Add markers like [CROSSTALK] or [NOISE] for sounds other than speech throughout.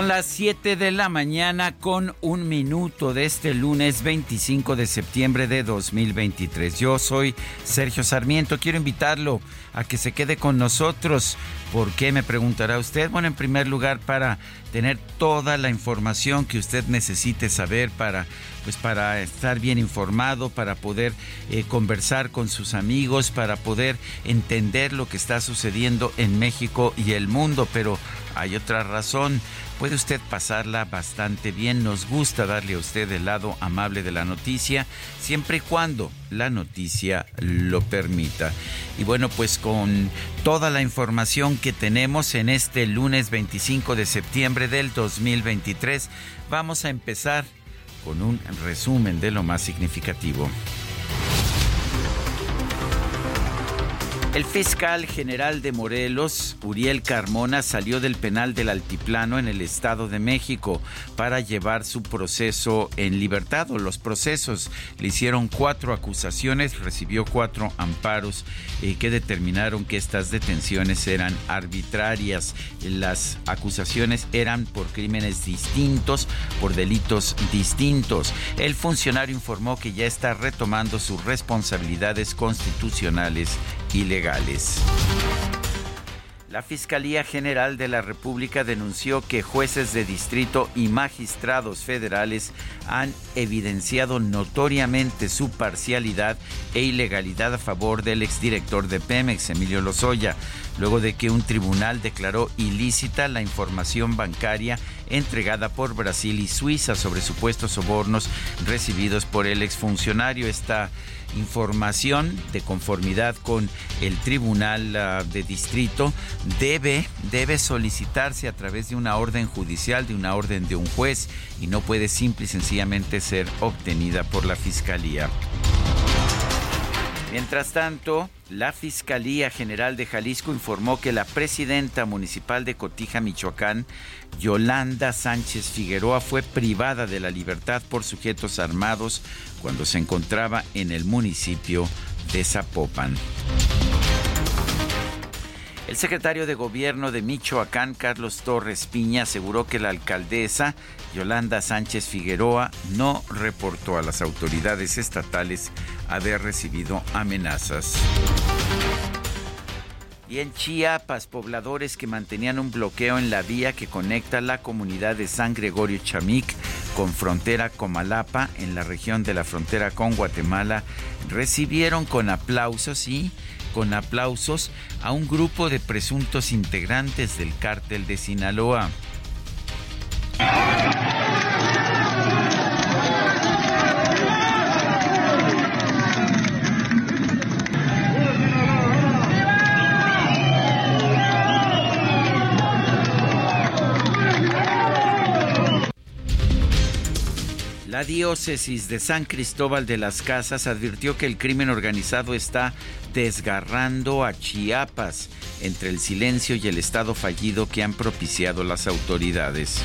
Son las 7 de la mañana con un minuto de este lunes 25 de septiembre de 2023. Yo soy Sergio Sarmiento. Quiero invitarlo a que se quede con nosotros. ¿Por qué? Me preguntará usted. Bueno, en primer lugar, para tener toda la información que usted necesite saber para pues para estar bien informado, para poder eh, conversar con sus amigos, para poder entender lo que está sucediendo en México y el mundo. Pero hay otra razón puede usted pasarla bastante bien. Nos gusta darle a usted el lado amable de la noticia, siempre y cuando la noticia lo permita. Y bueno, pues con toda la información que tenemos en este lunes 25 de septiembre del 2023, vamos a empezar con un resumen de lo más significativo. El fiscal general de Morelos, Uriel Carmona, salió del penal del Altiplano en el Estado de México para llevar su proceso en libertad los procesos. Le hicieron cuatro acusaciones, recibió cuatro amparos eh, que determinaron que estas detenciones eran arbitrarias. Las acusaciones eran por crímenes distintos, por delitos distintos. El funcionario informó que ya está retomando sus responsabilidades constitucionales y legales. La Fiscalía General de la República denunció que jueces de distrito y magistrados federales han evidenciado notoriamente su parcialidad e ilegalidad a favor del exdirector de Pemex, Emilio Lozoya, luego de que un tribunal declaró ilícita la información bancaria entregada por Brasil y Suiza sobre supuestos sobornos recibidos por el exfuncionario. Esta información de conformidad con el Tribunal ah, de Distrito debe, debe solicitarse a través de una orden judicial, de una orden de un juez y no puede simple y sencillamente ser obtenida por la Fiscalía. Mientras tanto, la Fiscalía General de Jalisco informó que la presidenta municipal de Cotija, Michoacán, Yolanda Sánchez Figueroa, fue privada de la libertad por sujetos armados cuando se encontraba en el municipio de Zapopan. El secretario de Gobierno de Michoacán, Carlos Torres Piña, aseguró que la alcaldesa Yolanda Sánchez Figueroa no reportó a las autoridades estatales haber recibido amenazas. Y en Chiapas, pobladores que mantenían un bloqueo en la vía que conecta la comunidad de San Gregorio Chamic con frontera Comalapa, en la región de la frontera con Guatemala, recibieron con aplausos y con aplausos a un grupo de presuntos integrantes del cártel de Sinaloa. Diócesis de San Cristóbal de las Casas advirtió que el crimen organizado está desgarrando a Chiapas entre el silencio y el estado fallido que han propiciado las autoridades.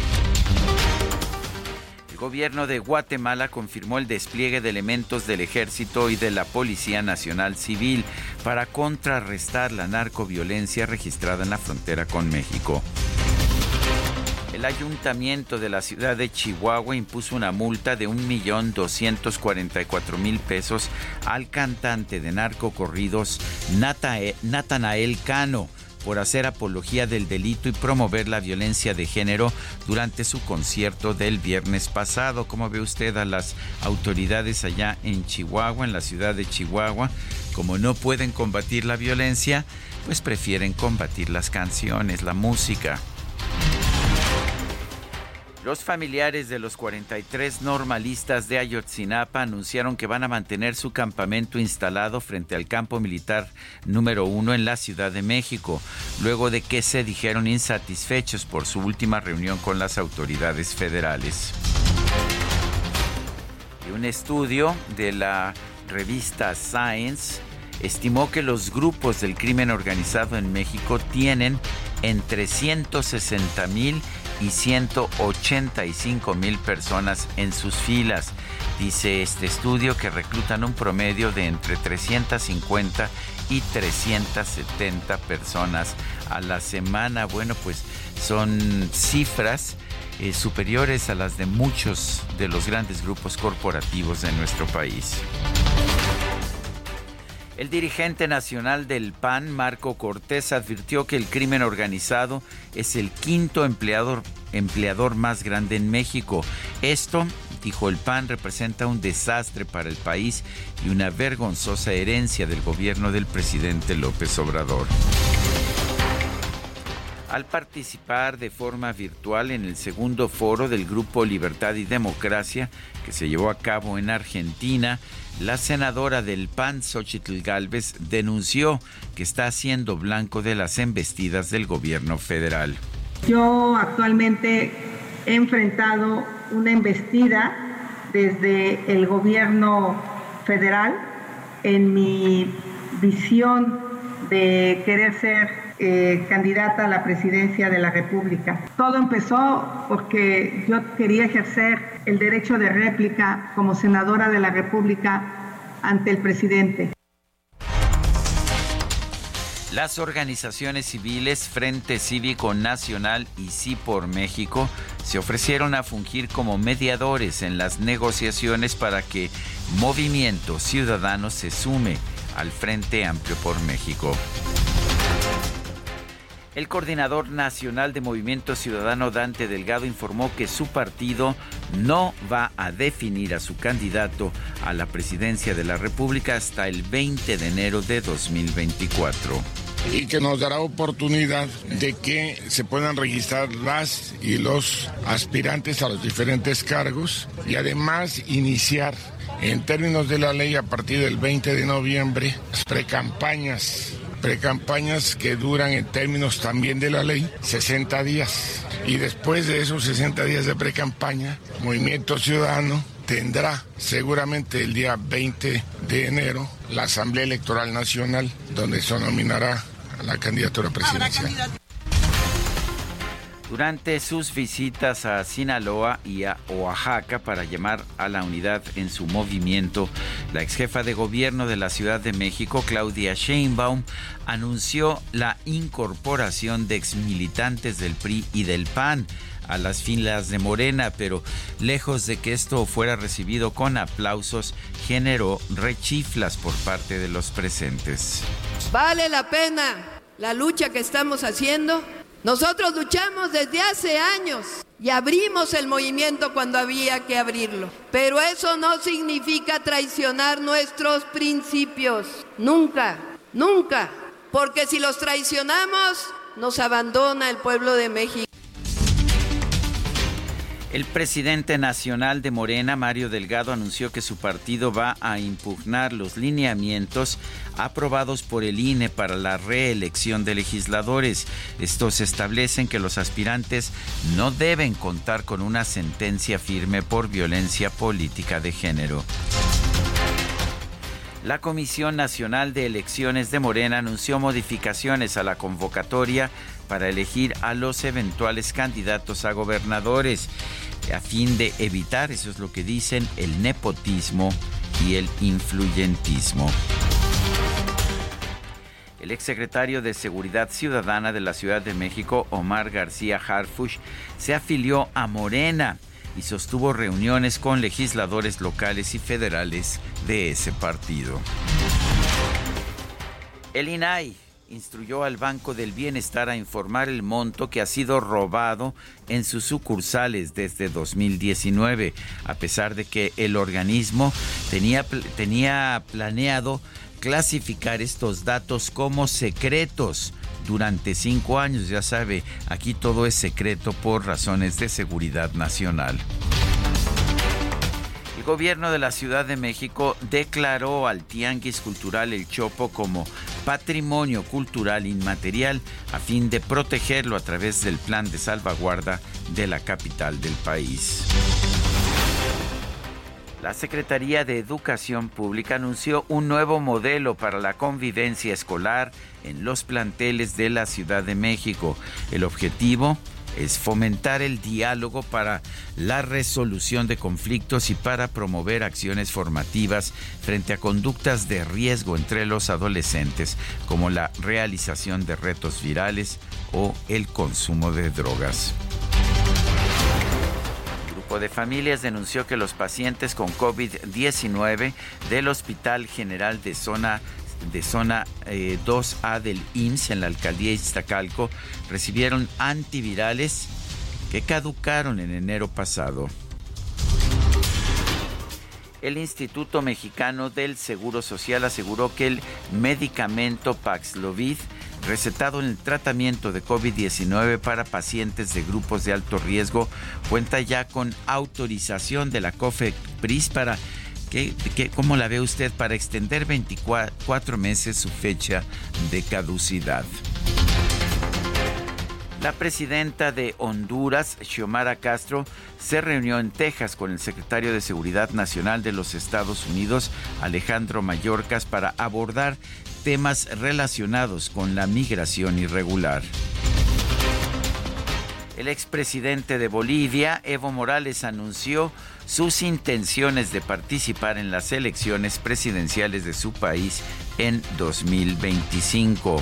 El gobierno de Guatemala confirmó el despliegue de elementos del ejército y de la Policía Nacional Civil para contrarrestar la narcoviolencia registrada en la frontera con México. Ayuntamiento de la ciudad de Chihuahua impuso una multa de 1.244.000 pesos al cantante de narcocorridos Natanael Cano por hacer apología del delito y promover la violencia de género durante su concierto del viernes pasado. Como ve usted a las autoridades allá en Chihuahua, en la ciudad de Chihuahua, como no pueden combatir la violencia, pues prefieren combatir las canciones, la música. Los familiares de los 43 normalistas de Ayotzinapa anunciaron que van a mantener su campamento instalado frente al campo militar número uno en la Ciudad de México, luego de que se dijeron insatisfechos por su última reunión con las autoridades federales. Y un estudio de la revista Science estimó que los grupos del crimen organizado en México tienen entre 160 mil 185 mil personas en sus filas. Dice este estudio que reclutan un promedio de entre 350 y 370 personas a la semana. Bueno, pues son cifras eh, superiores a las de muchos de los grandes grupos corporativos de nuestro país. El dirigente nacional del PAN, Marco Cortés, advirtió que el crimen organizado es el quinto empleador, empleador más grande en México. Esto, dijo el PAN, representa un desastre para el país y una vergonzosa herencia del gobierno del presidente López Obrador. Al participar de forma virtual en el segundo foro del Grupo Libertad y Democracia, que se llevó a cabo en Argentina, la senadora del PAN, Xochitl Galvez, denunció que está siendo blanco de las embestidas del gobierno federal. Yo actualmente he enfrentado una embestida desde el gobierno federal en mi visión de querer ser eh, candidata a la presidencia de la República. Todo empezó porque yo quería ejercer el derecho de réplica como senadora de la República ante el presidente. Las organizaciones civiles Frente Cívico Nacional y Sí por México se ofrecieron a fungir como mediadores en las negociaciones para que Movimiento Ciudadano se sume al Frente Amplio por México. El coordinador nacional de Movimiento Ciudadano Dante Delgado informó que su partido no va a definir a su candidato a la presidencia de la República hasta el 20 de enero de 2024 y que nos dará oportunidad de que se puedan registrar las y los aspirantes a los diferentes cargos y además iniciar en términos de la ley a partir del 20 de noviembre las precampañas precampañas que duran en términos también de la ley 60 días. Y después de esos 60 días de precampaña, Movimiento Ciudadano tendrá seguramente el día 20 de enero la Asamblea Electoral Nacional, donde se nominará a la candidatura presidencial. Durante sus visitas a Sinaloa y a Oaxaca para llamar a la unidad en su movimiento, la ex jefa de gobierno de la Ciudad de México, Claudia Sheinbaum, anunció la incorporación de exmilitantes del PRI y del PAN a las filas de Morena, pero lejos de que esto fuera recibido con aplausos, generó rechiflas por parte de los presentes. Vale la pena la lucha que estamos haciendo nosotros luchamos desde hace años y abrimos el movimiento cuando había que abrirlo. Pero eso no significa traicionar nuestros principios. Nunca, nunca. Porque si los traicionamos, nos abandona el pueblo de México. El presidente nacional de Morena, Mario Delgado, anunció que su partido va a impugnar los lineamientos aprobados por el INE para la reelección de legisladores. Estos establecen que los aspirantes no deben contar con una sentencia firme por violencia política de género. La Comisión Nacional de Elecciones de Morena anunció modificaciones a la convocatoria para elegir a los eventuales candidatos a gobernadores a fin de evitar, eso es lo que dicen, el nepotismo y el influyentismo. El exsecretario de Seguridad Ciudadana de la Ciudad de México, Omar García Harfush, se afilió a Morena y sostuvo reuniones con legisladores locales y federales de ese partido. El INAI instruyó al Banco del Bienestar a informar el monto que ha sido robado en sus sucursales desde 2019, a pesar de que el organismo tenía, tenía planeado clasificar estos datos como secretos durante cinco años. Ya sabe, aquí todo es secreto por razones de seguridad nacional gobierno de la Ciudad de México declaró al Tianguis Cultural El Chopo como patrimonio cultural inmaterial a fin de protegerlo a través del plan de salvaguarda de la capital del país. La Secretaría de Educación Pública anunció un nuevo modelo para la convivencia escolar en los planteles de la Ciudad de México. El objetivo es fomentar el diálogo para la resolución de conflictos y para promover acciones formativas frente a conductas de riesgo entre los adolescentes, como la realización de retos virales o el consumo de drogas. De familias denunció que los pacientes con COVID-19 del Hospital General de Zona de zona 2A eh, del IMSS en la alcaldía Iztacalco recibieron antivirales que caducaron en enero pasado. El Instituto Mexicano del Seguro Social aseguró que el medicamento Paxlovid recetado en el tratamiento de COVID-19 para pacientes de grupos de alto riesgo cuenta ya con autorización de la COFEPRIS para cómo la ve usted para extender 24 meses su fecha de caducidad? La presidenta de Honduras, Xiomara Castro, se reunió en Texas con el secretario de Seguridad Nacional de los Estados Unidos, Alejandro Mayorkas, para abordar temas relacionados con la migración irregular. El expresidente de Bolivia, Evo Morales, anunció sus intenciones de participar en las elecciones presidenciales de su país en 2025.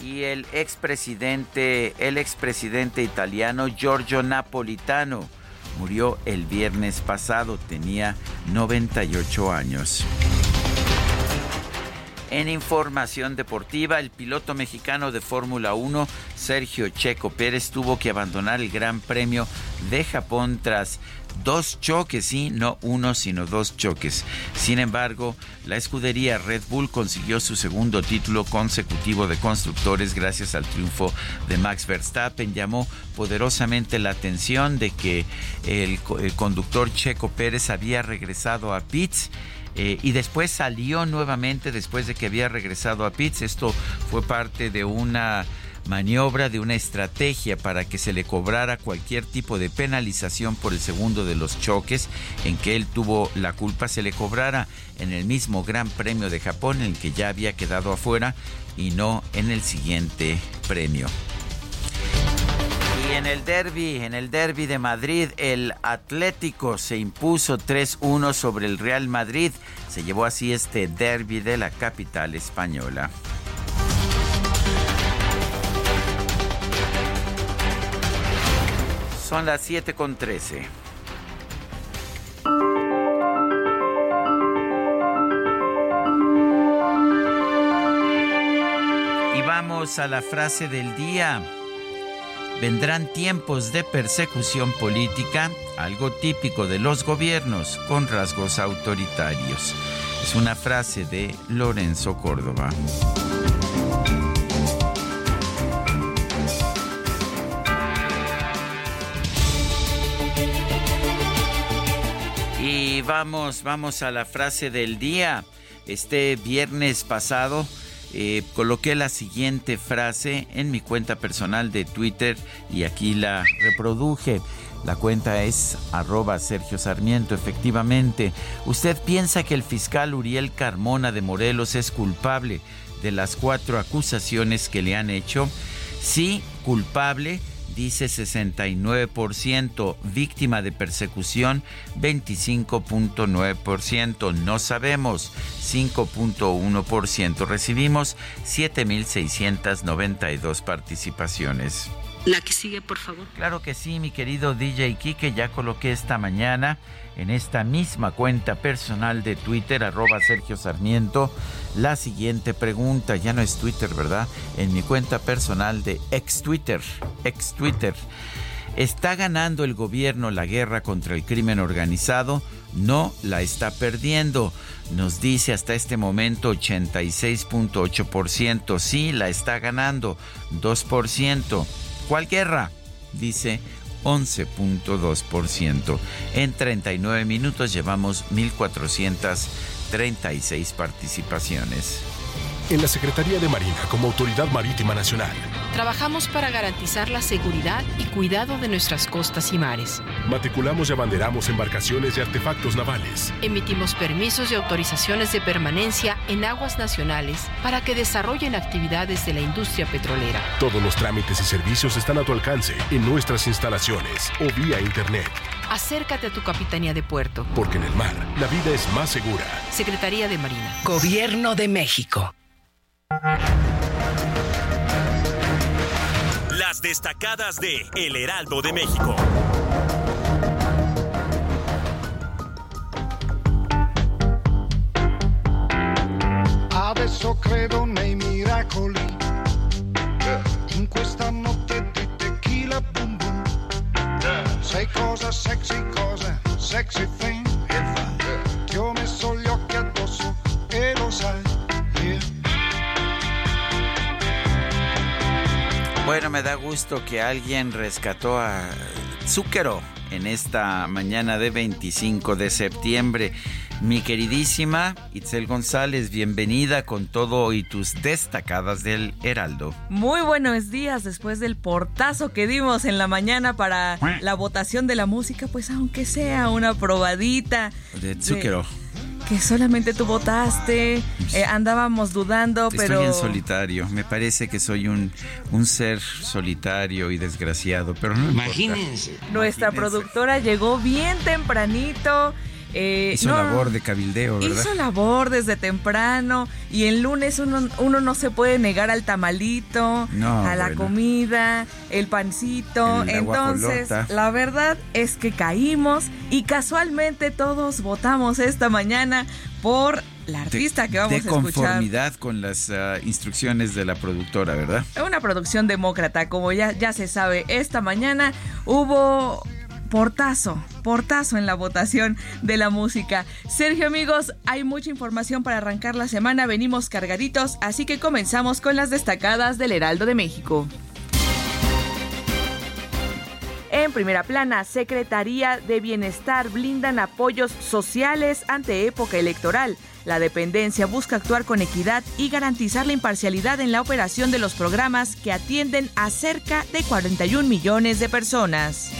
Y el expresidente, el expresidente italiano Giorgio Napolitano murió el viernes pasado, tenía 98 años. En información deportiva, el piloto mexicano de Fórmula 1, Sergio Checo Pérez, tuvo que abandonar el Gran Premio de Japón tras dos choques, sí, no uno, sino dos choques. Sin embargo, la escudería Red Bull consiguió su segundo título consecutivo de constructores gracias al triunfo de Max Verstappen. Llamó poderosamente la atención de que el, el conductor Checo Pérez había regresado a pits eh, y después salió nuevamente después de que había regresado a Pitts. Esto fue parte de una maniobra, de una estrategia para que se le cobrara cualquier tipo de penalización por el segundo de los choques en que él tuvo la culpa, se le cobrara en el mismo Gran Premio de Japón en el que ya había quedado afuera y no en el siguiente premio en el derby, en el derby de Madrid, el Atlético se impuso 3-1 sobre el Real Madrid. Se llevó así este derby de la capital española. Son las 7 con 13. Y vamos a la frase del día. Vendrán tiempos de persecución política, algo típico de los gobiernos con rasgos autoritarios. Es una frase de Lorenzo Córdoba. Y vamos, vamos a la frase del día. Este viernes pasado eh, coloqué la siguiente frase en mi cuenta personal de Twitter y aquí la reproduje. La cuenta es arroba Sergio Sarmiento. Efectivamente, ¿usted piensa que el fiscal Uriel Carmona de Morelos es culpable de las cuatro acusaciones que le han hecho? Sí, culpable dice 69%, víctima de persecución 25.9%, no sabemos 5.1%, recibimos 7.692 participaciones. La que sigue, por favor. Claro que sí, mi querido DJ Kike, ya coloqué esta mañana en esta misma cuenta personal de Twitter, arroba Sergio Sarmiento, la siguiente pregunta. Ya no es Twitter, ¿verdad? En mi cuenta personal de ex Twitter, ex Twitter. ¿Está ganando el gobierno la guerra contra el crimen organizado? No la está perdiendo. Nos dice hasta este momento 86.8%. Sí, la está ganando. 2%. ¿Cuál guerra? Dice 11.2%. En 39 minutos llevamos 1.436 participaciones en la Secretaría de Marina como Autoridad Marítima Nacional. Trabajamos para garantizar la seguridad y cuidado de nuestras costas y mares. Matriculamos y abanderamos embarcaciones y artefactos navales. Emitimos permisos y autorizaciones de permanencia en aguas nacionales para que desarrollen actividades de la industria petrolera. Todos los trámites y servicios están a tu alcance en nuestras instalaciones o vía Internet. Acércate a tu capitanía de puerto. Porque en el mar la vida es más segura. Secretaría de Marina. Gobierno de México. Las destacadas de El Heraldo de México. Adesso credo nei miracoli. In questa notte di tequila boom boom. Sei cosa sexy, cosa sexy thing. Ti ho messo gli occhi addosso e lo sai. Bueno, me da gusto que alguien rescató a Zúquero en esta mañana de 25 de septiembre. Mi queridísima Itzel González, bienvenida con todo y tus destacadas del Heraldo. Muy buenos días después del portazo que dimos en la mañana para la votación de la música, pues aunque sea una probadita. De Zúquero que solamente tú votaste, eh, andábamos dudando, pero... Estoy en solitario, me parece que soy un, un ser solitario y desgraciado, pero no Imagínense. Nuestra productora llegó bien tempranito. Eh, hizo labor de cabildeo, ¿verdad? Hizo labor desde temprano y el lunes uno, uno no se puede negar al tamalito, a la comida, el pancito. Entonces, la verdad es que caímos y casualmente todos votamos esta mañana por la artista que vamos a escuchar. De conformidad con las ah, instrucciones de la productora, ¿verdad? Una producción demócrata, como ya, ya se sabe. Esta mañana hubo portazo, portazo en la votación de la música. Sergio amigos, hay mucha información para arrancar la semana, venimos cargaditos, así que comenzamos con las destacadas del Heraldo de México. En primera plana, Secretaría de Bienestar blindan apoyos sociales ante época electoral. La dependencia busca actuar con equidad y garantizar la imparcialidad en la operación de los programas que atienden a cerca de 41 millones de personas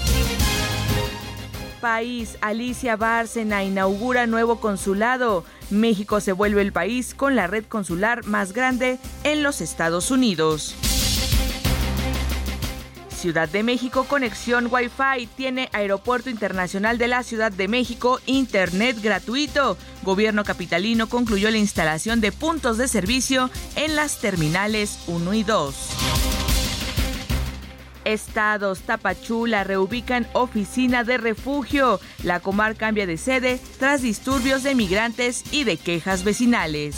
país, Alicia Bárcena inaugura nuevo consulado. México se vuelve el país con la red consular más grande en los Estados Unidos. Ciudad de México conexión Wi-Fi. Tiene Aeropuerto Internacional de la Ciudad de México Internet gratuito. Gobierno capitalino concluyó la instalación de puntos de servicio en las terminales 1 y 2. Estados Tapachula reubican oficina de refugio. La comar cambia de sede tras disturbios de migrantes y de quejas vecinales.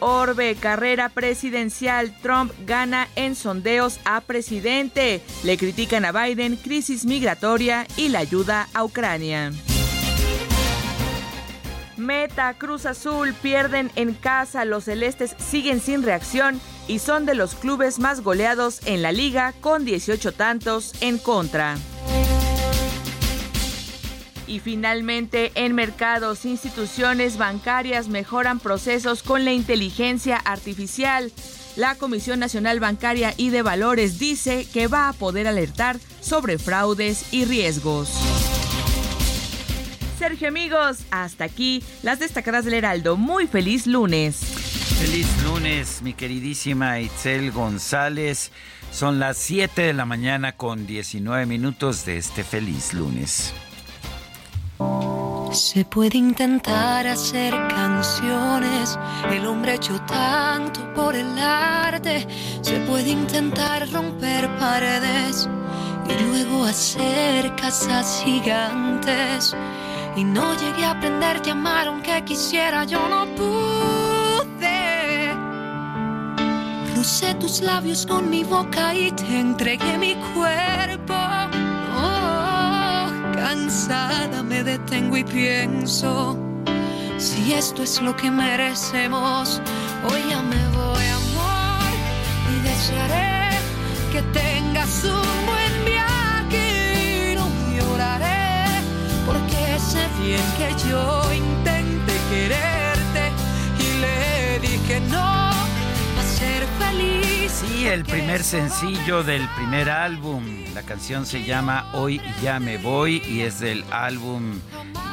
Orbe, carrera presidencial. Trump gana en sondeos a presidente. Le critican a Biden crisis migratoria y la ayuda a Ucrania. Meta, Cruz Azul pierden en casa. Los celestes siguen sin reacción y son de los clubes más goleados en la liga con 18 tantos en contra. Y finalmente, en mercados, instituciones bancarias mejoran procesos con la inteligencia artificial. La Comisión Nacional Bancaria y de Valores dice que va a poder alertar sobre fraudes y riesgos. Sergio amigos, hasta aquí las destacadas del Heraldo. Muy feliz lunes. Feliz lunes, mi queridísima Itzel González. Son las 7 de la mañana con 19 minutos de este feliz lunes. Se puede intentar hacer canciones, el hombre ha hecho tanto por el arte. Se puede intentar romper paredes y luego hacer casas gigantes. Y no llegué a aprenderte a amar aunque quisiera, yo no pude. Rocé tus labios con mi boca y te entregué mi cuerpo. Cansada me detengo y pienso, si esto es lo que merecemos, hoy ya me voy amor y desearé que tengas un buen viaje. Y no lloraré, porque sé bien que yo Sí, el primer sencillo del primer álbum. La canción se llama Hoy ya me voy y es del álbum,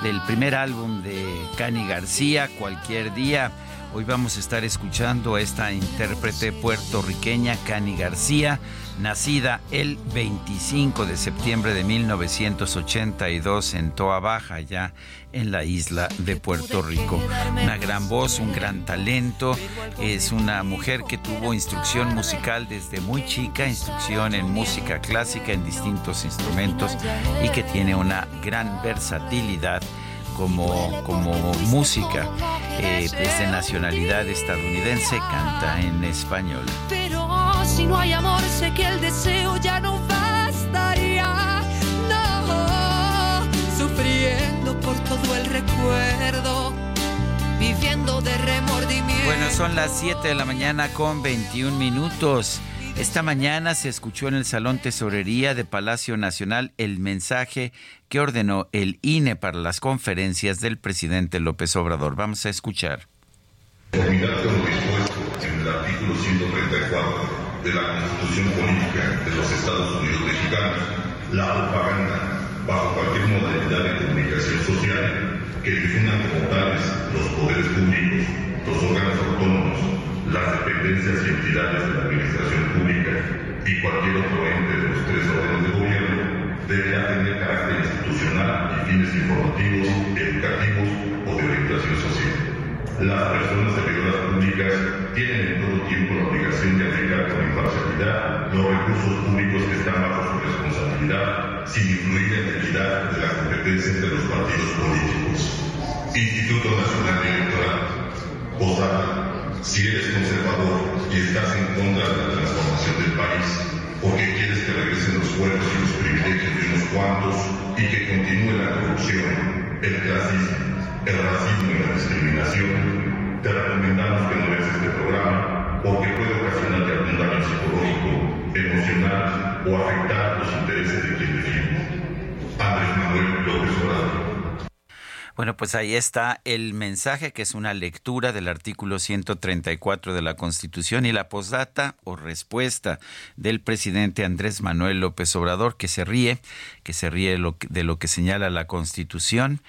del primer álbum de Cani García, Cualquier día. Hoy vamos a estar escuchando a esta intérprete puertorriqueña, Cani García, nacida el 25 de septiembre de 1982 en Toa Baja, ya en la isla de Puerto Rico. Una gran voz, un gran talento. Es una mujer que tuvo instrucción musical desde muy chica, instrucción en música clásica en distintos instrumentos y que tiene una gran versatilidad como, como música. Eh, es de nacionalidad estadounidense, canta en español. Pero si no hay amor, sé que el deseo ya no bastaría. No, sufriendo por todo el recuerdo viviendo de remordimiento. Bueno, son las 7 de la mañana con 21 minutos. Esta mañana se escuchó en el Salón Tesorería de Palacio Nacional el mensaje que ordenó el INE para las conferencias del presidente López Obrador. Vamos a escuchar. con lo dispuesto en el artículo 134 de la Constitución Política de los Estados Unidos Mexicanos, la propaganda, bajo cualquier modalidad de comunicación social, que difundan como tales los poderes públicos, los órganos autónomos, las dependencias y entidades de la administración pública y cualquier otro ente de los tres órdenes de gobierno, deberá tener carácter institucional y fines informativos, educativos o de orientación social. Las personas servidoras públicas tienen en todo tiempo la obligación de aplicar con imparcialidad los recursos públicos que están bajo su responsabilidad, sin influir en la equidad de la competencia entre los partidos políticos. Instituto Nacional Electoral, posada, si eres conservador y estás en contra de la transformación del país, porque quieres que regresen los fueros y los privilegios de unos cuantos y que continúe la corrupción, el clasismo, el racismo y la discriminación, te recomendamos que no veas este programa porque puede ocasionarte algún daño psicológico, emocional o afectar los intereses de quien defiende. Andrés Manuel López Obrador. Bueno, pues ahí está el mensaje que es una lectura del artículo 134 de la Constitución y la posdata o respuesta del presidente Andrés Manuel López Obrador que se ríe, que se ríe de lo que señala la Constitución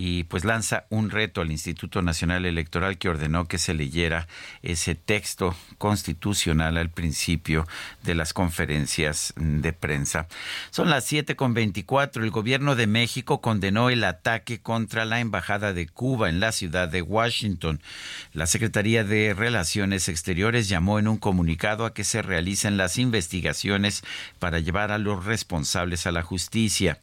y pues lanza un reto al Instituto Nacional Electoral que ordenó que se leyera ese texto constitucional al principio de las conferencias de prensa. Son las 7 con 24. El gobierno de México condenó el ataque contra la Embajada de Cuba en la ciudad de Washington. La Secretaría de Relaciones Exteriores llamó en un comunicado a que se realicen las investigaciones para llevar a los responsables a la justicia.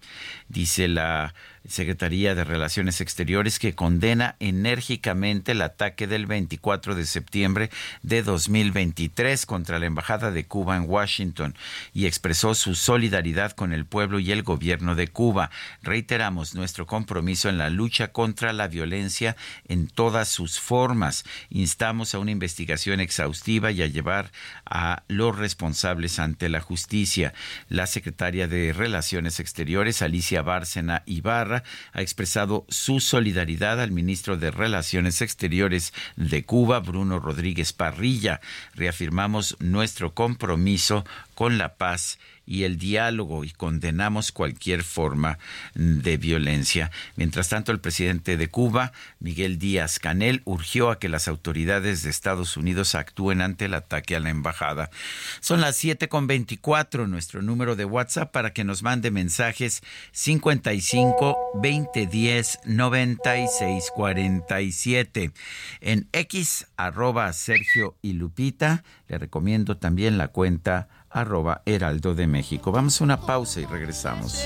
Dice la Secretaría de Relaciones Exteriores que condena enérgicamente el ataque del 24 de septiembre de 2023 contra la Embajada de Cuba en Washington y expresó su solidaridad con el pueblo y el gobierno de Cuba. Reiteramos nuestro compromiso en la lucha contra la violencia en todas sus formas. Instamos a una investigación exhaustiva y a llevar a los responsables ante la justicia. La secretaria de Relaciones Exteriores, Alicia Bárcena Ibarra, ha expresado su solidaridad al ministro de Relaciones Exteriores de Cuba, Bruno Rodríguez Parrilla. Reafirmamos nuestro compromiso con la paz y el diálogo y condenamos cualquier forma de violencia. Mientras tanto, el presidente de Cuba, Miguel Díaz Canel, urgió a que las autoridades de Estados Unidos actúen ante el ataque a la embajada. Son las 7.24, nuestro número de WhatsApp para que nos mande mensajes 55 2010 96 47. En X, arroba Sergio y Lupita, le recomiendo también la cuenta arroba Heraldo de México. Vamos a una pausa y regresamos.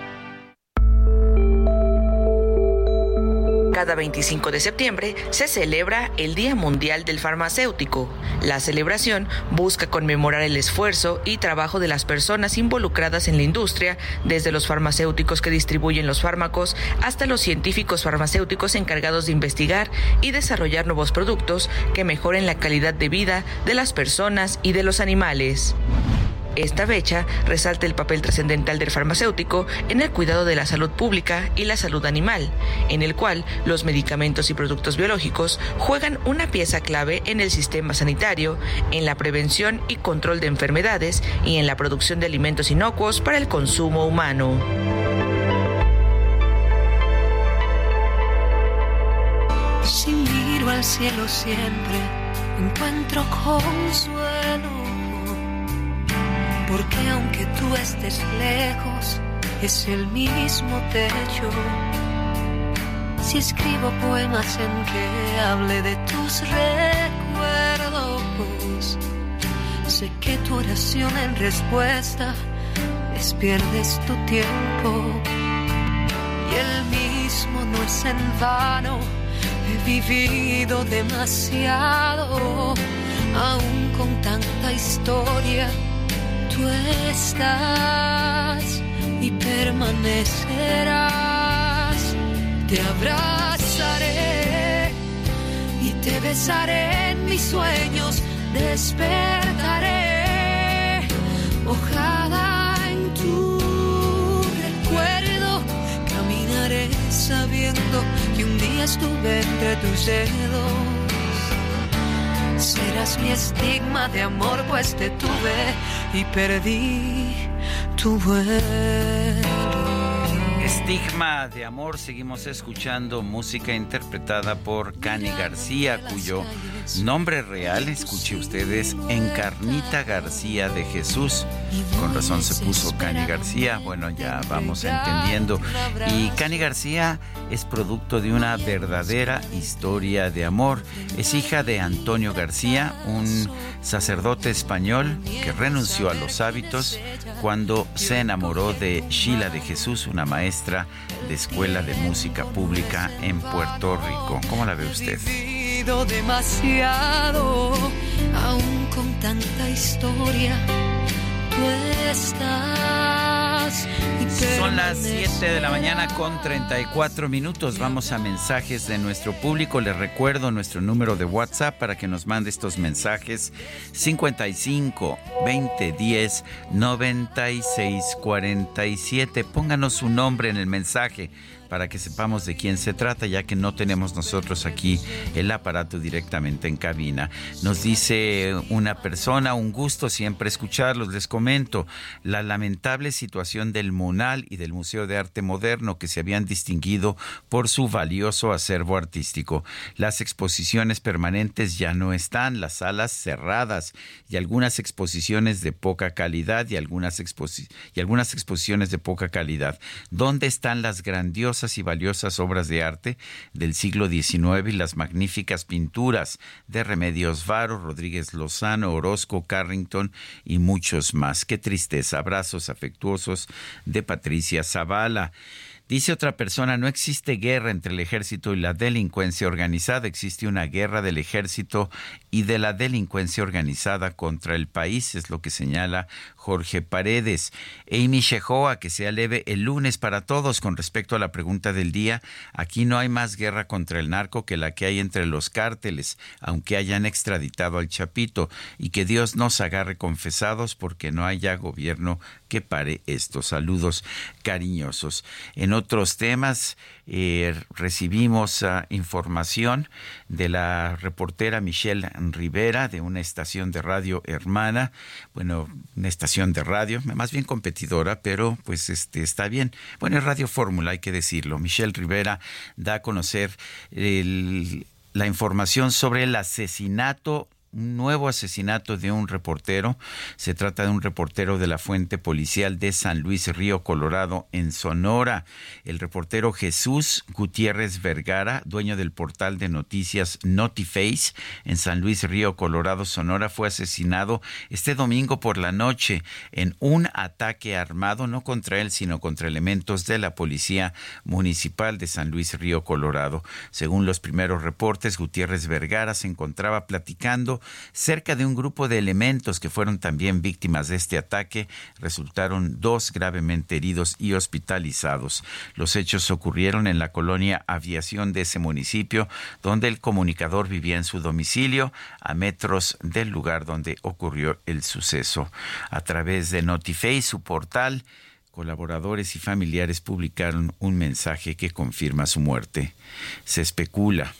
Cada 25 de septiembre se celebra el Día Mundial del Farmacéutico. La celebración busca conmemorar el esfuerzo y trabajo de las personas involucradas en la industria, desde los farmacéuticos que distribuyen los fármacos hasta los científicos farmacéuticos encargados de investigar y desarrollar nuevos productos que mejoren la calidad de vida de las personas y de los animales. Esta fecha resalta el papel trascendental del farmacéutico en el cuidado de la salud pública y la salud animal, en el cual los medicamentos y productos biológicos juegan una pieza clave en el sistema sanitario, en la prevención y control de enfermedades y en la producción de alimentos inocuos para el consumo humano. Si miro al cielo siempre, encuentro consuelo porque aunque tú estés lejos, es el mismo techo. Si escribo poemas en que hable de tus recuerdos, sé que tu oración en respuesta es pierdes tu tiempo. Y el mismo no es en vano, he vivido demasiado, aún con tanta historia tú estás y permanecerás. Te abrazaré y te besaré en mis sueños, despertaré. Ojalá en tu recuerdo caminaré sabiendo que un día estuve entre tus dedos Serás mi estigma de amor, pues te tuve y perdí tu vuelo. Estigma de amor, seguimos escuchando música interpretada por Cani García, cuyo nombre real, escuche ustedes, Encarnita García de Jesús. Con razón se puso Cani García, bueno, ya vamos entendiendo. Y Cani García es producto de una verdadera historia de amor. Es hija de Antonio García, un sacerdote español que renunció a los hábitos cuando se enamoró de Sheila de Jesús, una maestra de escuela de música pública en Puerto Rico. ¿Cómo la ve usted? Demasiado, aún con tanta historia, tú estás. Son las 7 de la mañana con 34 minutos. Vamos a mensajes de nuestro público. Les recuerdo nuestro número de WhatsApp para que nos mande estos mensajes 55 20 10 96 47. Pónganos su nombre en el mensaje para que sepamos de quién se trata, ya que no tenemos nosotros aquí el aparato directamente en cabina. Nos dice una persona, un gusto siempre escucharlos. Les comento la lamentable situación del MUNAL y del Museo de Arte Moderno que se habían distinguido por su valioso acervo artístico. Las exposiciones permanentes ya no están, las salas cerradas y algunas exposiciones de poca calidad y algunas, y algunas exposiciones de poca calidad. ¿Dónde están las grandiosas y valiosas obras de arte del siglo XIX y las magníficas pinturas de Remedios Varo, Rodríguez Lozano, Orozco, Carrington y muchos más. Qué tristeza. Abrazos afectuosos de Patricia Zavala. Dice otra persona, no existe guerra entre el ejército y la delincuencia organizada, existe una guerra del ejército y de la delincuencia organizada contra el país, es lo que señala Jorge Paredes. Amy Shehoa, que sea leve el lunes para todos con respecto a la pregunta del día, aquí no hay más guerra contra el narco que la que hay entre los cárteles, aunque hayan extraditado al Chapito, y que Dios nos agarre confesados porque no haya gobierno que pare estos saludos cariñosos. En otros temas, eh, recibimos ah, información de la reportera Michelle Rivera de una estación de radio hermana, bueno, una estación de radio, más bien competidora, pero pues este está bien. Bueno, es Radio Fórmula, hay que decirlo. Michelle Rivera da a conocer la información sobre el asesinato un nuevo asesinato de un reportero. Se trata de un reportero de la fuente policial de San Luis Río Colorado en Sonora. El reportero Jesús Gutiérrez Vergara, dueño del portal de noticias Notiface en San Luis Río Colorado, Sonora, fue asesinado este domingo por la noche en un ataque armado, no contra él, sino contra elementos de la Policía Municipal de San Luis Río Colorado. Según los primeros reportes, Gutiérrez Vergara se encontraba platicando cerca de un grupo de elementos que fueron también víctimas de este ataque. Resultaron dos gravemente heridos y hospitalizados. Los hechos ocurrieron en la colonia Aviación de ese municipio, donde el comunicador vivía en su domicilio, a metros del lugar donde ocurrió el suceso. A través de Notiface, su portal, colaboradores y familiares publicaron un mensaje que confirma su muerte. Se especula,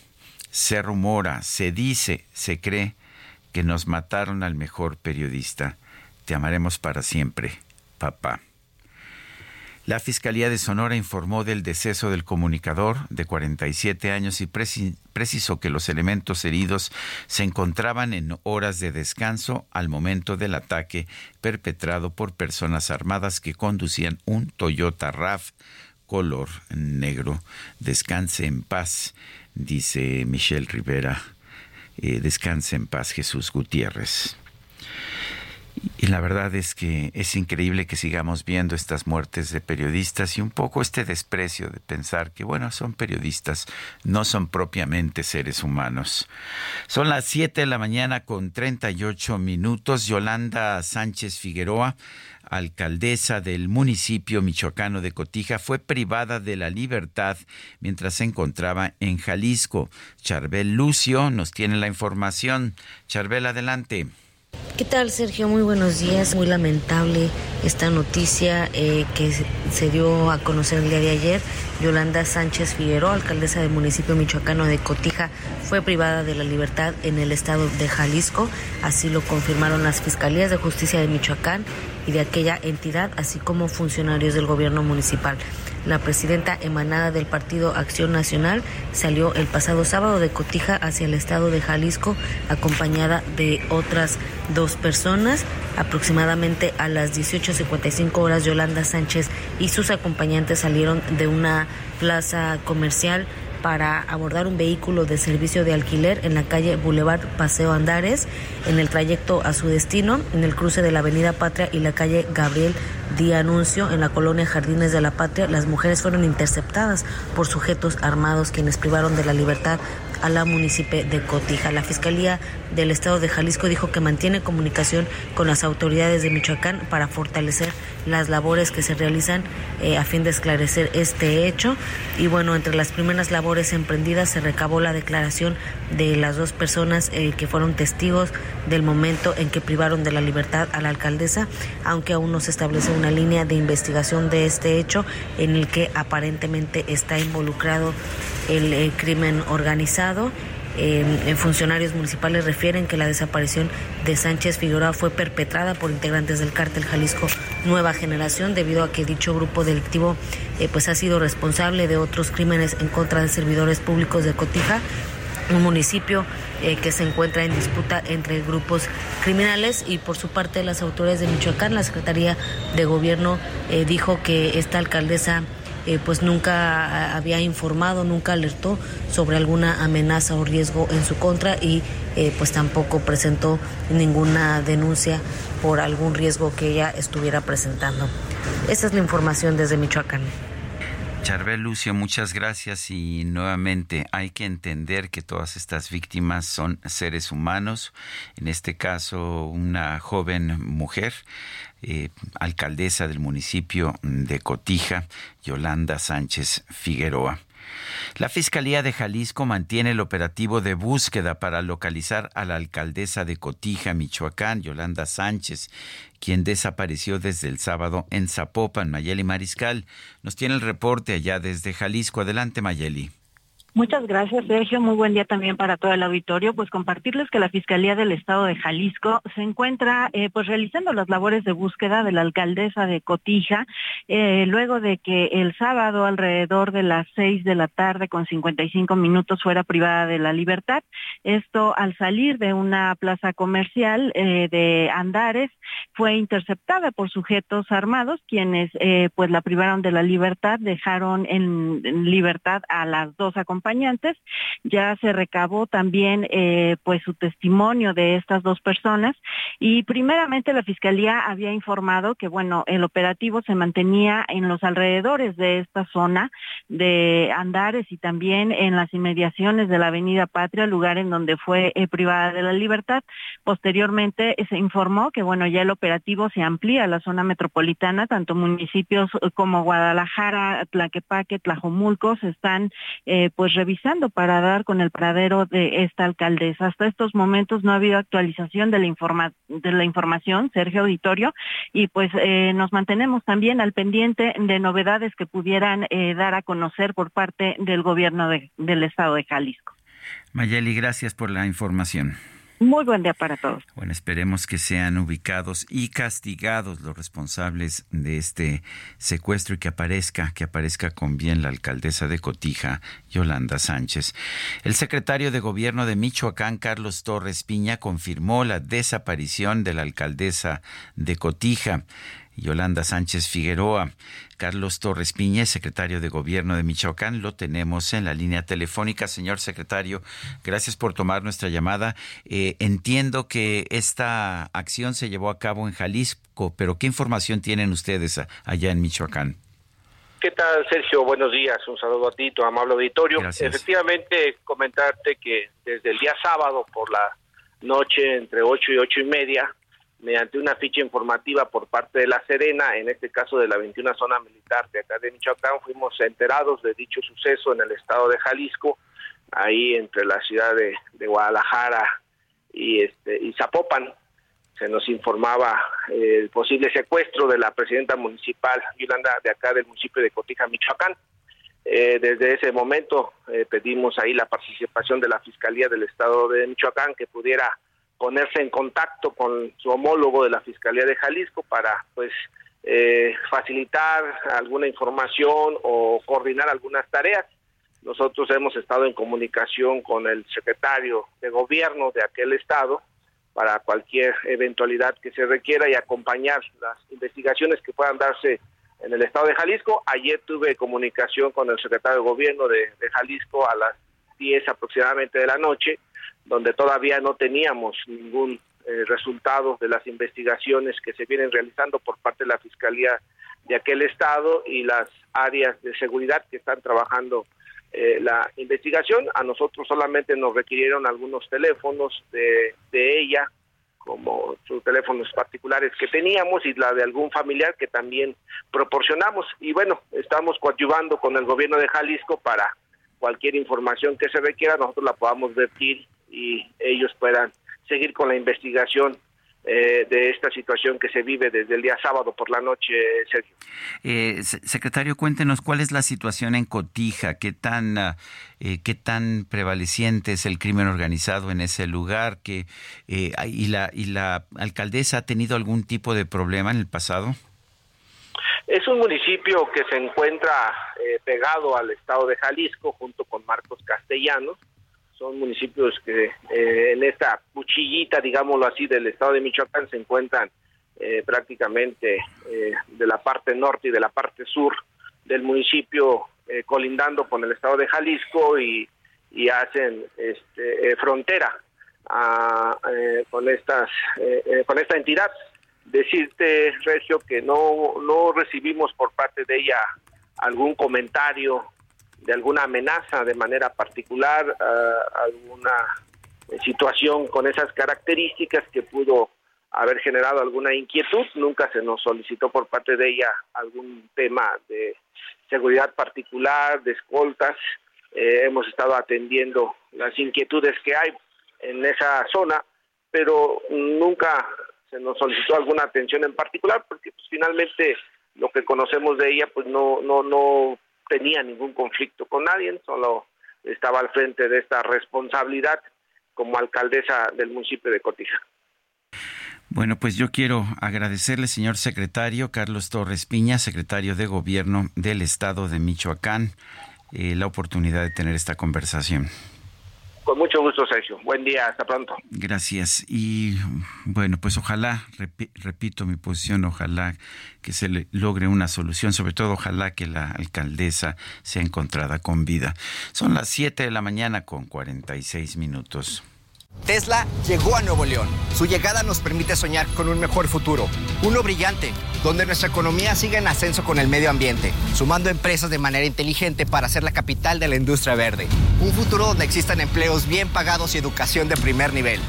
se rumora, se dice, se cree que nos mataron al mejor periodista. Te amaremos para siempre, papá. La Fiscalía de Sonora informó del deceso del comunicador de 47 años y precisó que los elementos heridos se encontraban en horas de descanso al momento del ataque perpetrado por personas armadas que conducían un Toyota RAV color negro. Descanse en paz, dice Michelle Rivera eh, descanse en paz Jesús Gutiérrez. Y la verdad es que es increíble que sigamos viendo estas muertes de periodistas y un poco este desprecio de pensar que, bueno, son periodistas, no son propiamente seres humanos. Son las 7 de la mañana con 38 minutos. Yolanda Sánchez Figueroa alcaldesa del municipio michoacano de Cotija, fue privada de la libertad mientras se encontraba en Jalisco. Charbel Lucio nos tiene la información. Charbel, adelante. ¿Qué tal, Sergio? Muy buenos días. Muy lamentable esta noticia eh, que se dio a conocer el día de ayer. Yolanda Sánchez Figueroa, alcaldesa del municipio michoacano de Cotija, fue privada de la libertad en el estado de Jalisco. Así lo confirmaron las fiscalías de justicia de Michoacán y de aquella entidad, así como funcionarios del gobierno municipal. La presidenta emanada del Partido Acción Nacional salió el pasado sábado de Cotija hacia el estado de Jalisco acompañada de otras dos personas. Aproximadamente a las 18.55 horas Yolanda Sánchez y sus acompañantes salieron de una plaza comercial para abordar un vehículo de servicio de alquiler en la calle Boulevard Paseo Andares, en el trayecto a su destino, en el cruce de la Avenida Patria y la calle Gabriel Di Anuncio, en la colonia Jardines de la Patria, las mujeres fueron interceptadas por sujetos armados quienes privaron de la libertad a la municipio de Cotija. La Fiscalía del Estado de Jalisco dijo que mantiene comunicación con las autoridades de Michoacán para fortalecer las labores que se realizan eh, a fin de esclarecer este hecho. Y bueno, entre las primeras labores emprendidas se recabó la declaración de las dos personas eh, que fueron testigos del momento en que privaron de la libertad a la alcaldesa, aunque aún no se establece una línea de investigación de este hecho en el que aparentemente está involucrado el, el crimen organizado. Eh, funcionarios municipales refieren que la desaparición de Sánchez Figueroa fue perpetrada por integrantes del cártel Jalisco Nueva Generación debido a que dicho grupo delictivo eh, pues ha sido responsable de otros crímenes en contra de servidores públicos de Cotija un municipio eh, que se encuentra en disputa entre grupos criminales. Y por su parte las autoridades de Michoacán, la Secretaría de Gobierno dijo que esta alcaldesa eh, pues nunca había informado, nunca alertó sobre alguna amenaza o riesgo en su contra y eh, pues tampoco presentó ninguna denuncia por algún riesgo que ella estuviera presentando. Esa es la información desde Michoacán. Charbel Lucio, muchas gracias y nuevamente hay que entender que todas estas víctimas son seres humanos, en este caso una joven mujer, eh, alcaldesa del municipio de Cotija, Yolanda Sánchez Figueroa. La Fiscalía de Jalisco mantiene el operativo de búsqueda para localizar a la alcaldesa de Cotija, Michoacán, Yolanda Sánchez, quien desapareció desde el sábado en Zapopan, Mayeli Mariscal. Nos tiene el reporte allá desde Jalisco. Adelante, Mayeli. Muchas gracias, Sergio. Muy buen día también para todo el auditorio. Pues compartirles que la Fiscalía del Estado de Jalisco se encuentra eh, pues realizando las labores de búsqueda de la alcaldesa de Cotija, eh, luego de que el sábado alrededor de las seis de la tarde con 55 minutos fuera privada de la libertad. Esto al salir de una plaza comercial eh, de Andares fue interceptada por sujetos armados quienes pues la privaron de la libertad, dejaron en, en libertad a las dos acompañantes Ya se recabó también eh, pues su testimonio de estas dos personas y primeramente la fiscalía había informado que bueno el operativo se mantenía en los alrededores de esta zona de Andares y también en las inmediaciones de la Avenida Patria, lugar en donde fue eh, privada de la libertad. Posteriormente se informó que bueno ya el operativo se amplía a la zona metropolitana, tanto municipios como Guadalajara, Tlaquepaque, Tlajomulco se están eh, pues pues, revisando para dar con el paradero de esta alcaldesa. Hasta estos momentos no ha habido actualización de la, informa de la información, Sergio Auditorio, y pues eh, nos mantenemos también al pendiente de novedades que pudieran eh, dar a conocer por parte del gobierno del estado de Jalisco. Mayeli, gracias por la información. Muy buen día para todos. Bueno, esperemos que sean ubicados y castigados los responsables de este secuestro y que aparezca, que aparezca con bien la alcaldesa de Cotija, Yolanda Sánchez. El secretario de Gobierno de Michoacán, Carlos Torres Piña, confirmó la desaparición de la alcaldesa de Cotija. Yolanda Sánchez Figueroa. Carlos Torres Piña, secretario de Gobierno de Michoacán, lo tenemos en la línea telefónica. Señor secretario, gracias por tomar nuestra llamada. Eh, entiendo que esta acción se llevó a cabo en Jalisco, pero ¿qué información tienen ustedes allá en Michoacán? ¿Qué tal, Sergio? Buenos días. Un saludo a ti, tu amable auditorio. Efectivamente, comentarte que desde el día sábado por la noche, entre ocho y ocho y media, mediante una ficha informativa por parte de la Serena, en este caso de la 21 Zona Militar de acá de Michoacán, fuimos enterados de dicho suceso en el estado de Jalisco, ahí entre la ciudad de, Guadalajara y, este, y Zapopan. Se nos informaba eh, el posible secuestro de la presidenta municipal Yolanda de acá del municipio de Cotija, Michoacán. Eh, desde ese momento eh, pedimos ahí la participación de la Fiscalía del Estado de Michoacán que pudiera ponerse en contacto con su homólogo de la Fiscalía de Jalisco para pues eh, facilitar alguna información o coordinar algunas tareas. Nosotros hemos estado en comunicación con el secretario de gobierno de aquel estado para cualquier eventualidad que se requiera y acompañar las investigaciones que puedan darse en el estado de Jalisco. Ayer tuve comunicación con el secretario de gobierno de, Jalisco a las 10 aproximadamente de la noche, donde todavía no teníamos ningún eh, resultado de las investigaciones que se vienen realizando por parte de la Fiscalía de aquel estado y las áreas de seguridad que están trabajando eh, la investigación. A nosotros solamente nos requirieron algunos teléfonos de, de ella, como sus teléfonos particulares que teníamos y la de algún familiar que también proporcionamos. Y bueno, estamos coadyuvando con el gobierno de Jalisco para cualquier información que se requiera, nosotros la podamos vertir y ellos puedan seguir con la investigación eh, de esta situación que se vive desde el día sábado por la noche, Sergio. Eh, secretario, cuéntenos cuál es la situación en Cotija, qué tan, ah, eh, qué tan prevaleciente es el crimen organizado en ese lugar, que, y, la, y la alcaldesa ha tenido algún tipo de problema en el pasado. Es un municipio que se encuentra pegado al estado de Jalisco junto con Marcos Castellanos son municipios que eh, en esta cuchillita, digámoslo así, del estado de Michoacán se encuentran eh, prácticamente eh, de la parte norte y de la parte sur del municipio colindando con el estado de Jalisco y, hacen este, frontera con esta entidad. Decirte, Regio, que no, no recibimos por parte de ella algún comentario de alguna amenaza de manera particular, alguna situación con esas características que pudo haber generado alguna inquietud. Nunca se nos solicitó por parte de ella algún tema de seguridad particular, de escoltas. Eh, hemos estado atendiendo las inquietudes que hay en esa zona, pero nunca se nos solicitó alguna atención en particular porque pues, finalmente lo que conocemos de ella pues no no no tenía ningún conflicto con nadie, solo estaba al frente de esta responsabilidad como alcaldesa del municipio de Cotija. Bueno, pues yo quiero agradecerle, señor secretario Carlos Torres Piña, secretario de Gobierno del Estado de Michoacán, eh, la oportunidad de tener esta conversación. Con mucho gusto, Sergio. Buen día, hasta pronto. Gracias. Y bueno, pues ojalá, repito mi posición, ojalá que se logre una solución, sobre todo ojalá que la alcaldesa sea encontrada con vida. Son las 7 de la mañana con 46 minutos. Tesla llegó a Nuevo León. Su llegada nos permite soñar con un mejor futuro, uno brillante, donde nuestra economía siga en ascenso con el medio ambiente, sumando empresas de manera inteligente para ser la capital de la industria verde. Un futuro donde existan empleos bien pagados y educación de primer nivel.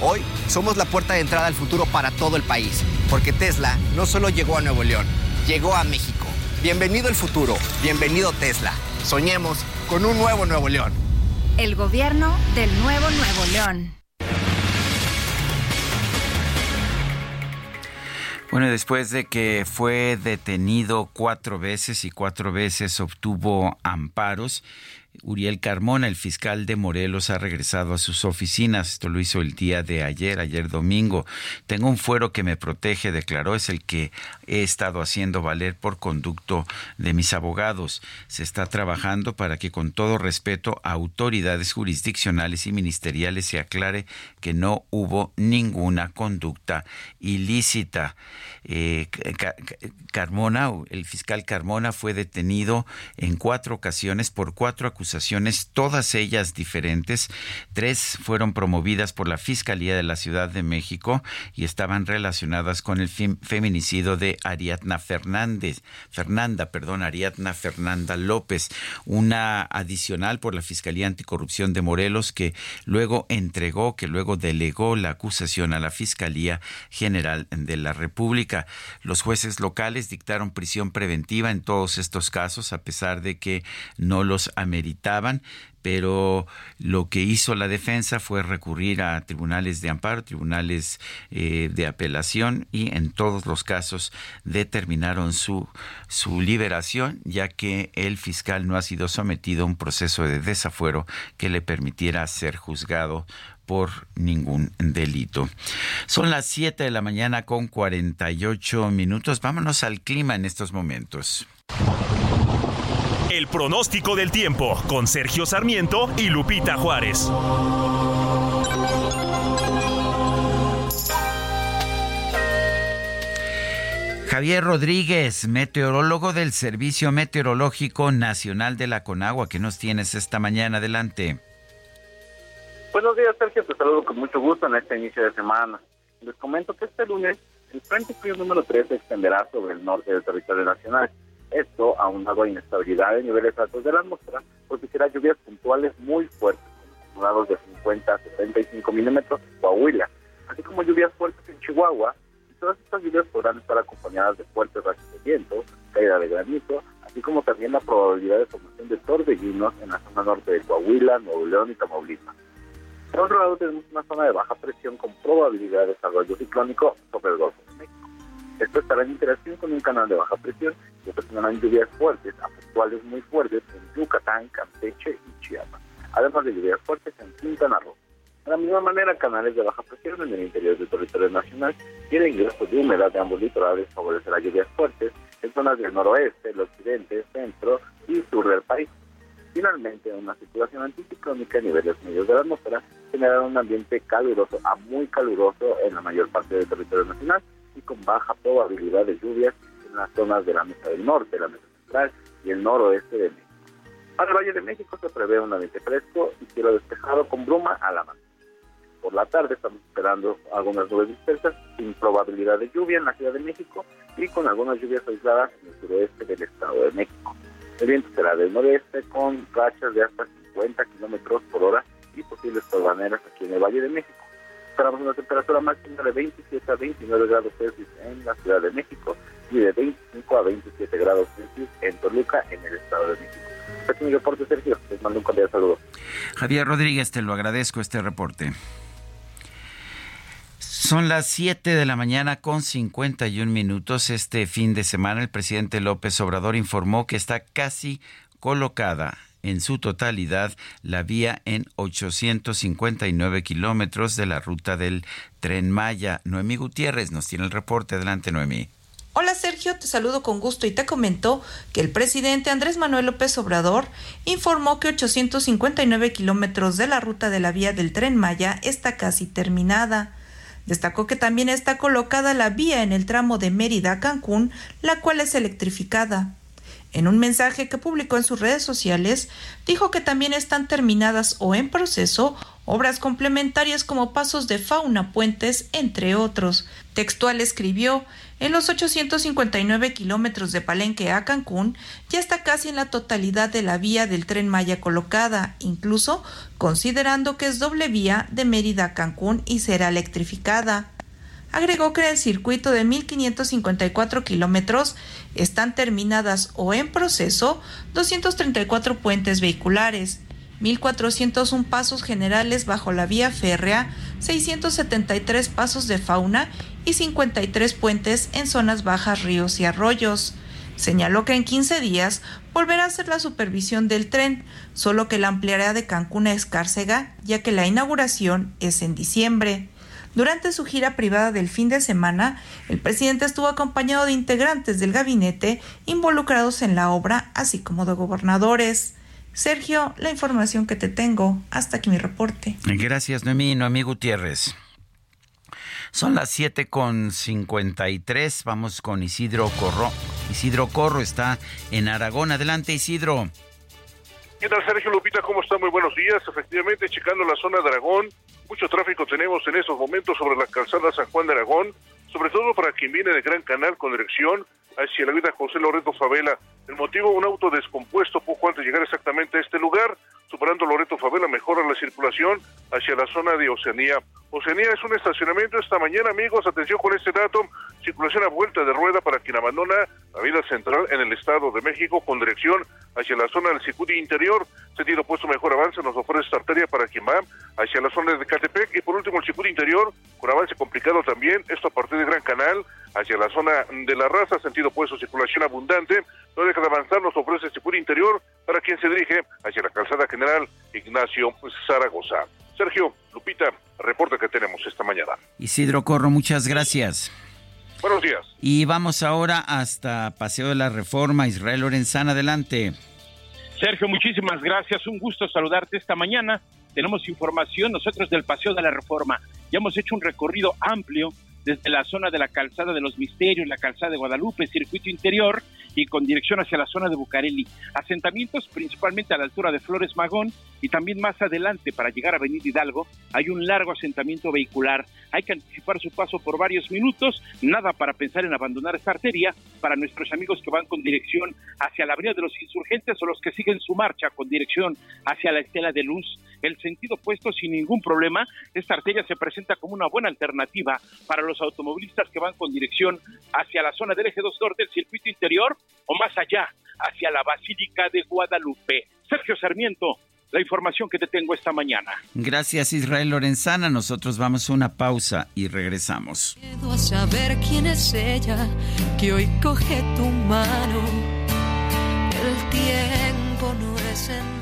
Hoy somos la puerta de entrada al futuro para todo el país, porque Tesla no solo llegó a Nuevo León, llegó a México. Bienvenido el futuro, bienvenido Tesla. Soñemos con un nuevo Nuevo León. El gobierno del nuevo Nuevo León. Bueno, después de que fue detenido cuatro veces y cuatro veces obtuvo amparos, Uriel Carmona, el fiscal de Morelos, ha regresado a sus oficinas. Esto lo hizo el día de ayer, ayer domingo. Tengo un fuero que me protege, declaró, es el que he estado haciendo valer por conducto de mis abogados. Se está trabajando para que con todo respeto a autoridades jurisdiccionales y ministeriales se aclare que no hubo ninguna conducta ilícita. Eh, Carmona, el fiscal Carmona fue detenido en cuatro ocasiones por cuatro acusaciones, todas ellas diferentes. Tres fueron promovidas por la Fiscalía de la Ciudad de México y estaban relacionadas con el feminicidio de Ariadna Fernández, Fernanda, perdón, Ariadna Fernanda López. Una adicional por la Fiscalía Anticorrupción de Morelos que luego entregó, que luego delegó la acusación a la Fiscalía General de la República. Los jueces locales dictaron prisión preventiva en todos estos casos, a pesar de que no los pero lo que hizo la defensa fue recurrir a tribunales de amparo, tribunales eh, de apelación y en todos los casos determinaron su, su liberación, ya que el fiscal no ha sido sometido a un proceso de desafuero que le permitiera ser juzgado por ningún delito. Son las 7 de la mañana con 48 minutos. Vámonos al clima en estos momentos. El pronóstico del tiempo con Sergio Sarmiento y Lupita Juárez. Javier Rodríguez, meteorólogo del Servicio Meteorológico Nacional de la Conagua, ¿qué nos tienes esta mañana? Adelante. Buenos días, Sergio. Te saludo con mucho gusto en este inicio de semana. Les comento que este lunes el Frente Frío número 3 se extenderá sobre el norte del territorio nacional. Esto, aunado a inestabilidad de niveles altos de la atmósfera, producirá lluvias puntuales muy fuertes, con acumulados de 50 a 75 milímetros en Coahuila, así como lluvias fuertes en Chihuahua, todas estas lluvias podrán estar acompañadas de fuertes rachas de viento, caída de granizo, así como también la probabilidad de formación de torbellinos en la zona norte de Coahuila, Nuevo León y Tamaulipas. Por otro lado, tenemos una zona de baja presión con probabilidad de desarrollo ciclónico sobre el Golfo. Esto estará en interacción con un canal de baja presión que ocasionarán lluvias fuertes a puntuales muy fuertes en Yucatán, Campeche y Chiapas, además de lluvias fuertes en Quintana Roo. De la misma manera, canales de baja presión en el interior del territorio nacional y el ingreso de humedad de ambos litorales favorecerá lluvias fuertes en zonas del noroeste, el occidente, centro y sur del país. Finalmente, una situación anticiclónica a niveles medios de la atmósfera generará un ambiente caluroso a muy caluroso en la mayor parte del territorio nacional y con baja probabilidad de lluvias en las zonas de la mesa del norte, la mesa central y el noroeste de México. Para el Valle de México se prevé un ambiente fresco y cielo despejado con bruma a la mano. Por la tarde estamos esperando algunas nubes dispersas sin probabilidad de lluvia en la Ciudad de México y con algunas lluvias aisladas en el suroeste del Estado de México. El viento será del noreste con rachas de hasta 50 kilómetros por hora y posibles torbaneras aquí en el Valle de México. Esperamos una temperatura máxima de 27 a 29 grados Celsius en la Ciudad de México y de 25 a 27 grados Celsius en Toluca, en el Estado de México. Este es mi reporte, Sergio. Les mando un cordial saludo. Javier Rodríguez, te lo agradezco este reporte. Son las 7 de la mañana con 51 minutos. Este fin de semana el presidente López Obrador informó que está casi colocada en su totalidad la vía en 859 kilómetros de la ruta del tren Maya. Noemí Gutiérrez nos tiene el reporte. Adelante, Noemí. Hola Sergio, te saludo con gusto y te comento que el presidente Andrés Manuel López Obrador informó que 859 kilómetros de la ruta de la vía del tren Maya está casi terminada. Destacó que también está colocada la vía en el tramo de Mérida a Cancún, la cual es electrificada. En un mensaje que publicó en sus redes sociales, dijo que también están terminadas o en proceso obras complementarias como pasos de fauna, puentes, entre otros. Textual escribió, en los 859 kilómetros de Palenque a Cancún ya está casi en la totalidad de la vía del tren Maya colocada, incluso considerando que es doble vía de Mérida a Cancún y será electrificada. Agregó que en el circuito de 1.554 kilómetros están terminadas o en proceso 234 puentes vehiculares, 1.401 pasos generales bajo la vía férrea, 673 pasos de fauna y 53 puentes en zonas bajas, ríos y arroyos. Señaló que en 15 días volverá a hacer la supervisión del tren, solo que la ampliará de Cancún a Escárcega, ya que la inauguración es en diciembre. Durante su gira privada del fin de semana, el presidente estuvo acompañado de integrantes del gabinete involucrados en la obra, así como de gobernadores. Sergio, la información que te tengo. Hasta aquí mi reporte. Gracias, Noemí. Noemí Gutiérrez. Son las 7 con 53. Vamos con Isidro Corro. Isidro Corro está en Aragón. Adelante, Isidro. ¿Qué tal, Sergio Lupita? ¿Cómo está? Muy buenos días. Efectivamente, checando la zona de Aragón, mucho tráfico tenemos en estos momentos sobre la calzada San Juan de Aragón, sobre todo para quien viene de Gran Canal con dirección hacia la vida José Loreto Favela. El motivo, un auto descompuesto poco antes de llegar exactamente a este lugar, superando Loreto Favela, mejora la circulación hacia la zona de Oceanía. Oceanía es un estacionamiento esta mañana, amigos, atención con este dato, circulación a vuelta de rueda para quien abandona la vida central en el Estado de México con dirección hacia la zona del circuito interior, sentido puesto mejor avance. Nos ofrece esta arteria para quien va hacia la zona de Catepec. Y por último el circuito interior con avance complicado también, esto a partir de Gran Canal hacia la zona de la raza, sentido puesto circulación abundante, no deja de avanzar, nos ofrece circuito interior para quien se dirige hacia la calzada general Ignacio Zaragoza. Sergio, Lupita, reporte que tenemos esta mañana. Isidro Corro, muchas gracias. Buenos días. Y vamos ahora hasta Paseo de la Reforma. Israel Lorenzana, adelante. Sergio, muchísimas gracias. Un gusto saludarte esta mañana. Tenemos información nosotros del Paseo de la Reforma. Ya hemos hecho un recorrido amplio desde la zona de la calzada de los Misterios, la calzada de Guadalupe, circuito interior y con dirección hacia la zona de Bucareli. Asentamientos principalmente a la altura de Flores Magón y también más adelante para llegar a Avenida Hidalgo hay un largo asentamiento vehicular. Hay que anticipar su paso por varios minutos, nada para pensar en abandonar esta arteria para nuestros amigos que van con dirección hacia la Avenida de los Insurgentes o los que siguen su marcha con dirección hacia la Estela de Luz. El sentido opuesto sin ningún problema, esta arteria se presenta como una buena alternativa para los automovilistas que van con dirección hacia la zona del eje 2 norte del circuito interior o más allá, hacia la Basílica de Guadalupe. Sergio Sarmiento, la información que te tengo esta mañana. Gracias Israel Lorenzana, nosotros vamos a una pausa y regresamos. A saber quién es ella que hoy coge tu mano. El tiempo no es en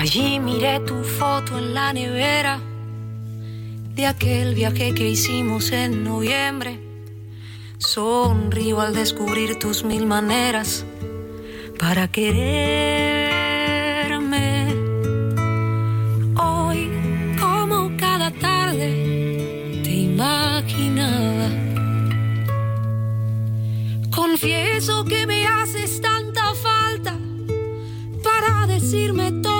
Allí miré tu foto en la nevera de aquel viaje que hicimos en noviembre. Sonrío al descubrir tus mil maneras para quererme. Hoy, como cada tarde, te imaginaba. Confieso que me haces tanta falta para decirme todo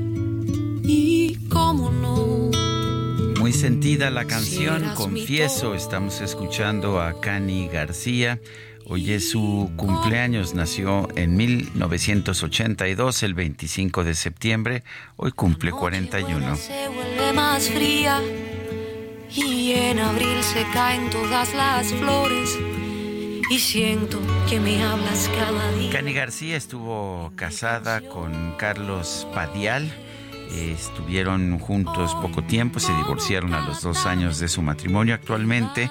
Sentida la canción, confieso, estamos escuchando a Cani García. Hoy es su cumpleaños, nació en 1982, el 25 de septiembre, hoy cumple 41. Se vuelve más fría y en abril se caen todas las flores y siento que me hablas cada día. Cani García estuvo casada con Carlos Padial. Estuvieron juntos poco tiempo, se divorciaron a los dos años de su matrimonio. Actualmente,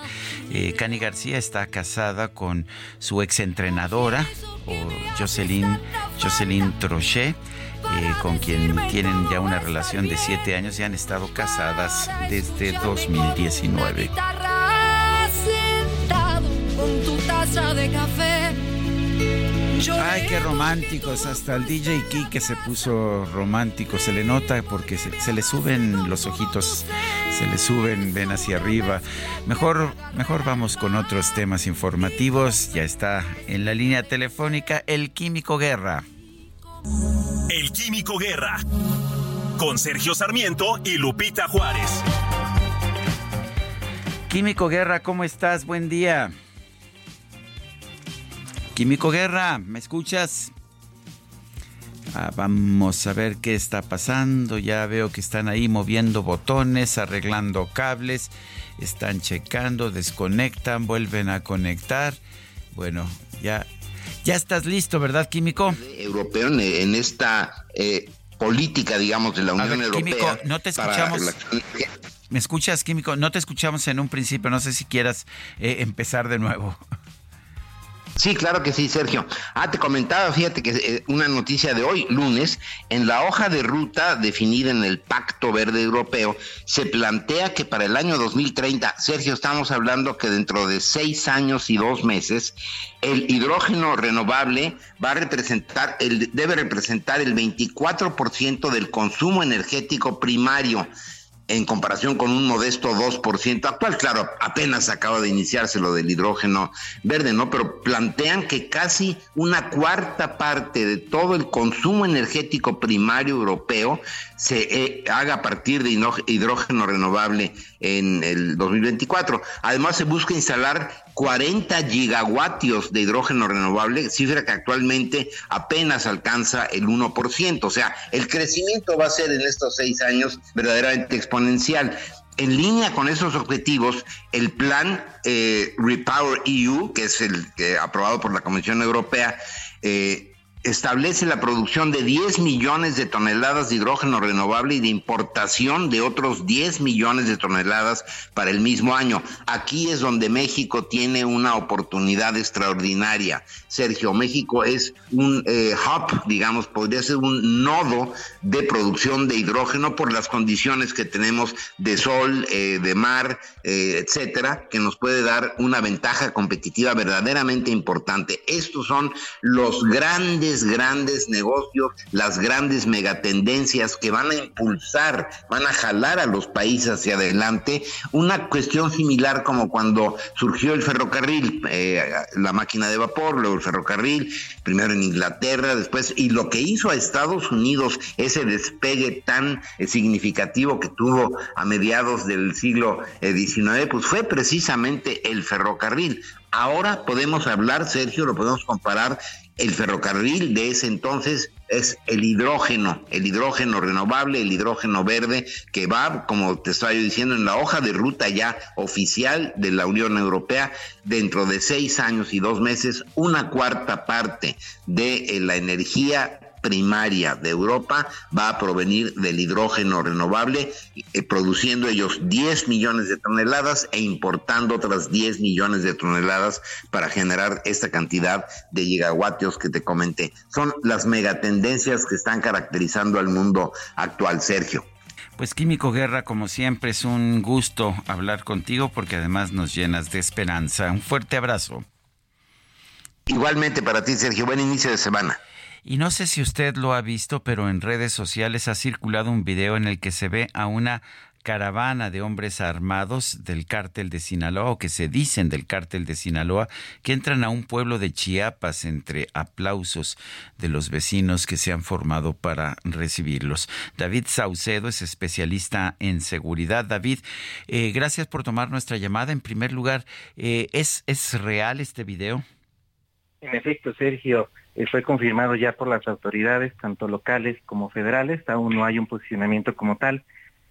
eh, Cani García está casada con su exentrenadora, o Jocelyn, Jocelyn Trochet, eh, con quien tienen ya una relación de siete años y han estado casadas desde 2019. Guitarra, sentado con tu taza de café. Ay, qué románticos. Hasta el DJ Kike se puso romántico. Se le nota porque se, se, le suben los ojitos, se le suben, ven hacia arriba. Mejor, mejor vamos con otros temas informativos. Ya está en la línea telefónica el Químico Guerra. El Químico Guerra. Con Sergio Sarmiento y Lupita Juárez. Químico Guerra, ¿cómo estás? Buen día. Químico Guerra, ¿me escuchas? Ah, vamos a ver qué está pasando. Ya veo que están ahí moviendo botones, arreglando cables, están checando, desconectan, vuelven a conectar. Bueno, ya, ya estás listo, ¿verdad, Químico? Europeo en, esta eh, política, digamos, de la Unión Europea. Químico, no te escuchamos. ¿Me escuchas, Químico? No te escuchamos en un principio. No sé si quieras eh, empezar de nuevo. Sí, claro que sí, Sergio. Ah, te comentaba, fíjate que eh, una noticia de hoy, lunes, en la hoja de ruta definida en el Pacto Verde Europeo, se plantea que para el año 2030, Sergio, estamos hablando que dentro de seis años y dos meses, el hidrógeno renovable va a representar, el, debe representar el 24% del consumo energético primario en comparación con un modesto 2% actual. Claro, apenas acaba de iniciarse lo del hidrógeno verde, ¿no? Pero plantean que casi una cuarta parte de todo el consumo energético primario europeo se eh, haga a partir de hidrógeno renovable en el 2024. Además, se busca instalar 40 gigawatios de hidrógeno renovable, cifra que actualmente apenas alcanza el 1%. O sea, el crecimiento va a ser en estos seis años verdaderamente exponencial. En línea con esos objetivos, el plan eh, Repower EU, que es el que aprobado por la Comisión Europea, eh, establece la producción de 10 millones de toneladas de hidrógeno renovable y de importación de otros 10 millones de toneladas para el mismo año. Aquí es donde México tiene una oportunidad extraordinaria. Sergio, México es un eh, hub, digamos, podría ser un nodo de producción de hidrógeno por las condiciones que tenemos de sol, eh, de mar, eh, etcétera, que nos puede dar una ventaja competitiva verdaderamente importante. Estos son los grandes grandes, negocios, las grandes megatendencias que van a impulsar, van a jalar a los países hacia adelante. Una cuestión similar como cuando surgió el ferrocarril, eh, la máquina de vapor, luego el ferrocarril, primero en Inglaterra, después, y lo que hizo a Estados Unidos ese despegue tan eh, significativo que tuvo a mediados del siglo XIX, eh, pues fue precisamente el ferrocarril. Ahora podemos hablar, Sergio, lo podemos comparar el ferrocarril de ese entonces es el hidrógeno, el hidrógeno renovable, el hidrógeno verde, que va, como te estaba diciendo, en la hoja de ruta ya oficial de la Unión Europea, dentro de seis años y dos meses, una cuarta parte de la energía primaria de Europa va a provenir del hidrógeno renovable, eh, produciendo ellos 10 millones de toneladas e importando otras 10 millones de toneladas para generar esta cantidad de gigawatios que te comenté. Son las megatendencias que están caracterizando al mundo actual, Sergio. Pues Químico Guerra, como siempre, es un gusto hablar contigo porque además nos llenas de esperanza. Un fuerte abrazo. Igualmente para ti, Sergio. Buen inicio de semana. Y no sé si usted lo ha visto, pero en redes sociales ha circulado un video en el que se ve a una caravana de hombres armados del cártel de Sinaloa o que se dicen del cártel de Sinaloa que entran a un pueblo de Chiapas entre aplausos de los vecinos que se han formado para recibirlos. David Saucedo es especialista en seguridad. David, eh, gracias por tomar nuestra llamada. En primer lugar, eh, ¿es, ¿es real este video? En efecto, Sergio, eh, fue confirmado ya por las autoridades, tanto locales como federales. Aún no hay un posicionamiento como tal.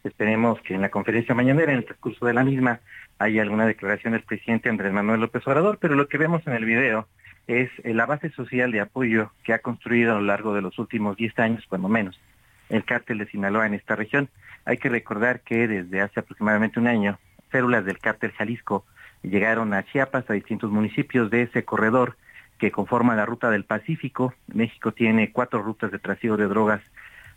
Esperemos que en la conferencia mañanera, en el transcurso de la misma, haya alguna declaración del presidente Andrés Manuel López Obrador, pero lo que vemos en el video es eh, la base social de apoyo que ha construido a lo largo de los últimos 10 años, cuando menos, el cártel de Sinaloa en esta región. Hay que recordar que desde hace aproximadamente un año, células del cártel Jalisco llegaron a Chiapas, a distintos municipios de ese corredor, que conforma la ruta del Pacífico. México tiene cuatro rutas de trasiego de drogas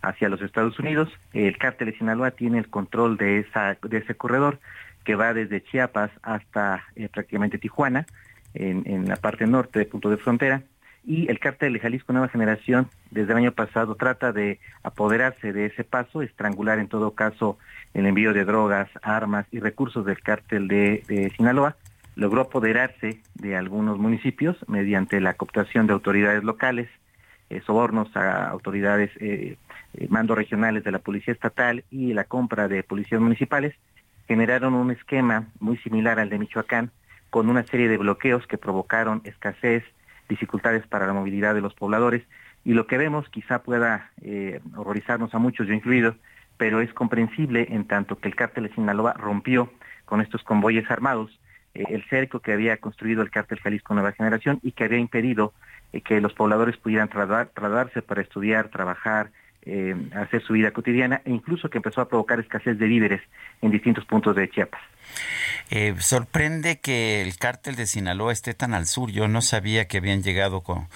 hacia los Estados Unidos. El cártel de Sinaloa tiene el control de, esa, de ese corredor que va desde Chiapas hasta eh, prácticamente Tijuana, en, en, la parte norte del punto de frontera. Y el cártel de Jalisco Nueva Generación desde el año pasado trata de apoderarse de ese paso, estrangular en todo caso el envío de drogas, armas y recursos del cártel de, de Sinaloa logró apoderarse de algunos municipios mediante la cooptación de autoridades locales, eh, sobornos a autoridades, eh, eh, mandos regionales de la Policía Estatal y la compra de policías municipales, generaron un esquema muy similar al de Michoacán, con una serie de bloqueos que provocaron escasez, dificultades para la movilidad de los pobladores Y lo que vemos quizá pueda horrorizarnos a muchos, yo incluido, pero es comprensible en tanto que el cártel de Sinaloa rompió con estos convoyes armados el cerco que había construido el cártel Jalisco Nueva Generación y que había impedido eh, que los pobladores pudieran trasladarse para estudiar, trabajar, eh, hacer su vida cotidiana e incluso que empezó a provocar escasez de víveres en distintos puntos de Chiapas. sorprende que el cártel de Sinaloa esté tan al sur. Yo no sabía que habían llegado con,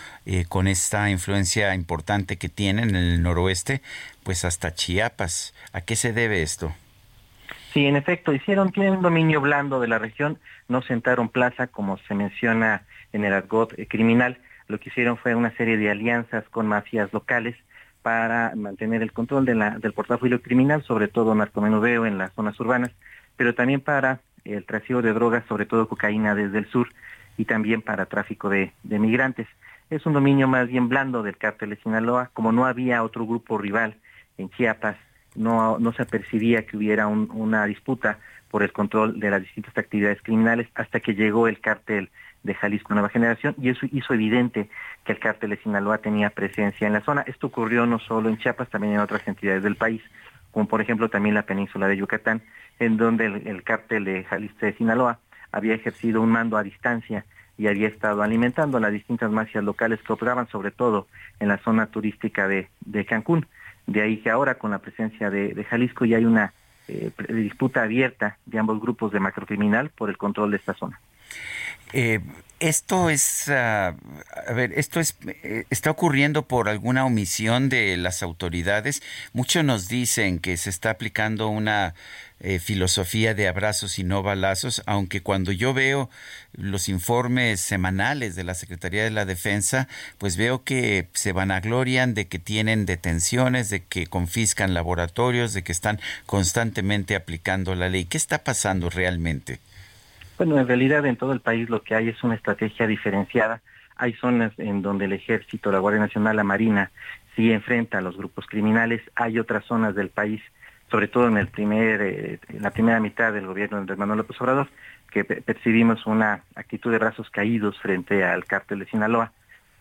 con esta influencia importante que tienen en el noroeste, pues hasta Chiapas. ¿A qué se debe esto? Sí, en efecto, hicieron, tienen un dominio blando de la región, no sentaron plaza como se menciona en el argot eh, criminal, lo que hicieron fue una serie de alianzas con mafias locales para mantener el control del portafolio criminal, sobre todo narcomenudeo en las zonas urbanas, pero también para el trasiego de drogas, sobre todo cocaína desde el sur, y también para tráfico de, de migrantes. Es un dominio más bien blando del cártel de Sinaloa, como no había otro grupo rival en Chiapas no, no se percibía que hubiera una disputa por el control de las distintas actividades criminales hasta que llegó el cártel de Jalisco Nueva Generación y eso hizo evidente que el cártel de Sinaloa tenía presencia en la zona. Esto ocurrió no solo en Chiapas, también en otras entidades del país, como por ejemplo también la península de Yucatán, en donde el, el cártel de Jalisco de Sinaloa había ejercido un mando a distancia y había estado alimentando las distintas mafias locales que operaban sobre todo en la zona turística de, de Cancún. De ahí que ahora con la presencia de, Jalisco ya hay una eh, disputa abierta de ambos grupos de macrocriminal por el control de esta zona. Eh, esto es, ah, a ver, esto es, eh, está ocurriendo por alguna omisión de las autoridades. Muchos nos dicen que se está aplicando una eh, filosofía de abrazos y no balazos, aunque cuando yo veo los informes semanales de la Secretaría de la Defensa, pues veo que se vanaglorian de que tienen detenciones, de que confiscan laboratorios, de que están constantemente aplicando la ley. ¿Qué está pasando realmente? Bueno, en realidad en todo el país lo que hay es una estrategia diferenciada. Hay zonas en donde el ejército, la Guardia Nacional, la Marina, sí enfrenta a los grupos criminales. Hay otras zonas del país, sobre todo en el primer, eh, la primera mitad del gobierno de Andrés Manuel López Obrador, que percibimos una actitud de brazos caídos frente al cártel de Sinaloa,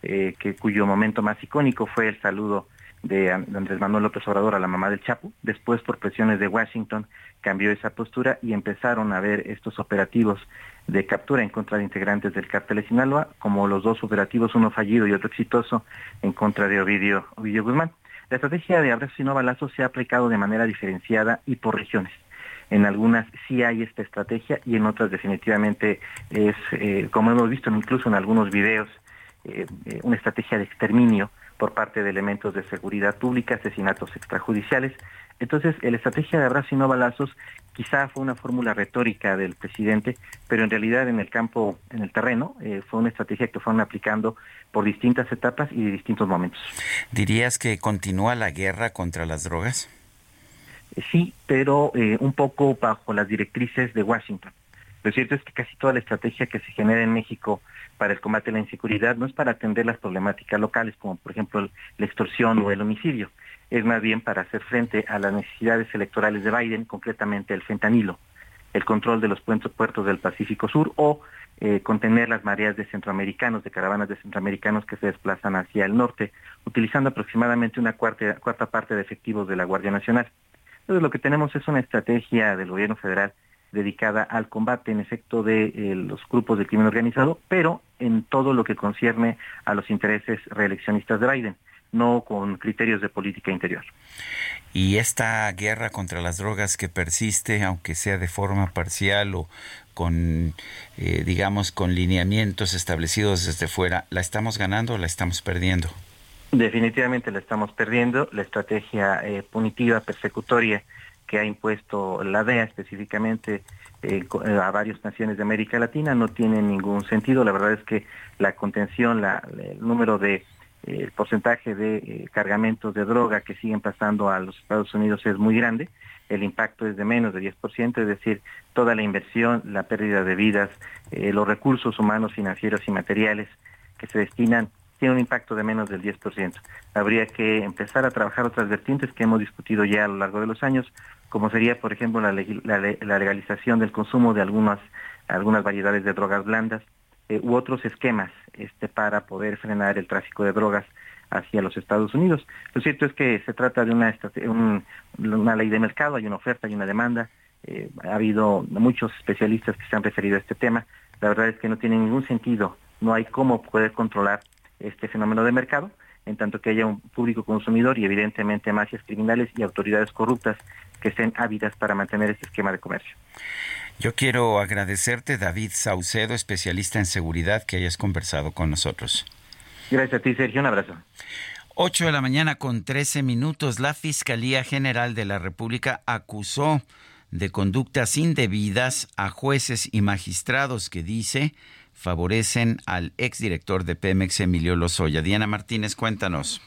eh, que cuyo momento más icónico fue el saludo de Andrés Manuel López Obrador a la mamá del Chapo. Después, por presiones de Washington, cambió esa postura y empezaron a ver estos operativos de captura en contra de integrantes del cártel de Sinaloa, como los dos operativos, uno fallido y otro exitoso, en contra de Ovidio, Ovidio Guzmán. La estrategia de abrazos y no balazos se ha aplicado de manera diferenciada y por regiones. En algunas sí hay esta estrategia y en otras definitivamente es, eh, como hemos visto incluso en algunos videos, eh, eh, una estrategia de exterminio por parte de elementos de seguridad pública, asesinatos extrajudiciales. Entonces, la estrategia de abrazos y no balazos quizá fue una fórmula retórica del presidente, pero en realidad en el campo, en el terreno, eh, fue una estrategia que fueron aplicando por distintas etapas y de distintos momentos. ¿Dirías que continúa la guerra contra las drogas? Eh, sí, pero eh, un poco bajo las directrices de Washington. Lo cierto es que casi toda la estrategia que se genera en México para el combate a la inseguridad no es para atender las problemáticas locales, como por ejemplo la extorsión o el homicidio, es más bien para hacer frente a las necesidades electorales de Biden, concretamente el fentanilo, el control de los puertos del Pacífico Sur o eh, contener las mareas de centroamericanos, de caravanas de centroamericanos que se desplazan hacia el norte, utilizando aproximadamente una cuarta, cuarta parte de efectivos de la Guardia Nacional. Entonces lo que tenemos es una estrategia del gobierno federal dedicada al combate en efecto de eh, los grupos de crimen organizado, pero en todo lo que concierne a los intereses reeleccionistas de Biden, no con criterios de política interior. Y esta guerra contra las drogas que persiste, aunque sea de forma parcial o con, eh, digamos, con lineamientos establecidos desde fuera, ¿la estamos ganando o la estamos perdiendo? Definitivamente la estamos perdiendo. La estrategia eh, punitiva, persecutoria que ha impuesto la DEA específicamente eh, eh, a varias naciones de América Latina no tiene ningún sentido. La verdad es que la contención, el número de eh, el porcentaje de cargamentos de droga que siguen pasando a los Estados Unidos es muy grande. El impacto es de menos de 10%, es decir, toda la inversión, la pérdida de vidas, los recursos humanos, financieros y materiales que se destinan tiene un impacto de menos del 10%. Habría que empezar a trabajar otras vertientes que hemos discutido ya a lo largo de los años, como sería, por ejemplo, la, legalización del consumo de algunas, algunas variedades de drogas blandas eh, u otros esquemas este, para poder frenar el tráfico de drogas hacia los Estados Unidos. Lo cierto es que se trata de una, una ley de mercado, hay una oferta, hay una demanda, eh, ha habido muchos especialistas que se han referido a este tema, la verdad es que no tiene ningún sentido, no hay cómo poder controlar este fenómeno de mercado, en tanto que haya un público consumidor y evidentemente mafias criminales y autoridades corruptas que estén ávidas para mantener este esquema de comercio. Yo quiero agradecerte, David Saucedo, especialista en seguridad, que hayas conversado con nosotros. Gracias a ti, Sergio. Un abrazo. 8 de la mañana con 13 minutos. La Fiscalía General de la República acusó de conductas indebidas a jueces y magistrados que dice favorecen al exdirector de Pemex, Emilio Lozoya. Diana Martínez, cuéntanos.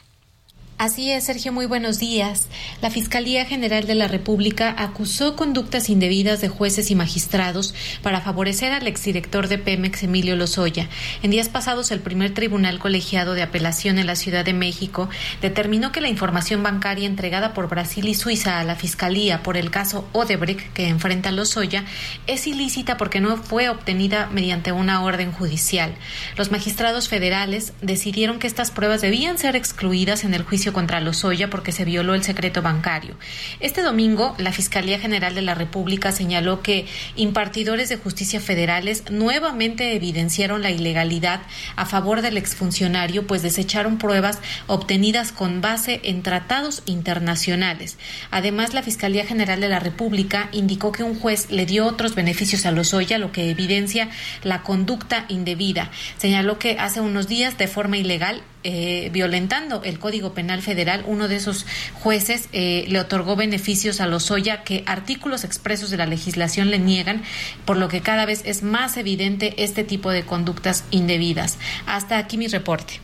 Así es, Sergio, muy buenos días. La Fiscalía General de la República acusó conductas indebidas de jueces y magistrados para favorecer al exdirector de Pemex, Emilio Lozoya. En días pasados, el primer tribunal colegiado de apelación en la Ciudad de México determinó que la información bancaria entregada por Brasil y Suiza a la Fiscalía por el caso Odebrecht que enfrenta Lozoya es ilícita porque no fue obtenida mediante una orden judicial. Los magistrados federales decidieron que estas pruebas debían ser excluidas en el juicio contra Lozoya porque se violó el secreto bancario. Este domingo, la Fiscalía General de la República señaló que impartidores de justicia federales nuevamente evidenciaron la ilegalidad a favor del exfuncionario, pues desecharon pruebas obtenidas con base en tratados internacionales. Además, la Fiscalía General de la República indicó que un juez le dio otros beneficios a Lozoya, lo que evidencia la conducta indebida. Señaló que hace unos días, de forma ilegal, eh, violentando el Código Penal Federal, uno de esos jueces eh, le otorgó beneficios a Lozoya que artículos expresos de la legislación le niegan, por lo que cada vez es más evidente este tipo de conductas indebidas. Hasta aquí mi reporte.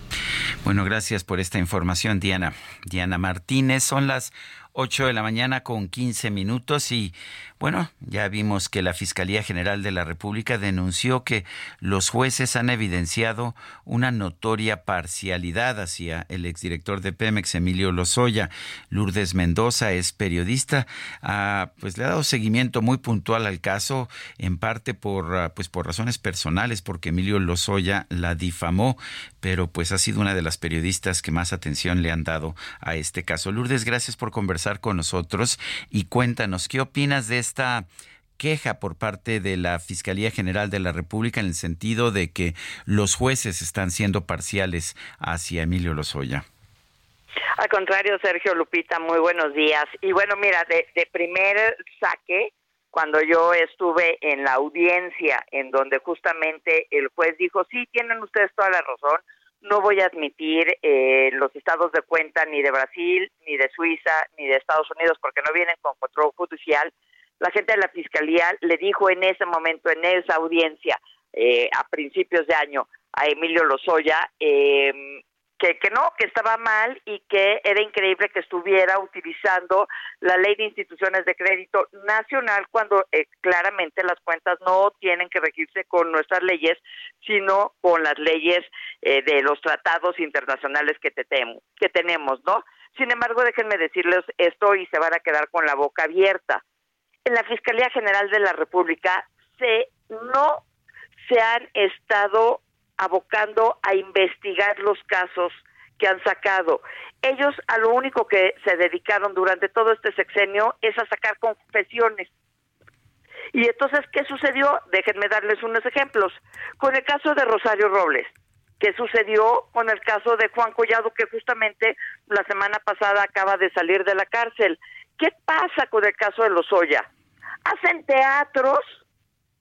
Bueno, gracias por esta información, Diana. Diana Martínez, son las 8 de la mañana con 15 minutos y bueno, ya vimos que la Fiscalía General de la República denunció que los jueces han evidenciado una notoria parcialidad hacia el exdirector de Pemex, Emilio Lozoya. Lourdes Mendoza es periodista, ah, pues le ha dado seguimiento muy puntual al caso, en parte por, ah, pues por razones personales, porque Emilio Lozoya la difamó, pero pues ha sido una de las periodistas que más atención le han dado a este caso. Lourdes, gracias por conversar con nosotros y cuéntanos, ¿qué opinas de esta queja por parte de la Fiscalía General de la República en el sentido de que los jueces están siendo parciales hacia Emilio Lozoya. Al contrario, Sergio Lupita, muy buenos días. Y bueno, mira, de, de primer saque, cuando yo estuve en la audiencia en donde justamente el juez dijo, sí, tienen ustedes toda la razón, no voy a admitir eh, los estados de cuenta ni de Brasil, ni de Suiza, ni de Estados Unidos porque no vienen con control judicial, la gente de la Fiscalía le dijo en ese momento, en esa audiencia, eh, a principios de año, a Emilio Lozoya, eh, que, que no, que estaba mal y que era increíble que estuviera utilizando la ley de instituciones de crédito nacional cuando eh, claramente las cuentas no tienen que regirse con nuestras leyes, sino con las leyes eh, de los tratados internacionales que, te que tenemos, ¿no? Sin embargo, déjenme decirles esto y se van a quedar con la boca abierta en la Fiscalía General de la República se no se han estado abocando a investigar los casos que han sacado. Ellos a lo único que se dedicaron durante todo este sexenio es a sacar confesiones. Y entonces, ¿qué sucedió? Déjenme darles unos ejemplos. Con el caso de Rosario Robles, ¿qué sucedió con el caso de Juan Collado, que justamente la semana pasada acaba de salir de la cárcel. ¿Qué pasa con el caso de Lozoya? Hacen teatros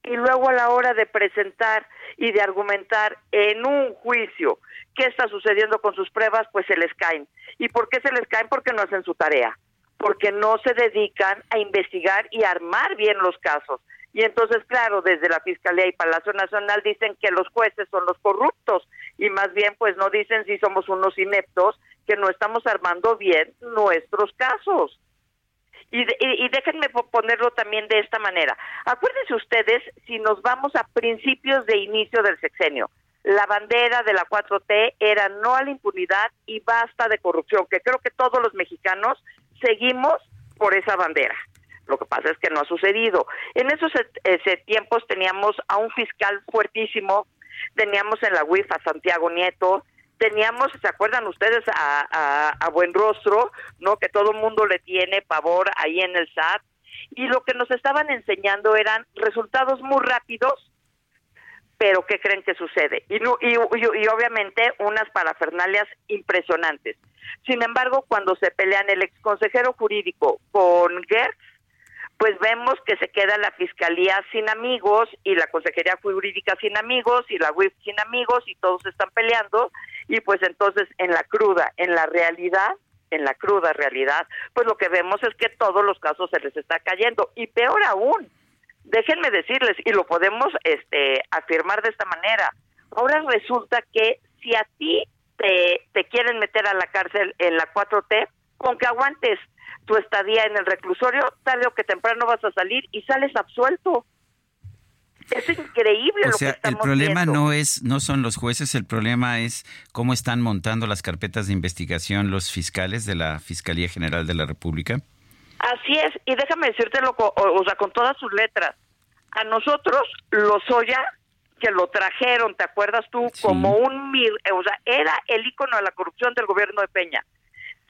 y luego a la hora de presentar y de argumentar en un juicio qué está sucediendo con sus pruebas, pues se les caen. ¿Y por qué se les caen? Porque no hacen su tarea, porque no se dedican a investigar y armar bien los casos. Y entonces, claro, desde la Fiscalía y Palacio Nacional dicen que los jueces son los corruptos y más bien pues no dicen si somos unos ineptos que no estamos armando bien nuestros casos. Y, déjenme ponerlo también de esta manera. Acuérdense ustedes, si nos vamos a principios de inicio del sexenio, la bandera de la 4T era no a la impunidad y basta de corrupción, que creo que todos los mexicanos seguimos por esa bandera. Lo que pasa es que no ha sucedido. En esos tiempos teníamos a un fiscal fuertísimo, teníamos en la UIF a Santiago Nieto, teníamos, ¿se acuerdan ustedes a, a, Buen Rostro, no? Que todo el mundo le tiene pavor ahí en el SAT. Y lo que nos estaban enseñando eran resultados muy rápidos, pero ¿qué creen que sucede? Y, y, y, obviamente unas parafernalias impresionantes. Sin embargo, cuando se pelean el ex consejero jurídico con Gertz, pues vemos que se queda la fiscalía sin amigos y la consejería jurídica sin amigos y la UIF sin amigos y todos están peleando y pues entonces en la cruda, en la realidad, en la cruda realidad, pues lo que vemos es que todos los casos se les está cayendo y peor aún, déjenme decirles y lo podemos este afirmar de esta manera. Ahora resulta que si a ti te, te quieren meter a la cárcel en la 4T, con que aguantes tu estadía en el reclusorio, tarde o que temprano vas a salir y sales absuelto. Es increíble. O sea, el problema no es, no son los jueces, el problema es cómo están montando las carpetas de investigación los fiscales de la Fiscalía General de la República. Así es, y déjame decírtelo, o, o sea, con todas sus letras. A nosotros, los Oya, que lo trajeron, ¿te acuerdas tú? Como un, o sea, era el icono de la corrupción del gobierno de Peña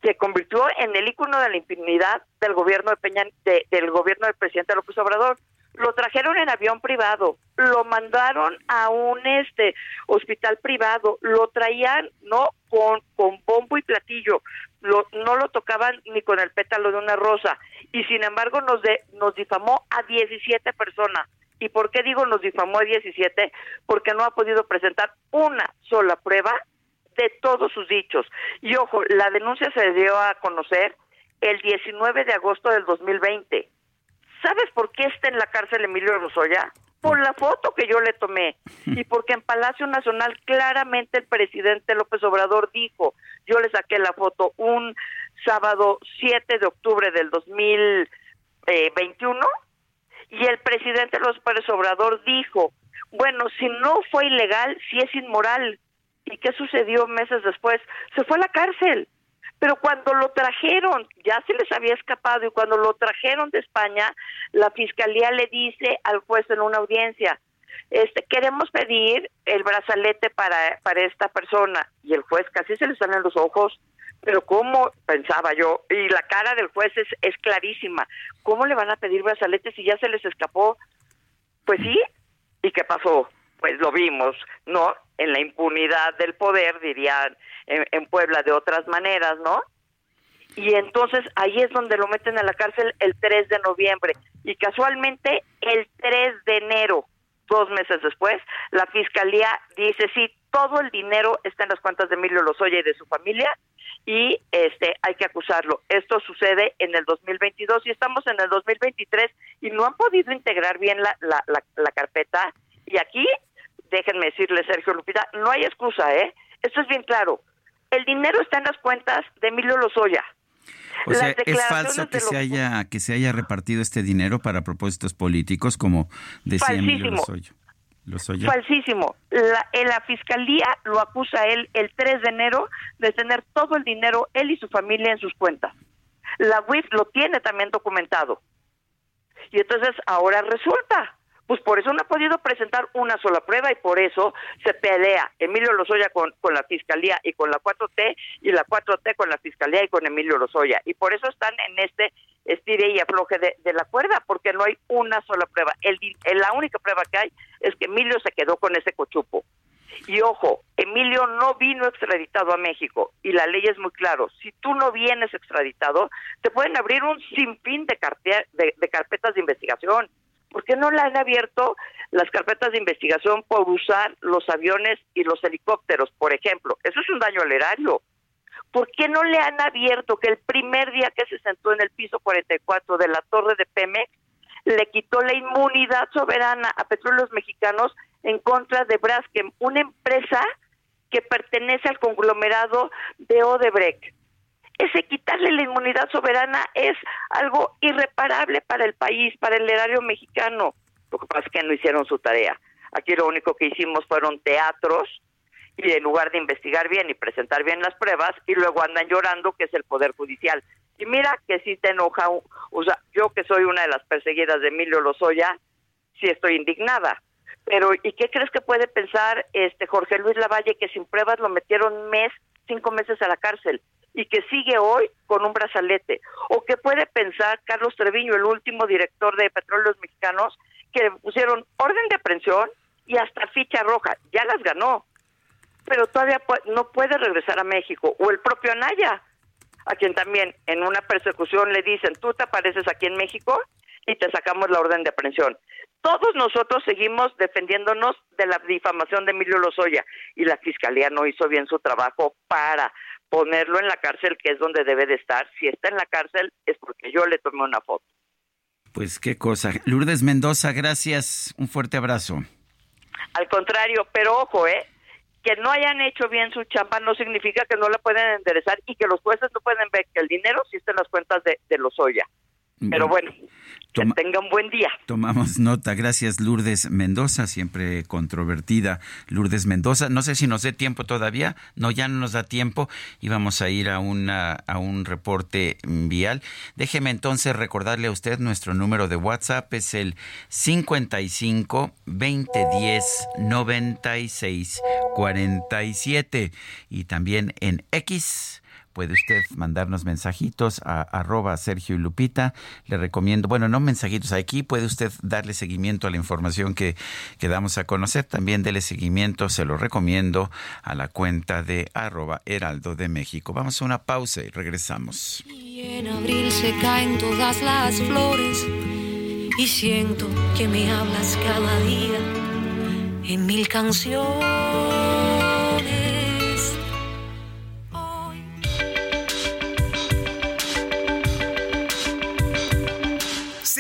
se convirtió en el icono de la impunidad del gobierno de Peña, del gobierno del presidente López Obrador. Lo trajeron en avión privado, lo mandaron a un este hospital privado, lo traían no con, con bombo y platillo, lo, no lo tocaban ni con el pétalo de una rosa y sin embargo nos de, nos difamó a 17 personas. ¿Y por qué digo nos difamó a 17? Porque no ha podido presentar una sola prueba de todos sus dichos. Y ojo, la denuncia se dio a conocer el 19 de agosto del 2020. ¿Sabes por qué está en la cárcel Emilio Rosoya? Por la foto que yo le tomé y [LAUGHS] porque en Palacio Nacional claramente el presidente López Obrador dijo, yo le saqué la foto un sábado 7 de octubre del 2021 y el presidente López Obrador dijo, bueno, si no fue ilegal, si es inmoral, ¿Y qué sucedió meses después? Se fue a la cárcel. Pero cuando lo trajeron, ya se les había escapado y cuando lo trajeron de España, la fiscalía le dice al juez en una audiencia, este, queremos pedir el brazalete para, para esta persona. Y el juez casi se le salen los ojos, pero ¿cómo? Pensaba yo. Y la cara del juez es, es clarísima. ¿Cómo le van a pedir brazalete si ya se les escapó? Pues sí. ¿Y qué pasó? Pues lo vimos, ¿no? en la impunidad del poder, dirían en, Puebla de otras maneras, ¿no? Y entonces ahí es donde lo meten a la cárcel el 3 de noviembre. Y casualmente el 3 de enero, dos meses después, la fiscalía dice, sí, todo el dinero está en las cuentas de Emilio Lozoya y de su familia y este hay que acusarlo. Esto sucede en el 2022 y estamos en el 2023 y no han podido integrar bien la, la, la carpeta. Y aquí déjenme decirle, Sergio Lupita, no hay excusa, ¿eh? Esto es bien claro. El dinero está en las cuentas de Emilio Lozoya. O sea, es falso que se haya que se haya repartido este dinero para propósitos políticos, como decía Emilio Lozoya. Falsísimo. La, en la fiscalía lo acusa él el 3 de enero de tener todo el dinero él y su familia en sus cuentas. La UIF lo tiene también documentado. Y entonces ahora resulta pues por eso no ha podido presentar una sola prueba y por eso se pelea Emilio Lozoya con, con la Fiscalía y con la 4T y la 4T con la Fiscalía y con Emilio Lozoya. Y por eso están en este estire y afloje de, de la cuerda, porque no hay una sola prueba. El, la única prueba que hay es que Emilio se quedó con ese cochupo. Y ojo, Emilio no vino extraditado a México y la ley es muy claro. Si tú no vienes extraditado, te pueden abrir un sinfín de, de carpetas de investigación ¿Por qué no le han abierto las carpetas de investigación por usar los aviones y los helicópteros, por ejemplo? Eso es un daño al erario. ¿Por qué no le han abierto que el primer día que se sentó en el piso 44 de la torre de Pemex le quitó la inmunidad soberana a petróleos mexicanos en contra de Braskem, una empresa que pertenece al conglomerado de Odebrecht? Ese quitarle la inmunidad soberana es algo irreparable para el país, para el erario mexicano. Lo que pasa es que no hicieron su tarea. Aquí lo único que hicimos fueron teatros y en lugar de investigar bien y presentar bien las pruebas y luego andan llorando que es el poder judicial. Y mira que si te enoja, o sea, yo que soy una de las perseguidas de Emilio Lozoya, sí estoy indignada, Pero, ¿y qué crees que puede pensar este Jorge Luis Lavalle que sin pruebas lo metieron mes, cinco meses a la cárcel y que sigue hoy con un brazalete? ¿O qué puede pensar Carlos Treviño, el último director de Petróleos Mexicanos, que pusieron orden de aprehensión y hasta ficha roja? Ya las ganó, pero todavía no puede regresar a México. O el propio Anaya, a quien también en una persecución le dicen, tú te apareces aquí en México y te sacamos la orden de aprehensión. Todos nosotros seguimos defendiéndonos de la difamación de Emilio Lozoya y la fiscalía no hizo bien su trabajo para ponerlo en la cárcel, que es donde debe de estar. Si está en la cárcel es porque yo le tomé una foto. Pues qué cosa. Lourdes Mendoza, gracias. Un fuerte abrazo. Al contrario, pero ojo, ¿eh? que no hayan hecho bien su chamba no significa que no la pueden enderezar y que los jueces no pueden ver que el dinero sí está en las cuentas de, de Lozoya. Pero bueno, que tenga un buen día. Tomamos nota. Gracias, Lourdes Mendoza, siempre controvertida. Lourdes Mendoza, no sé si nos dé tiempo todavía. No, ya no nos da tiempo y vamos a ir a, una, a un reporte vial. Déjeme entonces recordarle a usted nuestro número de WhatsApp es el 55 2010 96 47 y también en X puede usted mandarnos mensajitos a arroba Sergio y Lupita. Le recomiendo, bueno, no mensajitos aquí, puede usted darle seguimiento a la información que, que damos a conocer. También dele seguimiento, se lo recomiendo, a la cuenta de arroba Heraldo de México. Vamos a una pausa y regresamos. Y en abril se caen todas las flores y siento que me hablas cada día en mil canciones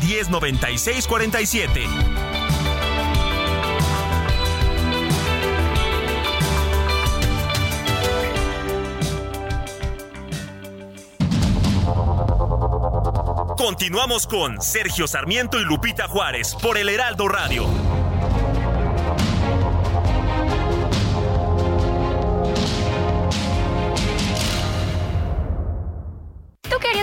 109647. Continuamos con Sergio Sarmiento y Lupita Juárez por el Heraldo Radio.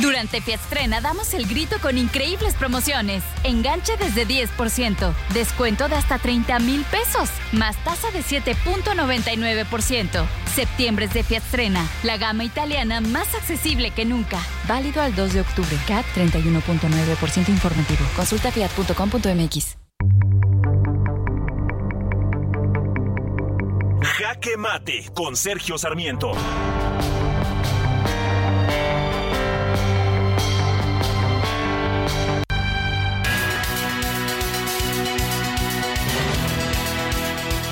Durante Fiatstrena damos el grito con increíbles promociones. Enganche desde 10%, descuento de hasta 30 mil pesos, más tasa de 7.99%. Septiembre es de Fiatstrena, la gama italiana más accesible que nunca. Válido al 2 de octubre. CAT 31.9% informativo. Consulta fiat.com.mx. Jaque Mate con Sergio Sarmiento.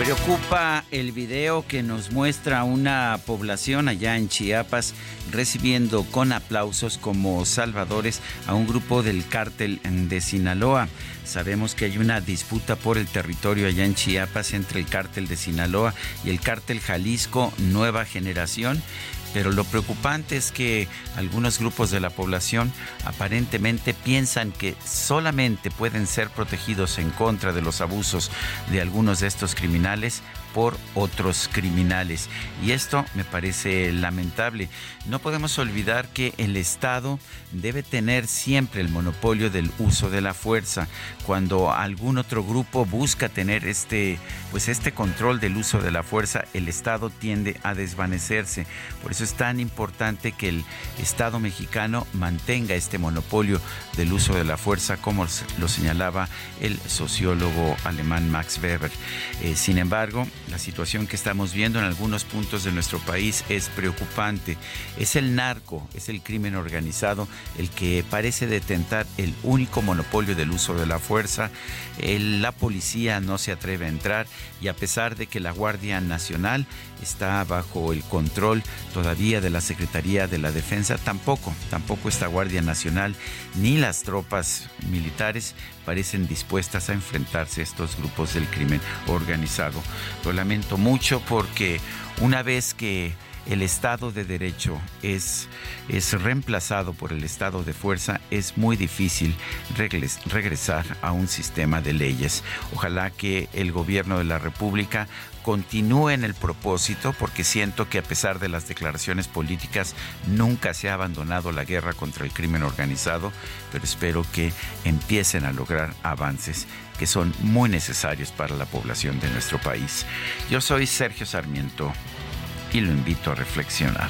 Preocupa el video que nos muestra una población allá en Chiapas recibiendo con aplausos como salvadores a un grupo del cártel de Sinaloa. Sabemos que hay una disputa por el territorio allá en Chiapas entre el cártel de Sinaloa y el cártel Jalisco Nueva Generación pero lo preocupante es que algunos grupos de la población aparentemente piensan que solamente pueden ser protegidos en contra de los abusos de algunos de estos criminales por otros criminales. Y esto me parece lamentable. No podemos olvidar que el Estado debe tener siempre el monopolio del uso de la fuerza. Cuando algún otro grupo busca tener este, pues este control del uso de la fuerza, el Estado tiende a desvanecerse. Por eso es tan importante que el Estado mexicano mantenga este monopolio del uso de la fuerza, como lo señalaba el sociólogo alemán Max Weber. Eh, sin embargo, la situación que estamos viendo en algunos puntos de nuestro país es preocupante. Es el narco, es el crimen organizado el que parece detentar el único monopolio del uso de la fuerza. la policía no se atreve a entrar y a pesar de que la Guardia Nacional está bajo el control todavía de la Secretaría de la Defensa, tampoco, tampoco esta Guardia Nacional ni las tropas militares parecen dispuestas a enfrentarse a estos grupos del crimen organizado. Lamento mucho porque una vez que el Estado de Derecho es, es reemplazado por el Estado de Fuerza, es muy difícil regresar a un sistema de leyes. Ojalá que el gobierno de la República continúe en el propósito, porque siento que a pesar de las declaraciones políticas, nunca se ha abandonado la guerra contra el crimen organizado, pero espero que empiecen a lograr avances que son muy necesarios para la población de nuestro país. Yo soy Sergio Sarmiento y lo invito a reflexionar.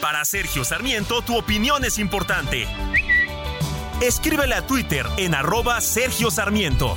Para Sergio Sarmiento, tu opinión es importante. Escríbele a Twitter en arroba Sergio Sarmiento.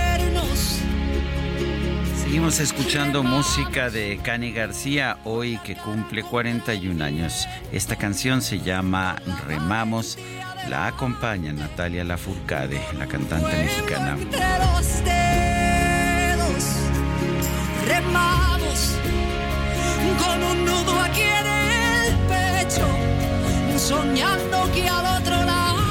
Seguimos escuchando música de Cani García, hoy que cumple 41 años. Esta canción se llama Remamos. La acompaña Natalia Lafourcade, la cantante mexicana. remamos con un nudo aquí en el pecho, soñando que al otro lado.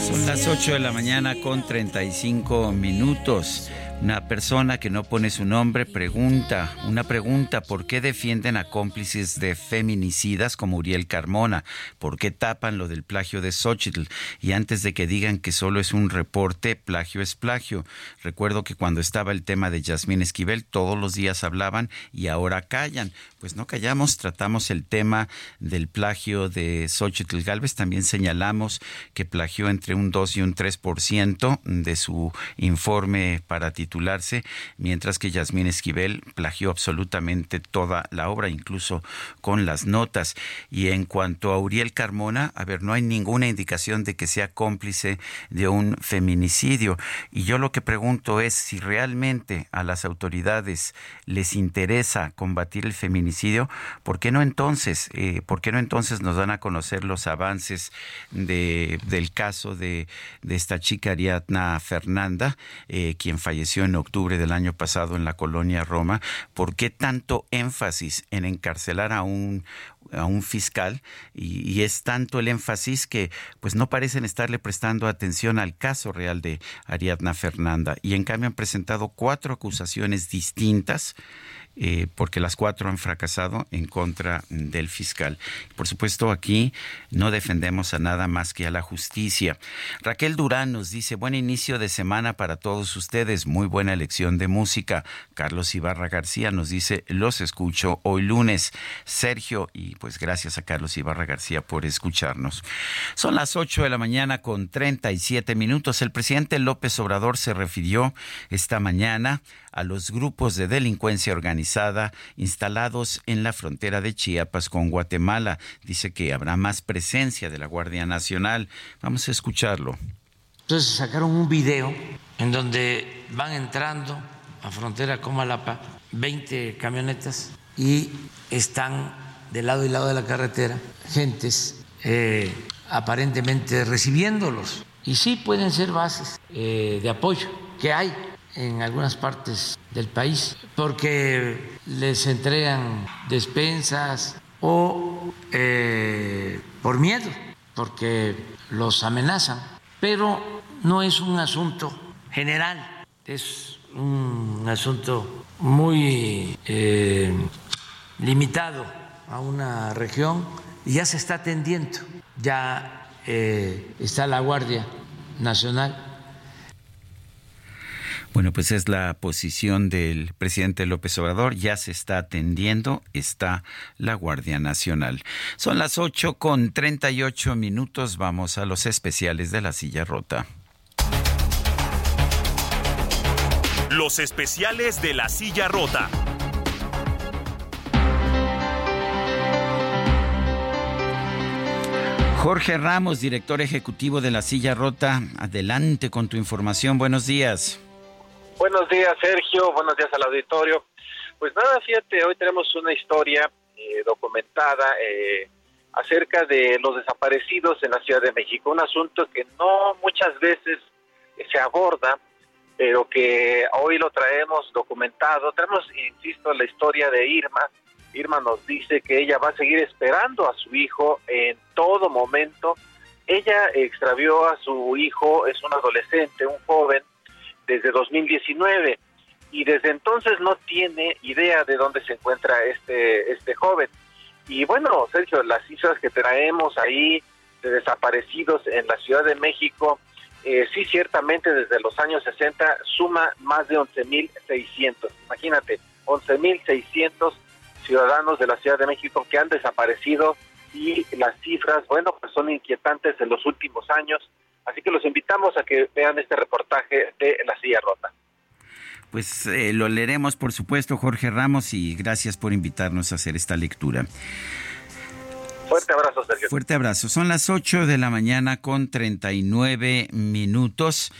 Son las 8 de la mañana con 35 minutos. Una persona que no pone su nombre pregunta, una pregunta, ¿por qué defienden a cómplices de feminicidas como Uriel Carmona? ¿Por qué tapan lo del plagio de Xochitl? Y antes de que digan que solo es un reporte, plagio es plagio. Recuerdo que cuando estaba el tema de Yasmín Esquivel, todos los días hablaban y ahora callan. Pues no callamos, tratamos el tema del plagio de Xochitl Galvez, también señalamos que plagió entre un 2 y un 3% de su informe para titular mientras que Yasmín Esquivel plagió absolutamente toda la obra, incluso con las notas. Y en cuanto a Uriel Carmona, a ver, no hay ninguna indicación de que sea cómplice de un feminicidio. Y yo lo que pregunto es si realmente a las autoridades les interesa combatir el feminicidio, ¿por qué no entonces, eh, por qué no entonces nos dan a conocer los avances de, del caso de, esta chica Ariadna Fernanda, eh, quien falleció en octubre del año pasado en la colonia Roma, ¿por qué tanto énfasis en encarcelar a un, a un fiscal y, es tanto el énfasis que pues no parecen estarle prestando atención al caso real de Ariadna Fernanda. Y en cambio han presentado cuatro acusaciones distintas eh, porque las cuatro han fracasado en contra del fiscal. Por supuesto, aquí no defendemos a nada más que a la justicia. Raquel Durán nos dice, buen inicio de semana para todos ustedes, muy buena elección de música. Carlos Ibarra García nos dice, los escucho hoy lunes. Sergio, y pues gracias a Carlos Ibarra García por escucharnos. Son las 8 de la mañana con 37 minutos. El presidente López Obrador se refirió esta mañana a los grupos de delincuencia organizada instalados en la frontera de Chiapas con Guatemala. Dice que habrá más presencia de la Guardia Nacional. Vamos a escucharlo. Entonces sacaron un video en donde van entrando a frontera con Malapa 20 camionetas y están de lado y lado de la carretera gentes eh, aparentemente recibiéndolos. Y sí pueden ser bases eh, de apoyo que hay en algunas partes del país, porque les entregan despensas o eh, por miedo, porque los amenazan. Pero no es un asunto general, es un asunto muy eh, limitado a una región y ya se está atendiendo, ya eh, está la Guardia Nacional bueno, pues es la posición del presidente López Obrador. Ya se está atendiendo, está la Guardia Nacional. Son las 8 con 38 minutos. Vamos a los especiales de la silla rota. Los especiales de la silla rota. Jorge Ramos, director ejecutivo de la silla rota. Adelante con tu información. Buenos días. Buenos días, Sergio. Buenos días al auditorio. Pues nada, fíjate, hoy tenemos una historia eh, documentada eh, acerca de los desaparecidos en la Ciudad de México. Un asunto que no muchas veces se aborda, pero que hoy lo traemos documentado. Tenemos, insisto, la historia de Irma. Irma nos dice que ella va a seguir esperando a su hijo en todo momento. Ella extravió a su hijo, es un adolescente, un joven, desde 2019 y desde entonces no tiene idea de dónde se encuentra este este joven. Y bueno, Sergio, las cifras que traemos ahí de desaparecidos en la Ciudad de México, eh, sí ciertamente desde los años 60 suma más de 11.600. Imagínate, 11.600 ciudadanos de la Ciudad de México que han desaparecido y las cifras, bueno, pues son inquietantes en los últimos años Así que los invitamos a que vean este reportaje de La Silla Rota. Pues eh, lo leeremos, por supuesto, Jorge Ramos, y gracias por invitarnos a hacer esta lectura. Fuerte abrazo, Sergio. Fuerte abrazo. Son las 8 de la mañana con 39 minutos.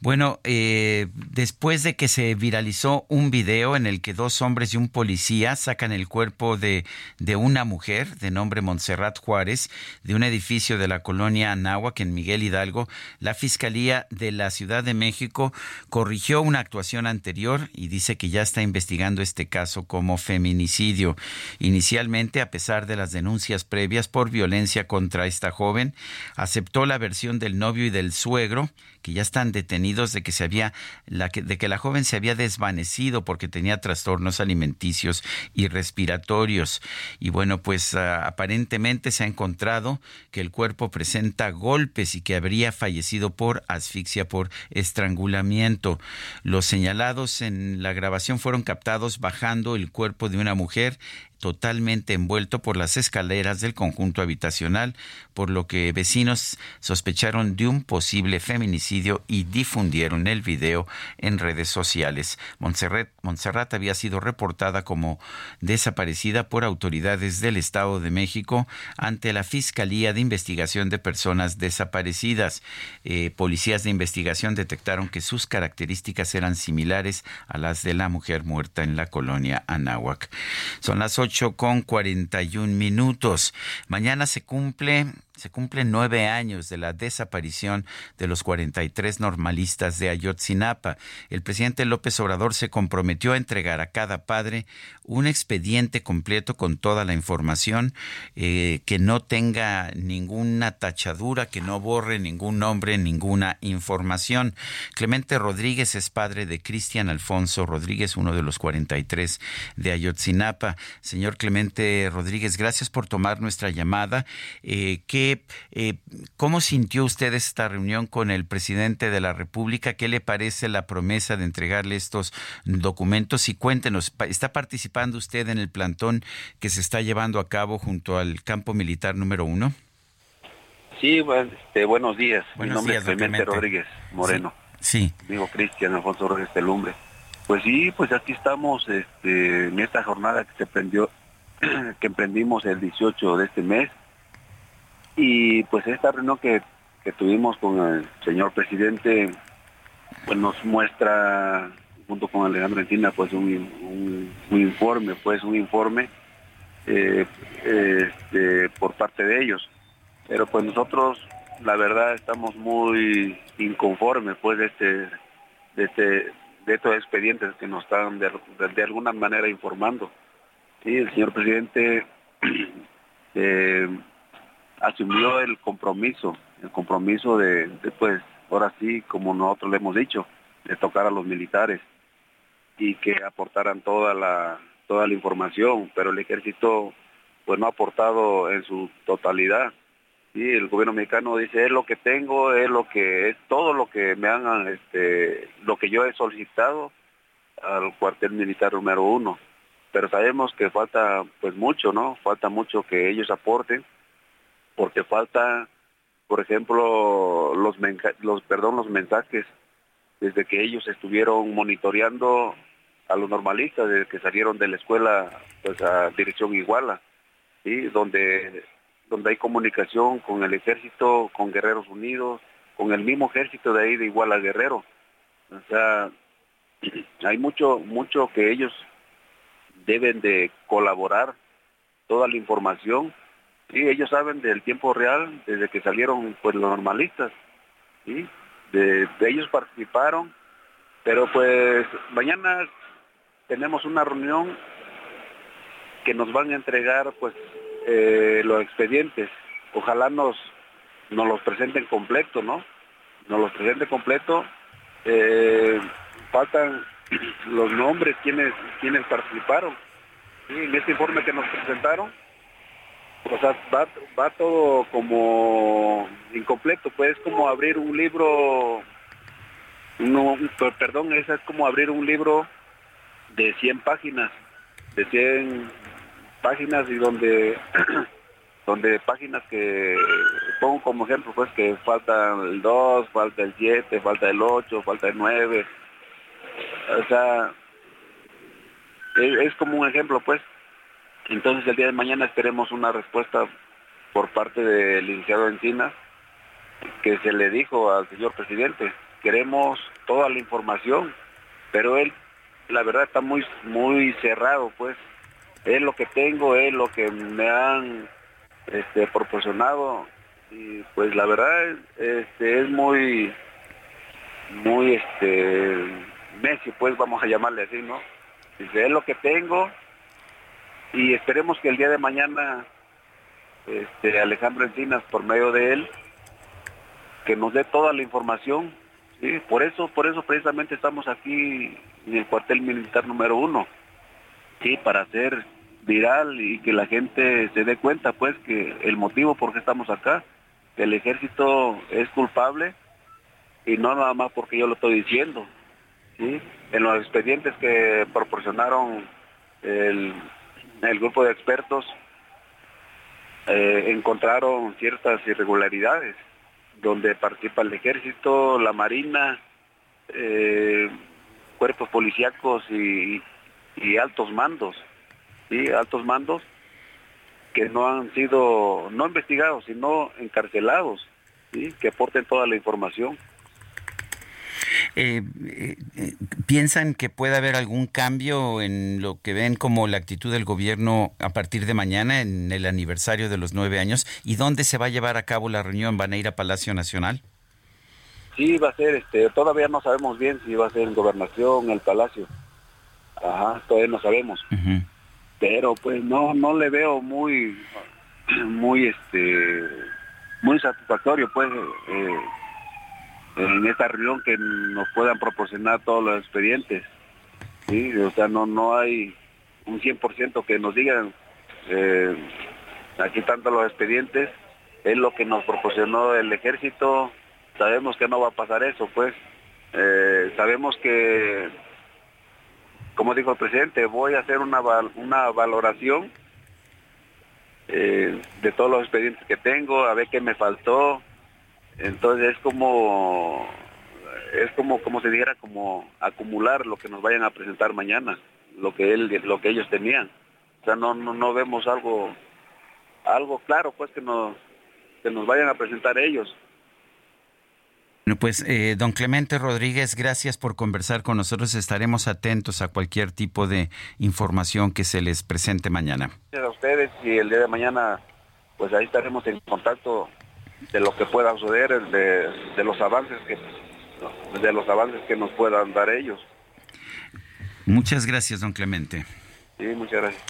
Bueno, eh, después de que se viralizó un video en el que dos hombres y un policía sacan el cuerpo de, de una mujer de nombre Montserrat Juárez de un edificio de la colonia Anáhuac en Miguel Hidalgo, la Fiscalía de la Ciudad de México corrigió una actuación anterior y dice que ya está investigando este caso como feminicidio. Inicialmente, a pesar de las denuncias previas por violencia contra esta joven, aceptó la versión del novio y del suegro que ya están detenidos de que se había la de que la joven se había desvanecido porque tenía trastornos alimenticios y respiratorios. Y bueno pues ah, aparentemente se ha encontrado que el cuerpo presenta golpes y que habría fallecido por asfixia por estrangulamiento. Los señalados en la grabación fueron captados bajando el cuerpo de una mujer totalmente envuelto por las escaleras del conjunto habitacional, por lo que vecinos sospecharon de un posible feminicidio y difundieron el video en redes sociales. Montserrat, había sido reportada como desaparecida por autoridades del Estado de México ante la Fiscalía de Investigación de Personas Desaparecidas. Eh, policías de investigación detectaron que sus características eran similares a las de la mujer muerta en la colonia Anáhuac. Son las con 41 minutos. Mañana se cumple se cumplen nueve años de la desaparición de los 43 normalistas de Ayotzinapa. El presidente López Obrador se comprometió a entregar a cada padre un expediente completo con toda la información, eh, que no tenga ninguna tachadura, que no borre ningún nombre, ninguna información. Clemente Rodríguez es padre de Cristian Alfonso Rodríguez, uno de los 43 de Ayotzinapa. Señor Clemente Rodríguez, gracias por tomar nuestra llamada. Eh, eh, ¿Cómo sintió usted esta reunión con el presidente de la República? ¿Qué le parece la promesa de entregarle estos documentos? Y cuéntenos, ¿está participando usted en el plantón que se está llevando a cabo junto al campo militar número uno? Sí, este, buenos días. Mi nombre es Clemente, Rodríguez Moreno. Sí. Digo Cristian Alfonso Rodríguez Telumbre. Pues sí, pues aquí estamos este, en esta jornada que se prendió, [CLEARS THROAT] que emprendimos el 18 de este mes y pues esta reunión que, tuvimos con el señor presidente, pues nos muestra, junto con Alejandro Encina, pues un, informe, pues un informe eh, este, por parte de ellos. Pero pues nosotros, la verdad, estamos muy inconformes pues de este, este, de estos expedientes que nos están de, alguna manera informando. Sí, el señor presidente [CLEARS THROAT] eh, asumió el compromiso, el compromiso de, pues, ahora sí, como nosotros le hemos dicho, de tocar a los militares y que aportaran toda la toda la información, pero el ejército pues no ha aportado en su totalidad. Y el gobierno mexicano dice es lo que tengo, es lo que es todo lo que me han este lo que yo he solicitado al cuartel militar número uno. Pero sabemos que falta pues mucho, ¿no? Falta mucho que ellos aporten porque falta, por ejemplo, los, los, perdón, los mensajes desde que ellos estuvieron monitoreando a los normalistas desde que salieron de la escuela pues a dirección Iguala, ¿sí? donde, donde hay comunicación con el ejército, con Guerreros Unidos, con el mismo ejército de ahí de Iguala Guerrero. O sea, [CLEARS THROAT] hay mucho, mucho que ellos deben de colaborar, toda la información Sí, ellos saben del tiempo real desde que salieron pues los normalistas. ¿sí? De, ellos participaron, pero pues mañana tenemos una reunión que nos van a entregar pues eh, los expedientes. Ojalá nos, nos los presenten completo, ¿no? Nos los presenten completo. Eh, faltan [CLEARS THROAT] los nombres, quienes, quienes participaron. En este informe que nos presentaron, o sea, va, todo como incompleto, pues es como abrir un libro, no, perdón, esa es como abrir un libro de 100 páginas, de 100 páginas y donde, [CLEARS THROAT] donde páginas que pongo como ejemplo, pues que falta el 2, falta el 7, falta el 8, falta el 9, o sea, es como un ejemplo, pues, entonces el día de mañana esperemos una respuesta por parte del licenciado Encina que se le dijo al señor presidente, queremos toda la información, pero él la verdad está muy muy cerrado, pues es lo que tengo, es lo que me han este, proporcionado y pues la verdad este, es muy muy este Messi pues vamos a llamarle así, ¿no? Dice, es lo que tengo, y esperemos que el día de mañana este, Alejandro Encinas, por medio de él, que nos dé toda la información. Por eso, por eso precisamente estamos aquí en el cuartel militar número uno, ¿sí? para hacer viral y que la gente se dé cuenta pues que el motivo por qué estamos acá, el ejército es culpable y no nada más porque yo lo estoy diciendo. ¿sí? En los expedientes que proporcionaron el el grupo de expertos eh, encontraron ciertas irregularidades donde participa el ejército, la marina, eh, cuerpos policíacos y, altos mandos, altos mandos que no han sido no investigados, sino encarcelados, ¿sí? que aporten toda la información. Eh, eh, eh, ¿Piensan que puede haber algún cambio en lo que ven como la actitud del gobierno a partir de mañana en el aniversario de los nueve años? ¿Y dónde se va a llevar a cabo la reunión? ¿Van a ir a Palacio Nacional? Sí, va a ser, este, todavía no sabemos bien si va a ser en Gobernación, el Palacio. Ajá, todavía no sabemos. Pero pues no, no le veo muy, muy, este, muy satisfactorio, pues, eh, en esta reunión que nos puedan proporcionar todos los expedientes. Sí, o sea, no, no hay un 100% que nos digan, eh, aquí tanto los expedientes, es lo que nos proporcionó el ejército, sabemos que no va a pasar eso, pues. Eh, sabemos que, como dijo el presidente, voy a hacer una, una valoración eh, de todos los expedientes que tengo, a ver qué me faltó. Entonces es como, es como, como se dijera, como acumular lo que nos vayan a presentar mañana, lo que él, lo que ellos tenían. O sea, no, no, no vemos algo, algo claro, pues que nos, que nos vayan a presentar ellos. Bueno, pues eh, don Clemente Rodríguez, gracias por conversar con nosotros. Estaremos atentos a cualquier tipo de información que se les presente mañana. Gracias a ustedes y el día de mañana, pues ahí estaremos en contacto de lo que pueda suceder, de, de los avances que de los avances que nos puedan dar ellos. Muchas gracias, don Clemente. Sí, muchas gracias.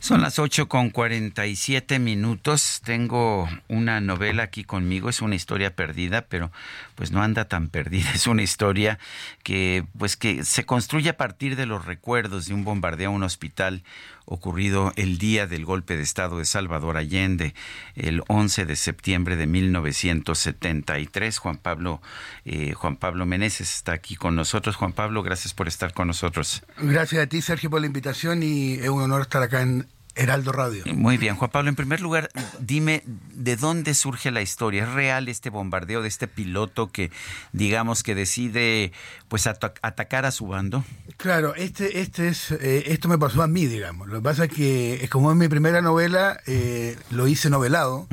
Son las 8 con 47 minutos. Tengo una novela aquí conmigo. Es una historia perdida, pero pues no anda tan perdida. [LAUGHS] Es una historia que pues que se construye a partir de los recuerdos de un bombardeo a un hospital ocurrido el día del golpe de Estado de Salvador Allende, el 11 de septiembre de 1973. Juan Pablo, eh, Juan Pablo Meneses está aquí con nosotros. Juan Pablo, gracias por estar con nosotros. Gracias a ti, Sergio, por la invitación y es un honor estar acá en Heraldo Radio. Muy bien, Juan Pablo. En primer lugar, dime de dónde surge la historia. ¿Es real este bombardeo de este piloto que, digamos, que decide, pues, atacar a su bando? Claro, este, este es, eh, esto me pasó a mí, digamos. Lo que pasa es que, es como en mi primera novela, eh, lo hice novelado,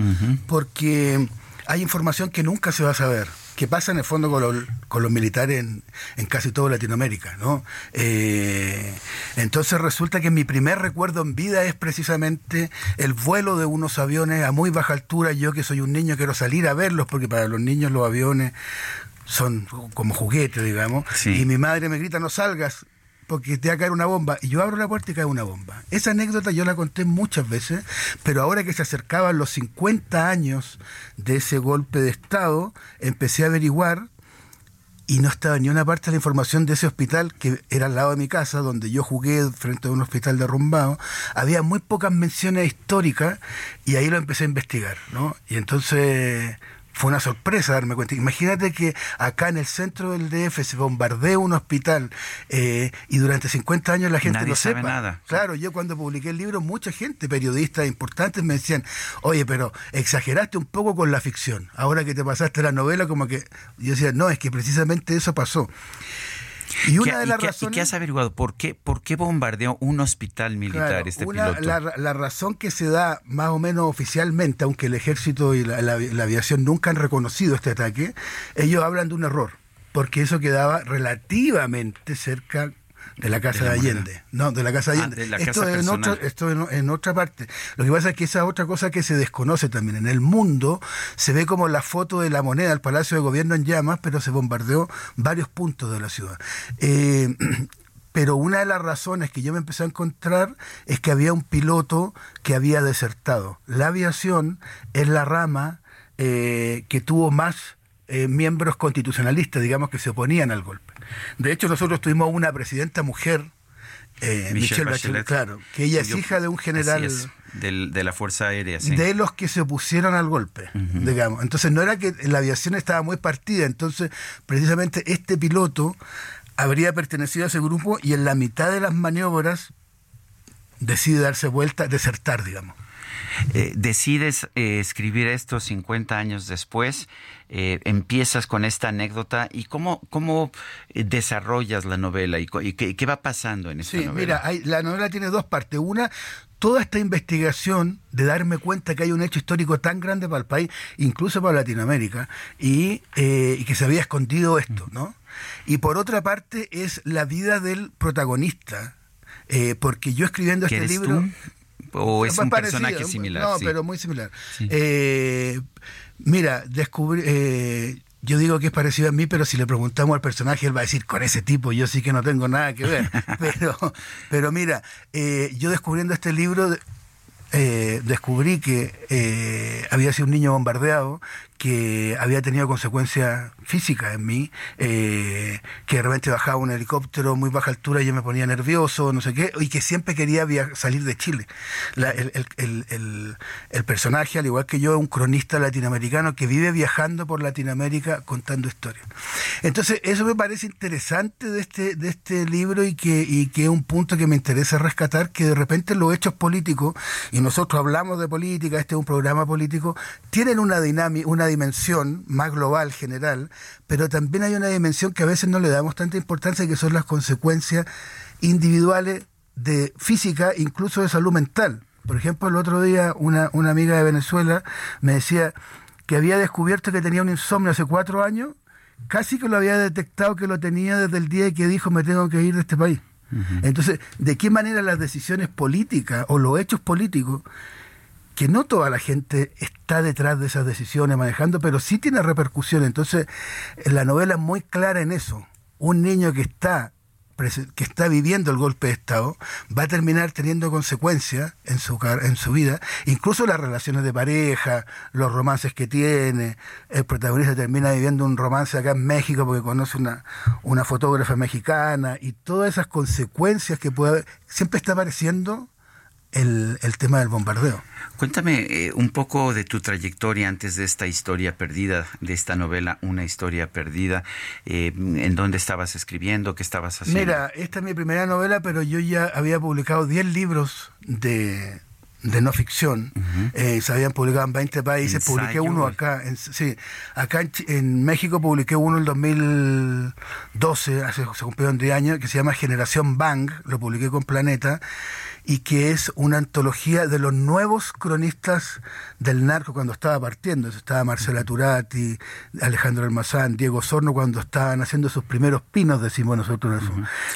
porque hay información que nunca se va a saber que pasa en el fondo con, los militares en, en, casi toda Latinoamérica, ¿no? Eh, entonces resulta que mi primer recuerdo en vida es precisamente el vuelo de unos aviones a muy baja altura. Yo que soy un niño quiero salir a verlos porque para los niños los aviones son como juguetes, digamos. Y mi madre me grita, no salgas porque te va a caer una bomba. Y yo abro la puerta y cae una bomba. Esa anécdota yo la conté muchas veces, pero ahora que se acercaban los 50 años de ese golpe de Estado, empecé a averiguar y no estaba ni una parte de la información de ese hospital que era al lado de mi casa, donde yo jugué frente a un hospital derrumbado. Había muy pocas menciones históricas y ahí lo empecé a investigar, ¿no? Y entonces fue una sorpresa darme cuenta. Imagínate que acá en el centro del DF se bombardea un hospital eh, y durante 50 años la gente no sabe sepa. nada. Claro, yo cuando publiqué el libro, mucha gente, periodistas importantes, me decían, oye, pero exageraste un poco con la ficción. Ahora que te pasaste la novela, como que yo decía, no, es que precisamente eso pasó. Y una de las razones. qué has averiguado? ¿Por qué, ¿Por qué bombardeó un hospital militar este piloto? La, razón que se da más o menos oficialmente, aunque el ejército y la, aviación nunca han reconocido este ataque, ellos hablan de un error, porque eso quedaba relativamente cerca de la casa de, Allende. No, de la casa de ah, Allende. esto, en otra, esto en, otra parte. Lo que pasa es que esa otra cosa que se desconoce también. En el mundo se ve como la foto de la moneda, el Palacio de Gobierno en llamas, pero se bombardeó varios puntos de la ciudad. Eh, [CLEARS THROAT] pero una de las razones que yo me empecé a encontrar es que había un piloto que había desertado. La aviación es la rama eh, que tuvo más eh, miembros constitucionalistas, digamos, que se oponían al golpe. De hecho, nosotros tuvimos una presidenta mujer, eh, Michelle, Bachelet, claro, que ella es hija de un general... de la Fuerza Aérea, sí. De los que se opusieron al golpe, digamos. Entonces no era que la aviación estaba muy partida, entonces precisamente este piloto habría pertenecido a ese grupo y en la mitad de las maniobras decide darse vuelta, desertar, digamos. Eh, decides eh, escribir esto 50 años después, eh, empiezas con esta anécdota y cómo, cómo desarrollas la novela y, qué, va pasando en esta sí, Mira, la novela tiene dos partes. Una, toda esta investigación de darme cuenta que hay un hecho histórico tan grande para el país, incluso para Latinoamérica, y, eh, y que se había escondido esto, ¿no? Y por otra parte es la vida del protagonista, eh, porque yo escribiendo este libro... ¿O es un personaje similar? No, pero muy similar. Eh, mira, descubrí... Eh, yo digo que es parecido a mí, pero si le preguntamos al personaje, él va a decir, con ese tipo yo sí que no tengo nada que ver. [LAUGHS] pero, pero mira, yo descubriendo este libro, descubrí que había sido un niño bombardeado, que había tenido consecuencias físicas en mí, eh, que de repente bajaba un helicóptero muy baja altura y yo me ponía nervioso, no sé qué, y que siempre quería salir de Chile. el, personaje, al igual que yo, es un cronista latinoamericano que vive viajando por Latinoamérica contando historias. Entonces, eso me parece interesante de este, de este libro y que, y que es un punto que me interesa rescatar, que de repente los hechos políticos, y nosotros hablamos de política, este es un programa político, tienen una dinámica, una dimensión más global, general, pero también hay una dimensión que a veces no le damos tanta importancia, que son las consecuencias individuales de física, incluso de salud mental. Por ejemplo, el otro día una, una amiga de Venezuela me decía que había descubierto que tenía un insomnio hace cuatro años, casi que lo había detectado que lo tenía desde el día que dijo me tengo que ir de este país. Entonces, ¿de qué manera las decisiones políticas o los hechos políticos que no toda la gente está detrás de esas decisiones manejando, pero sí tiene repercusión. Entonces, la novela es muy clara en eso. Un niño que está que está viviendo el golpe de Estado va a terminar teniendo consecuencias en su, en su vida, incluso las relaciones de pareja, los romances que tiene. El protagonista termina viviendo un romance acá en México porque conoce una, una fotógrafa mexicana y todas esas consecuencias que puede haber. Siempre está apareciendo el, el tema del bombardeo. Cuéntame eh, un poco de tu trayectoria antes de esta historia perdida, de esta novela, Una historia perdida. Eh, ¿En dónde estabas escribiendo? ¿Qué estabas haciendo? Mira, esta es mi primera novela, pero yo ya había publicado 10 libros de, de no ficción. Eh, se habían publicado en 20 países. Publiqué uno acá. En, sí, acá en, en, México publiqué uno en 2012, hace, se cumplieron 10 años, que se llama Generación Bang. Lo publiqué con Planeta y que es una antología de los nuevos cronistas del narco cuando estaba partiendo. Estaba Marcela Turati, Alejandro Almazán, Diego Sorno cuando estaban haciendo sus primeros pinos, decimos nosotros.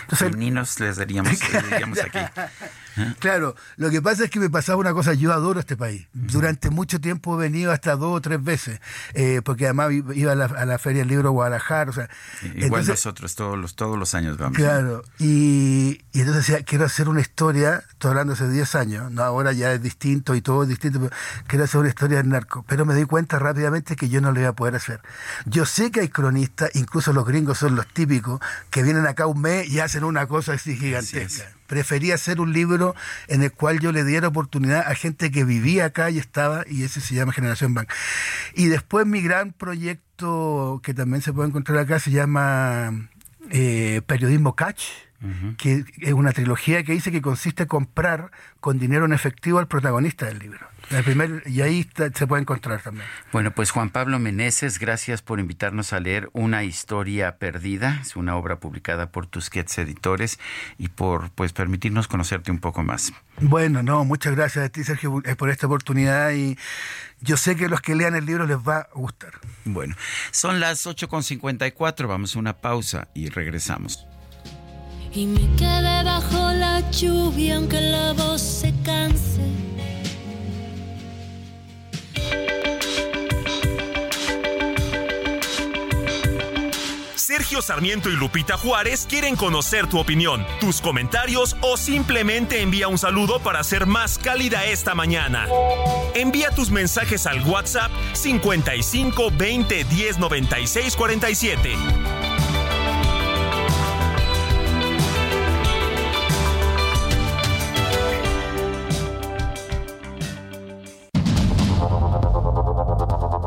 Entonces, Ninos les daríamos, [LAUGHS] les aquí. [LAUGHS] Claro, lo que pasa es que me pasaba una cosa, yo adoro este país. Durante mucho tiempo he venido hasta dos o tres veces, eh, porque además iba a la, Feria del Libro Guadalajara. O sea, Igual nosotros todos los, todos los años vamos. Claro, y, y entonces decía, quiero hacer una historia, estoy hablando hace 10 años, no ahora ya es distinto y todo es distinto, pero quiero hacer una historia del narco. Pero me di cuenta rápidamente que yo no lo iba a poder hacer. Yo sé que hay cronistas, incluso los gringos son los típicos, que vienen acá un mes y hacen una cosa así gigantesca prefería hacer un libro en el cual yo le diera oportunidad a gente que vivía acá y estaba, y ese se llama Generación Bank. Y después mi gran proyecto, que también se puede encontrar acá, se llama eh, Periodismo Catch. Que es una trilogía que dice que consiste en comprar con dinero en efectivo al protagonista del libro. El primer, y ahí se puede encontrar también. Bueno, pues Juan Pablo Meneses, gracias por invitarnos a leer Una historia perdida. Es una obra publicada por Tusquets Editores y por pues permitirnos conocerte un poco más. Bueno, no, muchas gracias a ti, Sergio, eh, por esta oportunidad y yo sé que los que lean el libro les va a gustar. Bueno, son las 8.54, vamos a una pausa y regresamos. Y me quedé bajo la lluvia aunque la voz se canse Sergio Sarmiento y Lupita Juárez quieren conocer tu opinión, tus comentarios o simplemente envía un saludo para ser más cálida esta mañana. Envía tus mensajes al WhatsApp 55 20 10 96 47.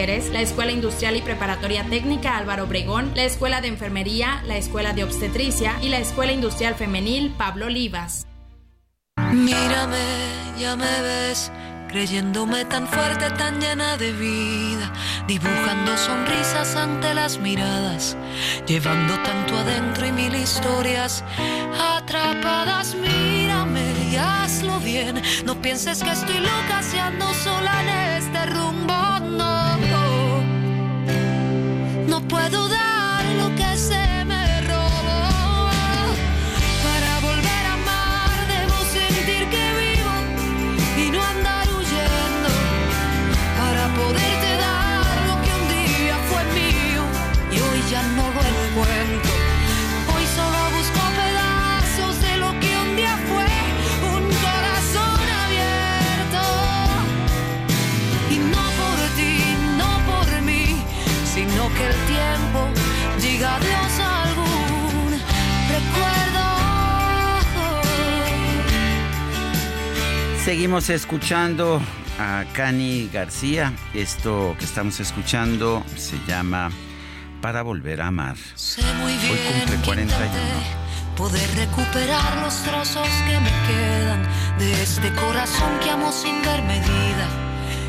la Escuela Industrial y Preparatoria Técnica Álvaro Obregón, la Escuela de Enfermería, la Escuela de Obstetricia y la Escuela Industrial Femenil Pablo Olivas. Mírame, ya me ves, creyéndome tan fuerte, tan llena de vida, dibujando sonrisas ante las miradas, llevando tanto adentro y mil historias atrapadas. Mírame y hazlo bien, no pienses que estoy loca si ando sola en este rumbo, puedo dar Seguimos escuchando a Cani García. Esto que estamos escuchando se llama Para volver a amar. Sé muy bien Hoy cumple que 41. intenté Poder recuperar los trozos que me quedan de este corazón que amo sin ver medida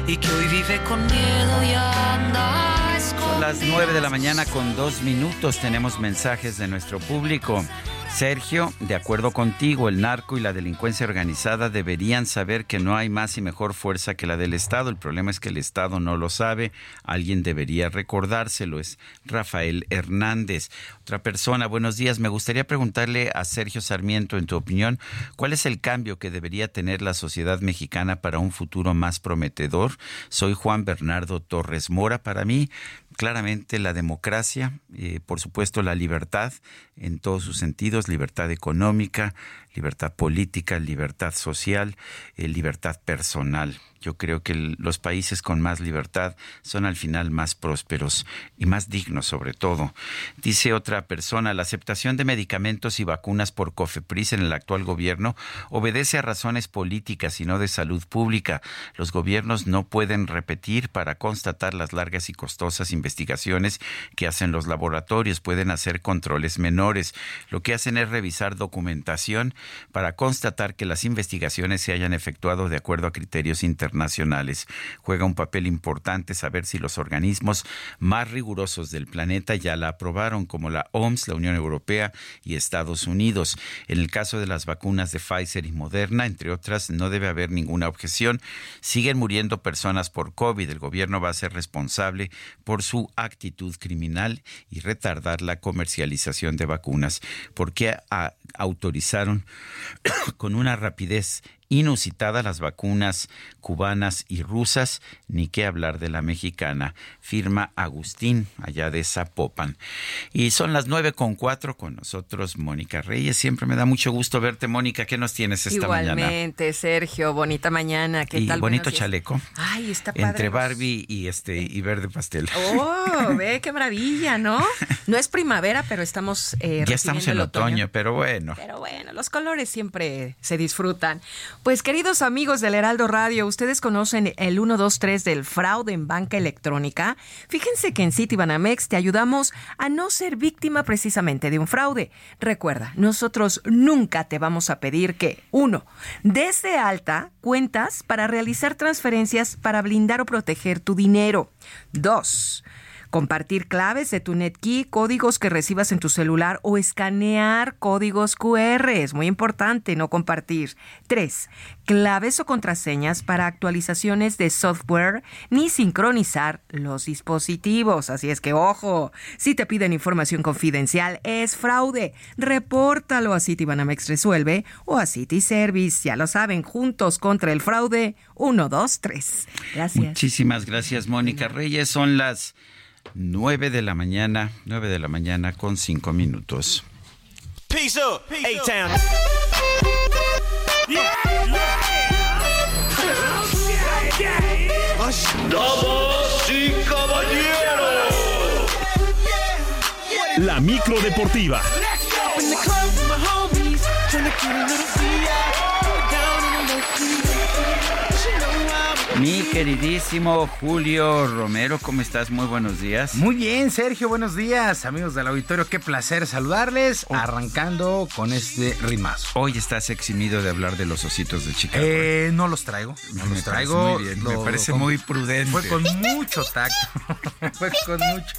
y que hoy vive con miedo y anda Son las 9 de la mañana con dos minutos. Tenemos mensajes de nuestro público. Sergio, de acuerdo contigo, el narco y la delincuencia organizada deberían saber que no hay más y mejor fuerza que la del Estado. El problema es que el Estado no lo sabe. Alguien debería recordárselo. Es Rafael Hernández. Otra persona, buenos días. Me gustaría preguntarle a Sergio Sarmiento, en tu opinión, ¿cuál es el cambio que debería tener la sociedad mexicana para un futuro más prometedor? Soy Juan Bernardo Torres Mora. Para mí, claramente la democracia, eh, por supuesto la libertad en todos sus sentidos, libertad económica, libertad política, libertad social, eh, libertad personal. Yo creo que los países con más libertad son al final más prósperos y más dignos sobre todo. Dice otra persona, la aceptación de medicamentos y vacunas por COFEPRIS en el actual gobierno obedece a razones políticas y no de salud pública. Los gobiernos no pueden repetir para constatar las largas y costosas investigaciones que hacen los laboratorios, pueden hacer controles menores. Lo que hacen es revisar documentación para constatar que las investigaciones se hayan efectuado de acuerdo a criterios internacionales. Juega un papel importante saber si los organismos más rigurosos del planeta ya la aprobaron, como la OMS, la Unión Europea y Estados Unidos. En el caso de las vacunas de Pfizer y Moderna, entre otras, no debe haber ninguna objeción. Siguen muriendo personas por COVID. El gobierno va a ser responsable por su actitud criminal y retardar la comercialización de vacunas. ¿Por qué autorizaron [COUGHS] con una rapidez inusitada las vacunas cubanas y rusas, ni qué hablar de la mexicana, firma Agustín, allá de Zapopan. Y son las nueve con cuatro con nosotros, Mónica Reyes. Siempre me da mucho gusto verte, Mónica. ¿Qué nos tienes esta mañana? Igualmente, Sergio, bonita mañana. ¿Qué Y tal? bonito Buenos días. chaleco. Ay, está padre. Entre Barbie y este y verde pastel. Oh, [LAUGHS] ve qué maravilla, ¿no? No es primavera, pero estamos eh, ya estamos en el otoño, pero bueno. Pero bueno, los colores siempre se disfrutan. Pues queridos amigos del Heraldo Radio, ¿ustedes conocen el 123 del fraude en banca electrónica? Fíjense que en Citibanamex te ayudamos a no ser víctima precisamente de un fraude. Recuerda, nosotros nunca te vamos a pedir que, uno, des de alta cuentas para realizar transferencias para blindar o proteger tu dinero. Dos, Compartir claves de tu NetKey, códigos que recibas en tu celular o escanear códigos QR. Es muy importante no compartir. 3. Claves o contraseñas para actualizaciones de software ni sincronizar los dispositivos. Así es que, ojo, si te piden información confidencial, es fraude. Repórtalo a Citibanamex Resuelve o a City Service. Ya lo saben, juntos contra el fraude. 1, 2, 3. Gracias. Muchísimas gracias, Mónica Reyes. Son las 9 de la mañana, 9 de la mañana con 5 minutos. Peace up, A-Town. Damas y caballeros. La micro deportiva. Mi queridísimo Julio Romero, ¿cómo estás? Muy buenos días. Muy bien, Sergio, buenos días, amigos del auditorio. Qué placer saludarles, oh. arrancando con este ritmazo. Hoy estás eximido de hablar de los ositos de Chicago. Eh, no los traigo, no los traigo. Muy bien, me parece muy prudente. [LAUGHS] [LAUGHS] Fue con mucho tacto. fue con mucho.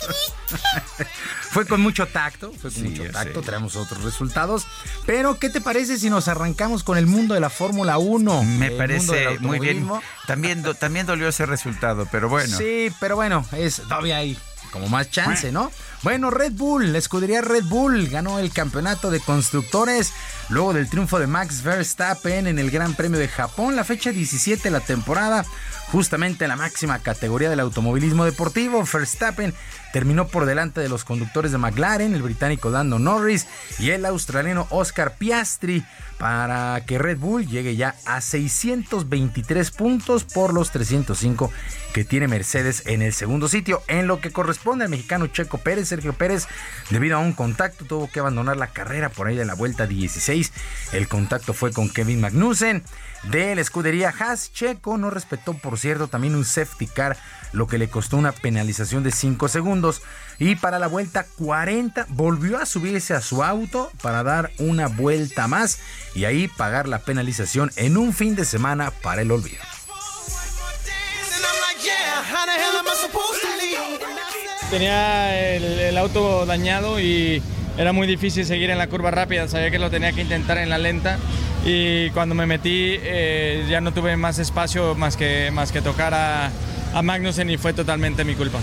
fue con mucho tacto, fue con mucho tacto. Traemos otros resultados. Pero, ¿qué te parece si nos arrancamos con el mundo de la Fórmula 1? Me parece muy bien. También [LAUGHS] también dolió ese resultado, pero bueno. Sí, pero bueno, es todavía hay como más chance, ¿no? Bueno, Red Bull, la escudería Red Bull ganó el campeonato de constructores luego del triunfo de Max Verstappen en el Gran Premio de Japón, la fecha 17 de la temporada, justamente en la máxima categoría del automovilismo deportivo. Verstappen terminó por delante de los conductores de McLaren, el británico Dando Norris y el australiano Oscar Piastri, para que Red Bull llegue ya a 623 puntos por los 305 que tiene Mercedes en el segundo sitio. En lo que corresponde al mexicano Checo Pérez, Sergio Pérez, debido a un contacto, tuvo que abandonar la carrera por ahí de la vuelta 16. El contacto fue con Kevin Magnussen de la escudería Haas. Checo no respetó, por cierto, también un safety car, lo que le costó una penalización de 5 segundos. Y para la vuelta 40 volvió a subirse a su auto para dar una vuelta más y ahí pagar la penalización en un fin de semana para el olvido. Tenía el, auto dañado y era muy difícil seguir en la curva rápida, sabía que lo tenía que intentar en la lenta y cuando me metí eh, ya no tuve más espacio más que, más que tocar a, a Magnussen y fue totalmente mi culpa.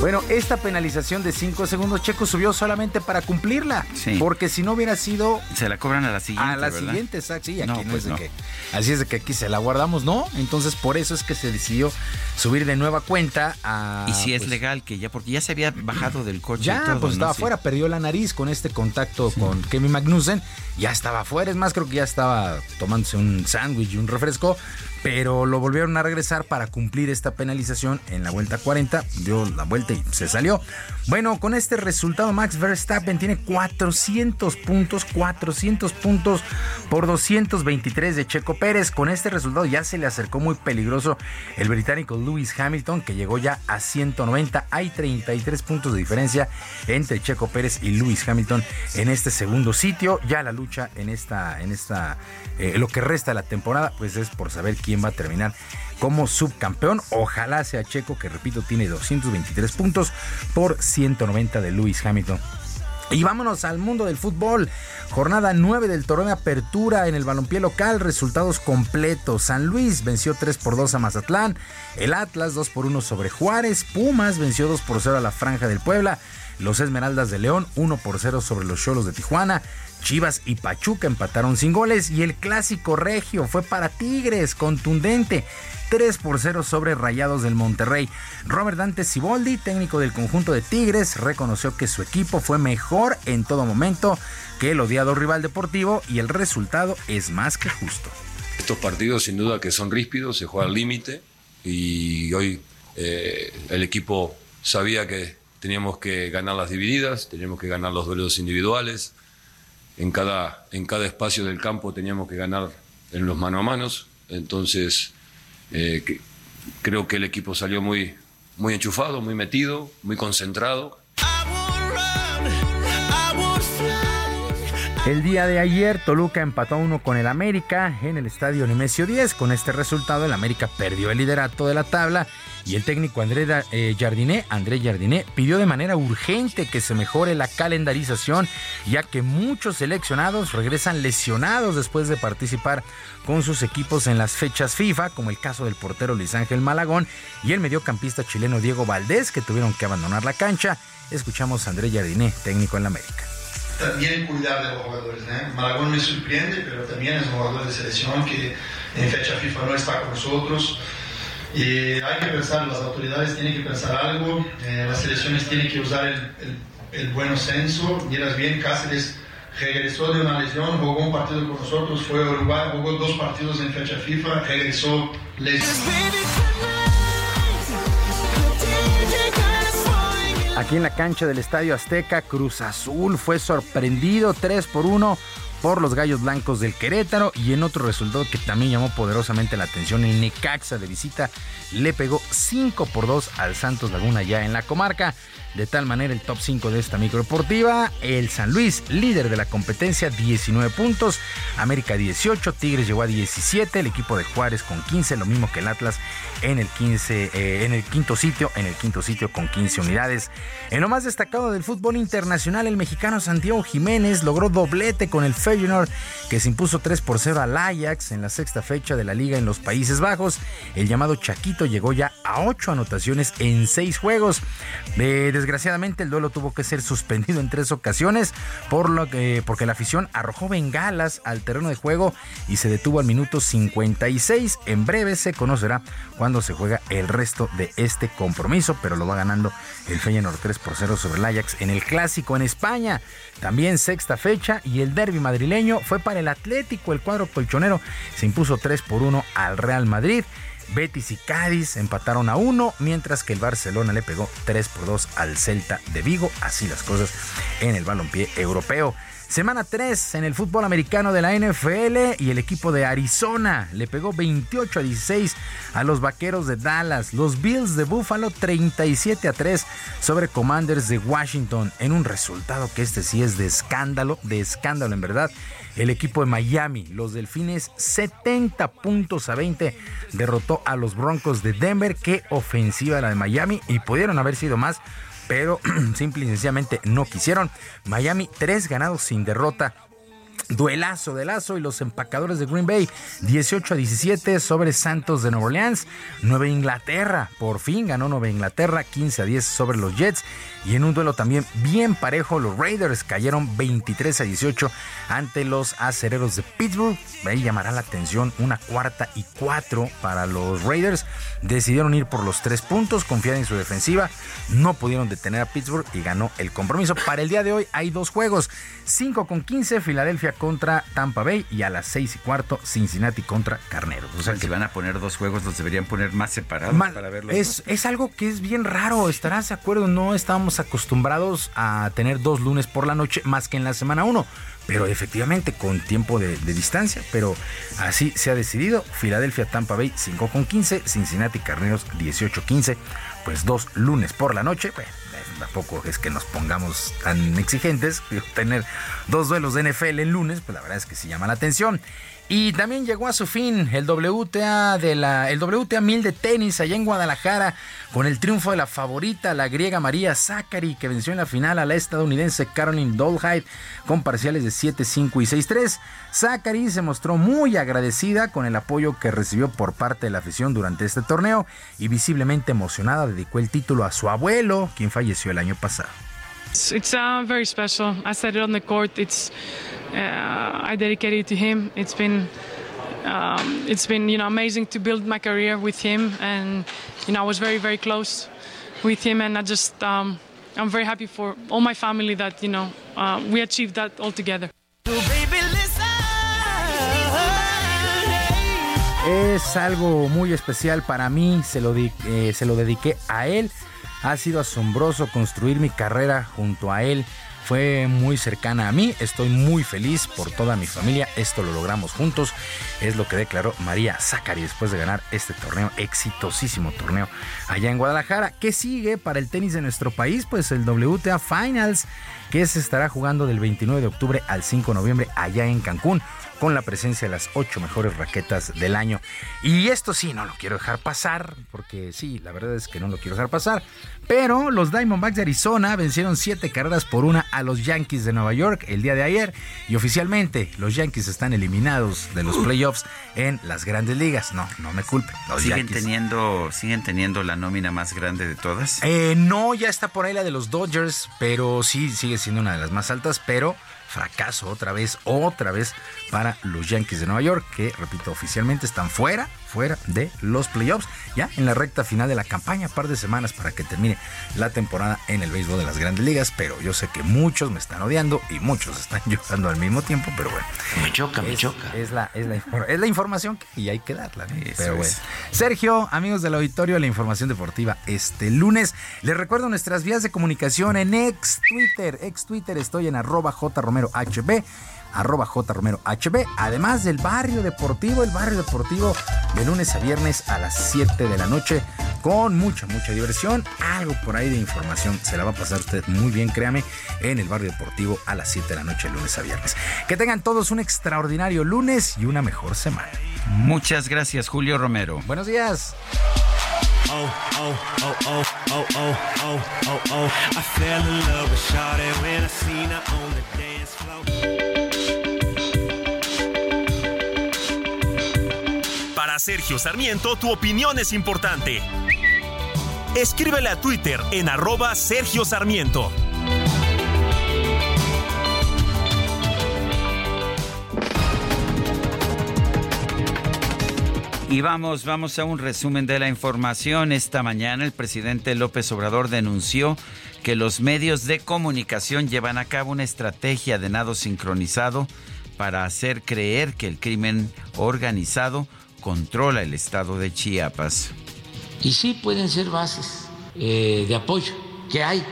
Bueno, esta penalización de 5 segundos, Checo subió solamente para cumplirla. Sí. Porque si no hubiera sido. Se la cobran a la siguiente. A la siguiente, exacto. Sí, aquí no, es de que. Así es de que aquí se la guardamos, ¿no? Entonces, por eso es que se decidió subir de nueva cuenta a. Y si es pues, legal, que ya, porque ya se había bajado del coche. Ya, pues estaba afuera, perdió la nariz con este contacto con Kevin Magnussen. Ya estaba afuera, es más, creo que ya estaba tomándose un sándwich y un refresco pero lo volvieron a regresar para cumplir esta penalización en la vuelta 40, dio la vuelta y se salió. Bueno, con este resultado Max Verstappen tiene 400 puntos, 400 puntos por 223 de Checo Pérez. Con este resultado ya se le acercó muy peligroso el británico Lewis Hamilton que llegó ya a 190. Hay 33 puntos de diferencia entre Checo Pérez y Lewis Hamilton en este segundo sitio. Ya la lucha en esta en esta eh, lo que resta de la temporada pues es por saber quién va a terminar como subcampeón. Ojalá sea Checo, que repito, tiene 223 puntos por 190 de Lewis Hamilton. Y vámonos al mundo del fútbol. Jornada 9 del torneo de apertura en el balompié local. Resultados completos. San Luis venció 3 por 2 a Mazatlán. El Atlas 2 por 1 sobre Juárez. Pumas venció 2 por 0 a la Franja del Puebla. Los Esmeraldas de León 1 por 0 sobre los Cholos de Tijuana. Chivas y Pachuca empataron sin goles y el clásico regio fue para Tigres, contundente. 3 por 0 sobre Rayados del Monterrey. Robert Dante Ciboldi, técnico del conjunto de Tigres, reconoció que su equipo fue mejor en todo momento que el odiado rival deportivo y el resultado es más que justo. Estos partidos sin duda que son ríspidos, se juega al límite y hoy eh, el equipo sabía que teníamos que ganar las divididas, teníamos que ganar los duelos individuales, en cada, en cada espacio del campo teníamos que ganar en los mano a manos, entonces eh, creo que el equipo salió muy, muy enchufado, muy metido, muy concentrado El día de ayer, Toluca empató uno con el América en el estadio Nemesio 10. Con este resultado, el América perdió el liderato de la tabla y el técnico André eh, Jardiné, André Jardiné pidió de manera urgente que se mejore la calendarización, ya que muchos seleccionados regresan lesionados después de participar con sus equipos en las fechas FIFA, como el caso del portero Luis Ángel Malagón y el mediocampista chileno Diego Valdés, que tuvieron que abandonar la cancha. Escuchamos a André Jardiné, técnico en la América también cuidar de los jugadores. ¿eh? Malagón me sorprende, pero también es un jugador de selección que en fecha FIFA no está con nosotros. Y hay que pensar, las autoridades tienen que pensar algo, eh, las selecciones tienen que usar el, el, buen censo. Miras bien, Cáceres regresó de una lesión, jugó un partido con nosotros, fue a Uruguay, jugó dos partidos en fecha FIFA, regresó lesionado. Aquí en la cancha del Estadio Azteca, Cruz Azul fue sorprendido 3 por 1 por los Gallos Blancos del Querétaro y en otro resultado que también llamó poderosamente la atención, el Necaxa de visita le pegó 5 por 2 al Santos Laguna ya en la comarca. De tal manera el top 5 de esta microdeportiva, el San Luis, líder de la competencia, 19 puntos, América 18, Tigres llegó a 17, el equipo de Juárez con 15, lo mismo que el Atlas en el 15, eh, en el quinto sitio, en el quinto sitio con 15 unidades. En lo más destacado del fútbol internacional, el mexicano Santiago Jiménez logró doblete con el Feyenoord, que se impuso 3 por 0 al Ajax en la sexta fecha de la liga en los Países Bajos. El llamado Chaquito llegó ya a 8 anotaciones en 6 juegos. Eh, desgraciadamente el duelo tuvo que ser suspendido en tres ocasiones por lo que, porque la afición arrojó bengalas al terreno de juego y se detuvo al minuto 56. En breve se conocerá cuándo se juega el resto de este compromiso, pero lo va ganando el Feyenoord 3 por 0 sobre el Ajax en el clásico en España. También sexta fecha y el derby madrileño fue para el Atlético. El cuadro colchonero se impuso 3 por 1 al Real Madrid. Betis y Cádiz empataron a uno, mientras que el Barcelona le pegó 3 por 2 al Celta de Vigo. Así las cosas en el balompié europeo. Semana 3 en el fútbol americano de la NFL y el equipo de Arizona le pegó 28 a 16 a los Vaqueros de Dallas. Los Bills de Buffalo 37 a 3 sobre Commanders de Washington en un resultado que este sí es de escándalo, de escándalo en verdad. El equipo de Miami, los Delfines 70 puntos a 20 derrotó a los Broncos de Denver. Qué ofensiva la de Miami y pudieron haber sido más pero [CLEARS THROAT] simple y sencillamente no quisieron. Miami, tres ganados sin derrota Duelazo de Lazo y los empacadores de Green Bay, 18 a 17 sobre Santos de Nueva Orleans. Nueva Inglaterra, por fin ganó Nueva Inglaterra, 15 a 10 sobre los Jets. Y en un duelo también bien parejo, los Raiders cayeron 23 a 18 ante los acereros de Pittsburgh. Ahí llamará la atención una cuarta y cuatro para los Raiders. Decidieron ir por los tres puntos, confiar en su defensiva. No pudieron detener a Pittsburgh y ganó el compromiso. Para el día de hoy hay dos juegos: 5 con 15, Filadelfia contra Tampa Bay y a las 6 y cuarto Cincinnati contra Carneros. O sea, si van a poner dos juegos, los deberían poner más separados para verlos. Es, es algo que es bien raro, estarás de acuerdo, no acostumbrados a tener dos lunes por la noche más que en la semana 1 pero efectivamente con tiempo de, distancia, pero así se ha decidido. Filadelfia, Tampa Bay 5 con 15, Cincinnati, Carneros 18 15, pues dos lunes por la noche. Pues, tampoco es que nos pongamos tan exigentes, tener dos duelos de NFL en lunes, pues la verdad es que sí llama la atención. Y también llegó a su fin el WTA de la el WTA 1000 de tenis allá en Guadalajara con el triunfo de la favorita, la griega María Zachary, que venció en la final a la estadounidense Caroline Dolhide con parciales de 7-5 y 6-3. Zachary se mostró muy agradecida con el apoyo que recibió por parte de la afición durante este torneo y visiblemente emocionada dedicó el título a su abuelo, quien falleció el año pasado. It's, it's uh, very special. I said it on the court. It's uh, I dedicate it to him. It's been um, it's been you know amazing to build my career with him, and you know I was very very close with him, and I just um, I'm very happy for all my family that you know uh, we achieved that all together. Es algo muy especial para mí, se lo, eh, se lo dediqué a él. Ha sido asombroso construir mi carrera junto a él. fue muy cercana a mí. Estoy muy feliz por toda mi familia. Esto lo logramos juntos. Es lo que declaró María Zacari después de ganar este torneo, exitosísimo torneo allá en Guadalajara. ¿Qué sigue para el tenis de nuestro país? Pues el WTA Finals, que se estará jugando del 29 de octubre al 5 de noviembre allá en Cancún con la presencia de las ocho mejores raquetas del año. Y esto sí, no lo quiero dejar pasar, porque sí, la verdad es que no lo quiero dejar pasar. Pero los Diamondbacks de Arizona vencieron siete carreras por una a los Yankees de Nueva York el día de ayer. Y oficialmente los Yankees están eliminados de los playoffs en las grandes ligas. No, no me culpen. ¿Siguen, teniendo, ¿Siguen teniendo la nómina más grande de todas? Eh, no, ya está por ahí la de los Dodgers, pero sí sigue siendo una de las más altas, pero fracaso otra vez, otra vez para los Yankees de Nueva York, que, repito, oficialmente están fuera, fuera de los playoffs, ya en la recta final de la campaña, par de semanas para que termine la temporada en el béisbol de las grandes ligas, pero yo sé que muchos me están odiando y muchos están [LAUGHS] llorando al mismo tiempo, pero bueno. Me choca, me choca. Es la, es, la, información que, y hay que darla. Pero bueno. Sergio, amigos del auditorio, la información deportiva este lunes. Les recuerdo nuestras vías de comunicación en ex Twitter, ex Twitter estoy en arroba jromerohb arroba HB, además del barrio deportivo, el barrio deportivo de lunes a viernes a las 7 de la noche, con mucha, mucha diversión, algo por ahí de información, se la va a pasar usted muy bien, créame, en el barrio deportivo a las 7 de la noche, lunes a viernes. Que tengan todos un extraordinario lunes y una mejor semana. Muchas gracias, Julio Romero. Buenos días. Sergio Sarmiento, tu opinión es importante. Escríbele a Twitter en arroba Sergio Sarmiento. Y vamos, vamos a un resumen de la información. Esta mañana el presidente López Obrador denunció que los medios de comunicación llevan a cabo una estrategia de nado sincronizado para hacer creer que el crimen organizado controla el estado de Chiapas. Y sí pueden ser bases eh, de apoyo que hay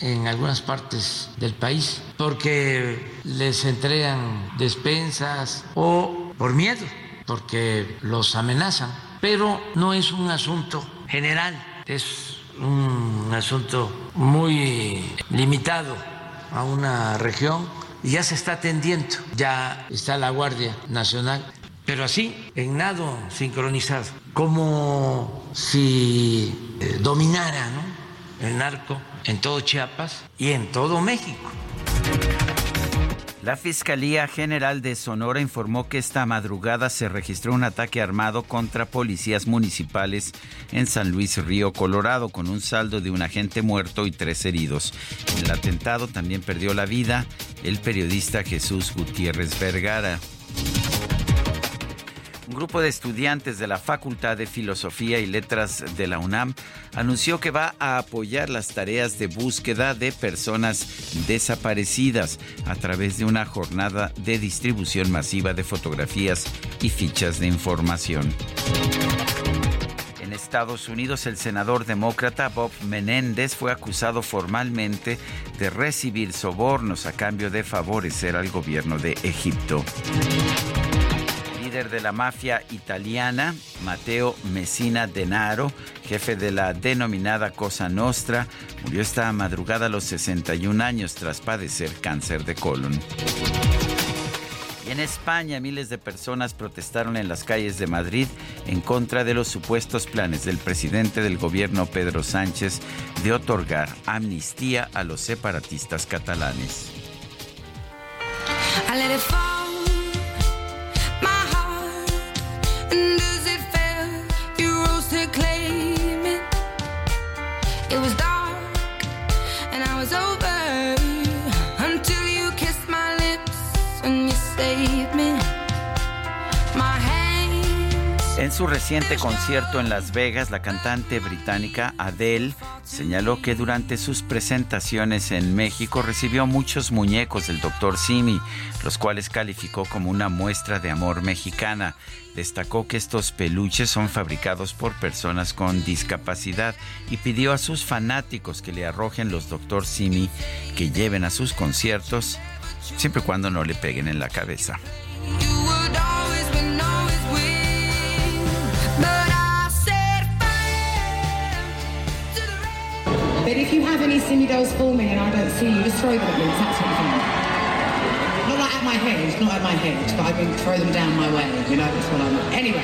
en algunas partes del país, porque les entregan despensas o por miedo, porque los amenazan. Pero no es un asunto general, es un asunto muy limitado a una región ya se está atendiendo, ya está la Guardia Nacional pero así, en nado sincronizado, como si eh, dominara el narco en todo Chiapas y en todo México. La Fiscalía General de Sonora informó que esta madrugada se registró un ataque armado contra policías municipales en San Luis Río, Colorado, con un saldo de un agente muerto y tres heridos. En el atentado también perdió la vida el periodista Jesús Gutiérrez Vergara. Un grupo de estudiantes de la Facultad de Filosofía y Letras de la UNAM anunció que va a apoyar las tareas de búsqueda de personas desaparecidas a través de una jornada de distribución masiva de fotografías y fichas de información. En Estados Unidos, el senador demócrata Bob Menéndez fue acusado formalmente de recibir sobornos a cambio de favorecer al gobierno de Egipto de la mafia italiana, Matteo Messina Denaro, jefe de la denominada Cosa Nostra, murió esta madrugada a los 61 años tras padecer cáncer de colon. Y en España, miles de personas protestaron en las calles de Madrid en contra de los supuestos planes del presidente del gobierno Pedro Sánchez de otorgar amnistía a los separatistas catalanes. En su reciente concierto en Las Vegas, la cantante británica Adele señaló que durante sus presentaciones en México recibió muchos muñecos del Dr. Simi, los cuales calificó como una muestra de amor mexicana. Destacó que estos peluches son fabricados por personas con discapacidad y pidió a sus fanáticos que le arrojen los Dr. Simi que lleven a sus conciertos, siempre y cuando no le peguen en la cabeza. But if you have any silly dolls for me and I don't see you, just throw them at me. It's absolutely fine. Not like at my head, not at my head, but I can throw them down my way. You know, that's what I'm. Anyway.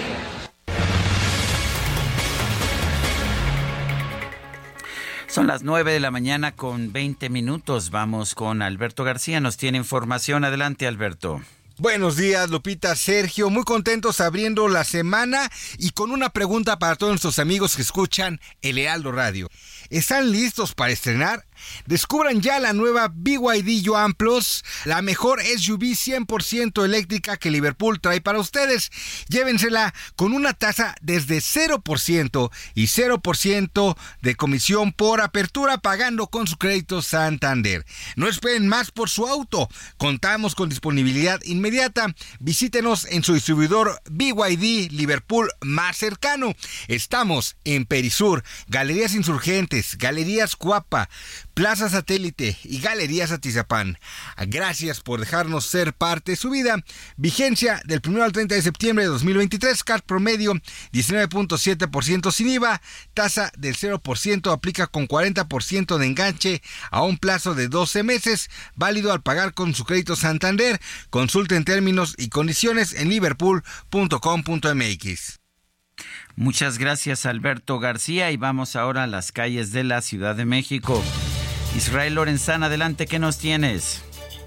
Son las 9 de la mañana con 20 minutos. Vamos con Alberto García. Nos tiene información. Adelante, Alberto. Buenos días, Lupita, Sergio. Muy contentos abriendo la semana y con una pregunta para todos nuestros amigos que escuchan El Heraldo Radio. ¿Están listos para estrenar? Descubran ya la nueva BYD Yuan Plus, la mejor SUV 100% eléctrica que Liverpool trae para ustedes. Llévensela con una tasa desde 0% y 0% de comisión por apertura pagando con su crédito Santander. No esperen más por su auto. Contamos con disponibilidad inmediata. Visítenos en su distribuidor BYD Liverpool más cercano. Estamos en Perisur, Galerías Insurgentes, Galerías Cuapa, Plaza Satélite y Galerías Atizapán. Gracias por dejarnos ser parte de su vida. Vigencia del 1 al 30 de septiembre de 2023. CAT promedio 19.7% sin IVA. Tasa del 0% aplica con 40% de enganche a un plazo de 12 meses. Válido al pagar con su crédito Santander. Consulten términos y condiciones en liverpool.com.mx. Muchas gracias Alberto García y vamos ahora a las calles de la Ciudad de México. Israel Lorenzana, adelante, ¿qué nos tienes?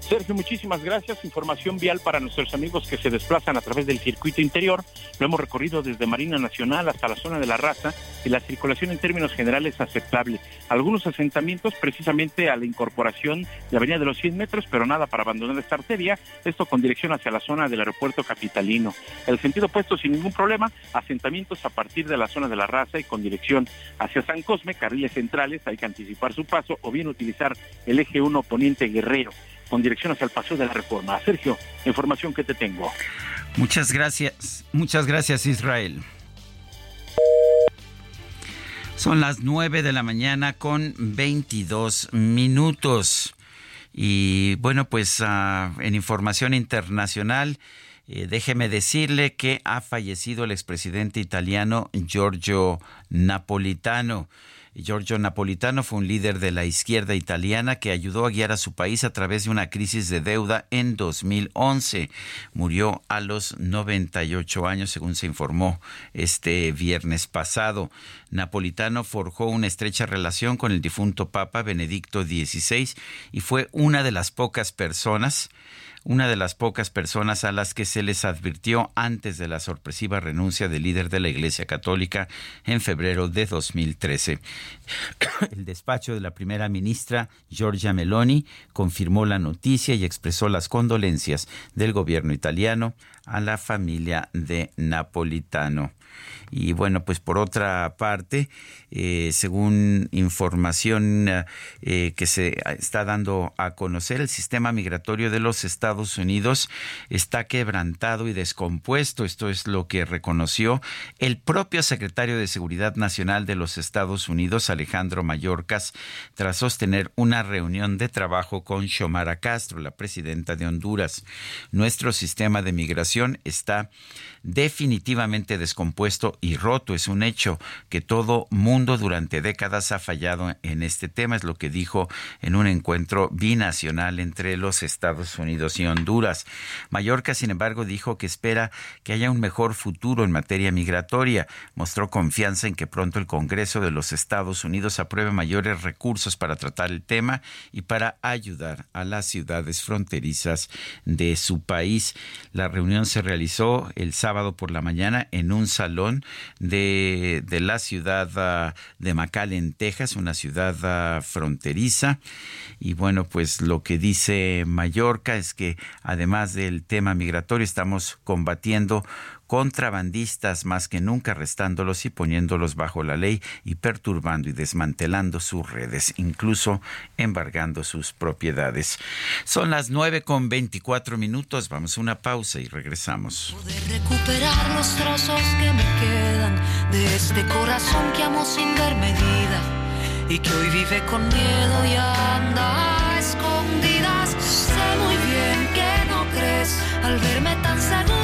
Sergio, muchísimas gracias. Información vial para nuestros amigos que se desplazan a través del circuito interior. Lo hemos recorrido desde Marina Nacional hasta la zona de la raza y la circulación en términos generales aceptable. Algunos asentamientos precisamente a la incorporación de Avenida de los 100 metros, pero nada para abandonar esta arteria. Esto con dirección hacia la zona del aeropuerto capitalino. El sentido opuesto sin ningún problema, asentamientos a partir de la zona de la raza y con dirección hacia San Cosme, carriles centrales, hay que anticipar su paso o bien utilizar el eje 1 poniente guerrero con dirección hacia el Paseo de la Reforma. Sergio, información que te tengo. Muchas gracias, muchas gracias Israel. Son las 9 de la mañana con 22 minutos. Y bueno, pues uh, en información internacional, eh, déjeme decirle que ha fallecido el expresidente italiano Giorgio Napolitano. Giorgio Napolitano fue un líder de la izquierda italiana que ayudó a guiar a su país a través de una crisis de deuda en 2011. Murió a los 98 años, según se informó este viernes pasado. Napolitano forjó una estrecha relación con el difunto Papa Benedicto XVI y fue una de las pocas personas una de las pocas personas a las que se les advirtió antes de la sorpresiva renuncia del líder de la Iglesia Católica en febrero de 2013. [COUGHS] El despacho de la primera ministra, Giorgia Meloni, confirmó la noticia y expresó las condolencias del gobierno italiano a la familia de Napolitano. Y bueno, pues por otra parte, eh, según información eh, que se está dando a conocer, el sistema migratorio de los Estados Unidos está quebrantado y descompuesto. Esto es lo que reconoció el propio secretario de Seguridad Nacional de los Estados Unidos, Alejandro Mayorkas, tras sostener una reunión de trabajo con Xiomara Castro, la presidenta de Honduras. Nuestro sistema de migración está definitivamente descompuesto y roto. Es un hecho que todo mundo durante décadas ha fallado en este tema, es lo que dijo en un encuentro binacional entre los Estados Unidos y Honduras. Mallorca, sin embargo, dijo que espera que haya un mejor futuro en materia migratoria. Mostró confianza en que pronto el Congreso de los Estados Unidos apruebe mayores recursos para tratar el tema y para ayudar a las ciudades fronterizas de su país. La reunión se realizó el sábado por la mañana en un salón de, de la ciudad ah, de McAllen, Texas, una ciudad ah, fronteriza. Y bueno, pues lo que dice Mallorca es que además del tema migratorio estamos combatiendo contrabandistas más que nunca arrestándolos y poniéndolos bajo la ley y perturbando y desmantelando sus redes, incluso embargando sus propiedades. Son las nueve con veinticuatro minutos, vamos a una pausa y regresamos. recuperar los trozos que me quedan de este corazón que amo sin ver medida y que hoy vive con miedo y anda a escondidas. Sé muy bien que no crees al verme tan segura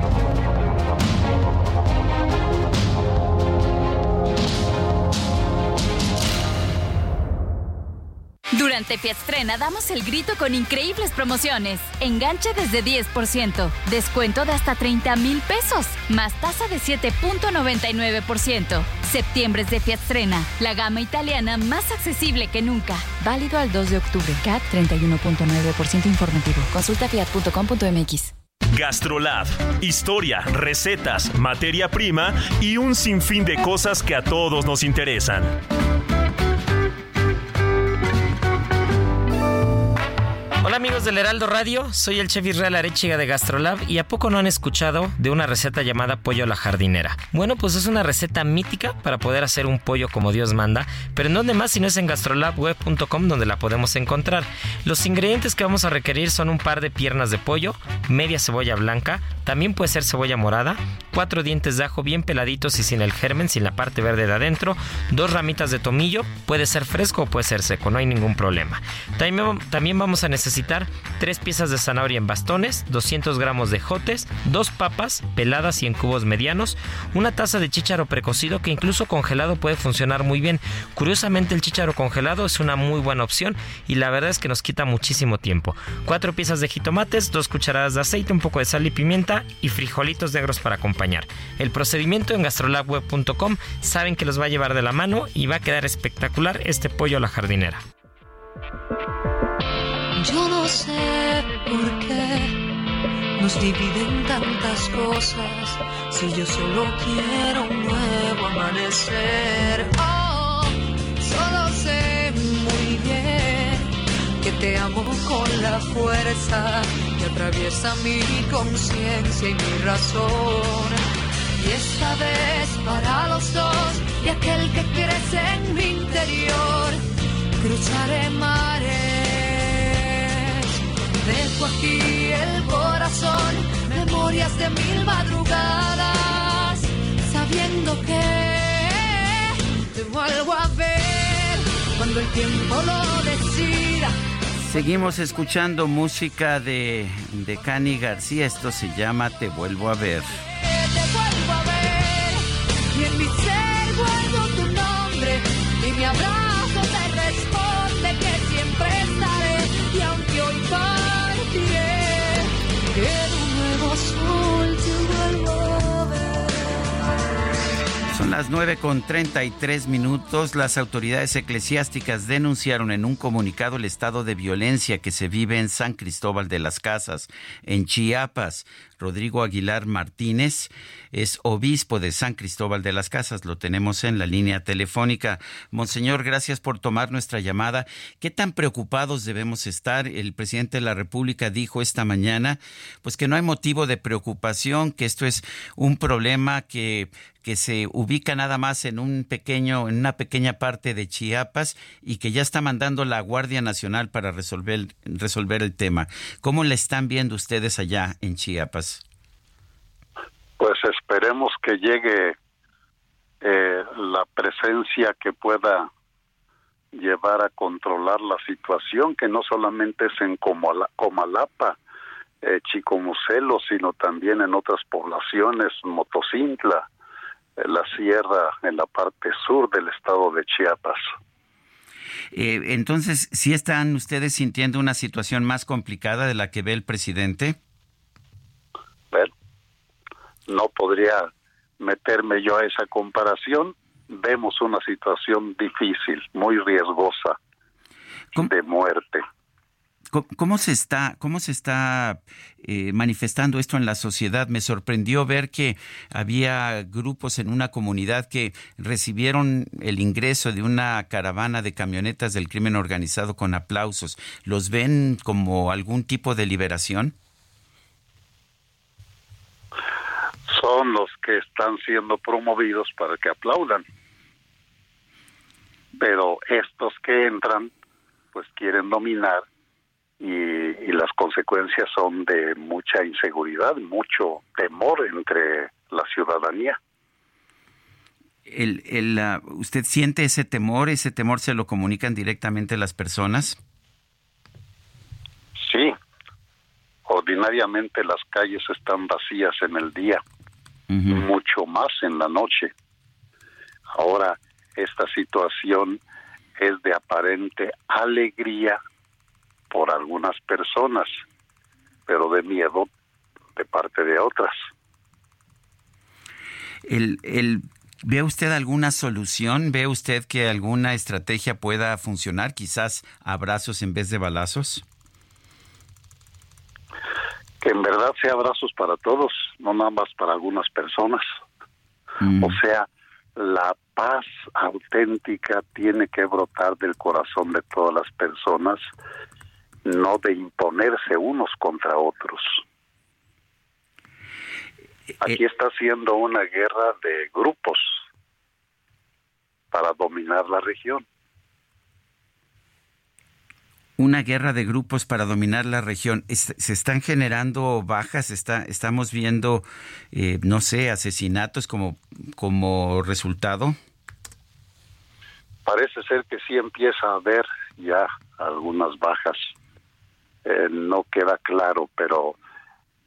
Durante Fiatstrena damos el grito con increíbles promociones. Enganche desde 10%, descuento de hasta 30 mil pesos, más tasa de 7.99%. Septiembre es de Fiatstrena, la gama italiana más accesible que nunca. Válido al 2 de octubre. CAT 31.9% informativo. Consulta fiat.com.mx. Gastrolab. Historia, recetas, materia prima y un sinfín de cosas que a todos nos interesan. Hola amigos del Heraldo Radio, soy el chef Israel Arechiga de Gastrolab y ¿a poco no han escuchado de una receta llamada pollo a la jardinera? Bueno, pues es una receta mítica para poder hacer un pollo como Dios manda, pero en donde más si no es en gastrolabweb.com donde la podemos encontrar. Los ingredientes que vamos a requerir son un par de piernas de pollo, media cebolla blanca, también puede ser cebolla morada, cuatro dientes de ajo bien peladitos y sin el germen, sin la parte verde de adentro, dos ramitas de tomillo, puede ser fresco o puede ser seco, no hay ningún problema. También, también vamos a necesitar tres piezas de zanahoria en bastones, 200 gramos de jotes, dos papas peladas y en cubos medianos, una taza de chícharo precocido que incluso congelado puede funcionar muy bien. Curiosamente el chícharo congelado es una muy buena opción y la verdad es que nos quita muchísimo tiempo. Cuatro piezas de jitomates, dos cucharadas de aceite, un poco de sal y pimienta y frijolitos negros para acompañar. El procedimiento en gastrolabweb.com saben que los va a llevar de la mano y va a quedar espectacular este pollo a la jardinera. Yo no sé por qué nos dividen tantas cosas. Si yo solo quiero un nuevo amanecer. Oh, solo sé muy bien que te amo con la fuerza que atraviesa mi conciencia y mi razón. Y esta vez para los dos y aquel que crece en mi interior, cruzaré mares Dejo aquí el corazón, memorias de mil madrugadas, sabiendo que te vuelvo a ver cuando el tiempo lo decida. Seguimos escuchando música de, de Cani García. Esto se llama Te vuelvo a ver. Te vuelvo a ver y en mi ser guardo tu nombre y mi abrazo Son las 9 con 33 minutos. Las autoridades eclesiásticas denunciaron en un comunicado el estado de violencia que se vive en San Cristóbal de las Casas, en Chiapas. Rodrigo Aguilar Martínez es obispo de San Cristóbal de las Casas. Lo tenemos en la línea telefónica. Monseñor, gracias por tomar nuestra llamada. ¿Qué tan preocupados debemos estar? El presidente de la República dijo esta mañana, pues que no hay motivo de preocupación, que esto es un problema que que se ubica nada más en un pequeño, en una pequeña parte de Chiapas y que ya está mandando la Guardia Nacional para resolver, resolver el tema. ¿Cómo le están viendo ustedes allá en Chiapas? Pues esperemos que llegue eh, la presencia que pueda llevar a controlar la situación, que no solamente es en Comala- Comalapa, eh, Chicomucelo, sino también en otras poblaciones, Motocintla, eh, la sierra en la parte sur del estado de Chiapas. Eh, entonces, ¿sí están ustedes sintiendo una situación más complicada de la que ve el presidente? No podría meterme yo a esa comparación. Vemos una situación difícil, muy riesgosa de muerte. ¿Cómo, se está, cómo se está eh, manifestando esto en la sociedad? Me sorprendió ver que había grupos en una comunidad que recibieron el ingreso de una caravana de camionetas del crimen organizado con aplausos. ¿Los ven como algún tipo de liberación? Son los que están siendo promovidos para que aplaudan. Pero estos que entran, pues quieren dominar y, las consecuencias son de mucha inseguridad, mucho temor entre la ciudadanía. El, el, ¿Usted siente ese temor? ¿Ese temor se lo comunican directamente las personas? Sí. Ordinariamente las calles están vacías en el día, mucho más en la noche. Ahora, esta situación es de aparente alegría por algunas personas, pero de miedo de parte de otras. El, el, ¿Ve usted alguna solución? ¿Ve usted que alguna estrategia pueda funcionar? Quizás abrazos en vez de balazos. Que en verdad sea abrazos para todos, no nada más para algunas personas. Mm. O sea, la paz auténtica tiene que brotar del corazón de todas las personas no de imponerse unos contra otros. Aquí está siendo una guerra de grupos para dominar la región. Una guerra de grupos para dominar la región. ¿Se están generando bajas? Está, ¿Estamos viendo, eh, no sé, asesinatos como, como resultado? Parece ser que sí empieza a haber ya algunas bajas. Eh, no queda claro, pero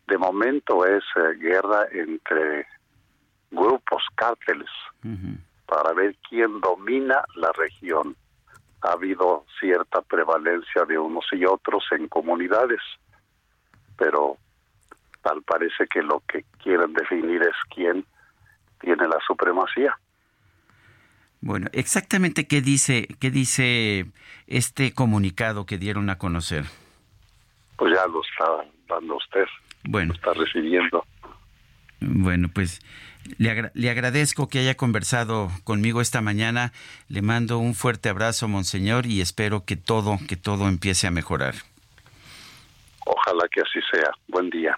de momento es eh, guerra entre grupos, cárteles, para ver quién domina la región. Ha habido cierta prevalencia de unos y otros en comunidades, pero tal parece que lo que quieren definir es quién tiene la supremacía. Bueno, exactamente qué dice qué dice este comunicado que dieron a conocer pues ya lo está dando usted. Bueno. Lo está recibiendo. Bueno, pues le, agradezco que haya conversado conmigo esta mañana. Le mando un fuerte abrazo, monseñor, y espero que todo, que todo empiece a mejorar. Ojalá que así sea. Buen día.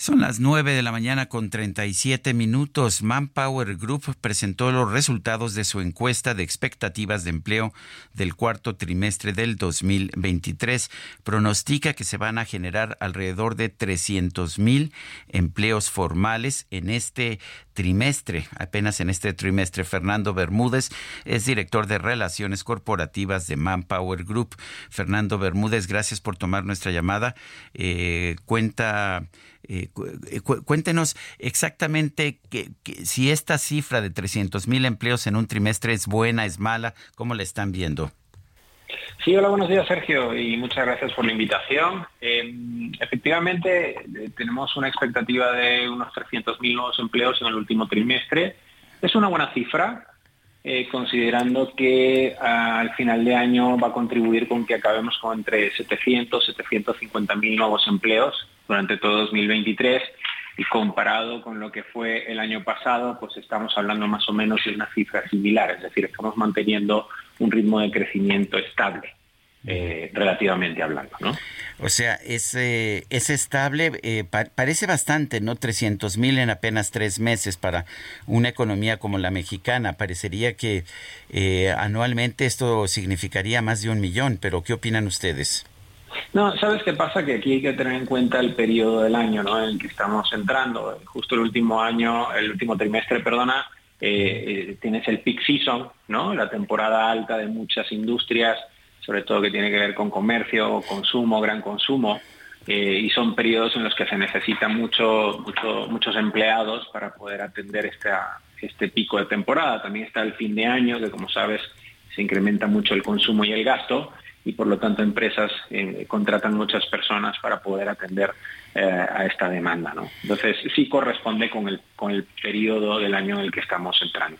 Son las 9 de la mañana con 37 minutos. Manpower Group presentó los resultados de su encuesta de expectativas de empleo del cuarto trimestre del 2023. Pronostica que se van a generar alrededor de 300 mil empleos formales en este trimestre, apenas en este trimestre. Fernando Bermúdez es director de Relaciones Corporativas de Manpower Group. Fernando Bermúdez, gracias por tomar nuestra llamada. Eh, cuenta eh, eh cuéntenos exactamente que, si esta cifra de 300 mil empleos en un trimestre es buena, es mala, ¿cómo la están viendo? Sí, hola, buenos días Sergio y muchas gracias por la invitación. Eh, efectivamente, eh, tenemos una expectativa de unos 300.000 nuevos empleos en el último trimestre. Es una buena cifra, considerando que al final de año va a contribuir con que acabemos con entre 700 y 750 mil nuevos empleos durante todo 2023 y comparado con lo que fue el año pasado, pues estamos hablando más o menos de una cifra similar, es decir, estamos manteniendo un ritmo de crecimiento estable. Eh, relativamente hablando, ¿no? O sea, es, es estable, eh, parece bastante, ¿no? 300 mil en apenas tres meses para una economía como la mexicana. Parecería que eh, anualmente esto significaría más de un millón, pero ¿qué opinan ustedes? No, ¿sabes qué pasa? Que aquí hay que tener en cuenta el periodo del año ¿no? en el que estamos entrando. Justo el último año, el último trimestre, perdona, eh, tienes el peak season, la temporada alta de muchas industrias, sobre todo que tiene que ver con comercio, consumo, gran consumo. eh, y son periodos en los que se necesitan mucho, muchos empleados para poder atender esta, este pico de temporada. También está el fin de año, que como sabes se incrementa mucho el consumo y el gasto y por lo tanto empresas eh, contratan muchas personas para poder atender eh, a esta demanda. ¿no? Entonces sí corresponde con el, con el periodo del año en el que estamos entrando.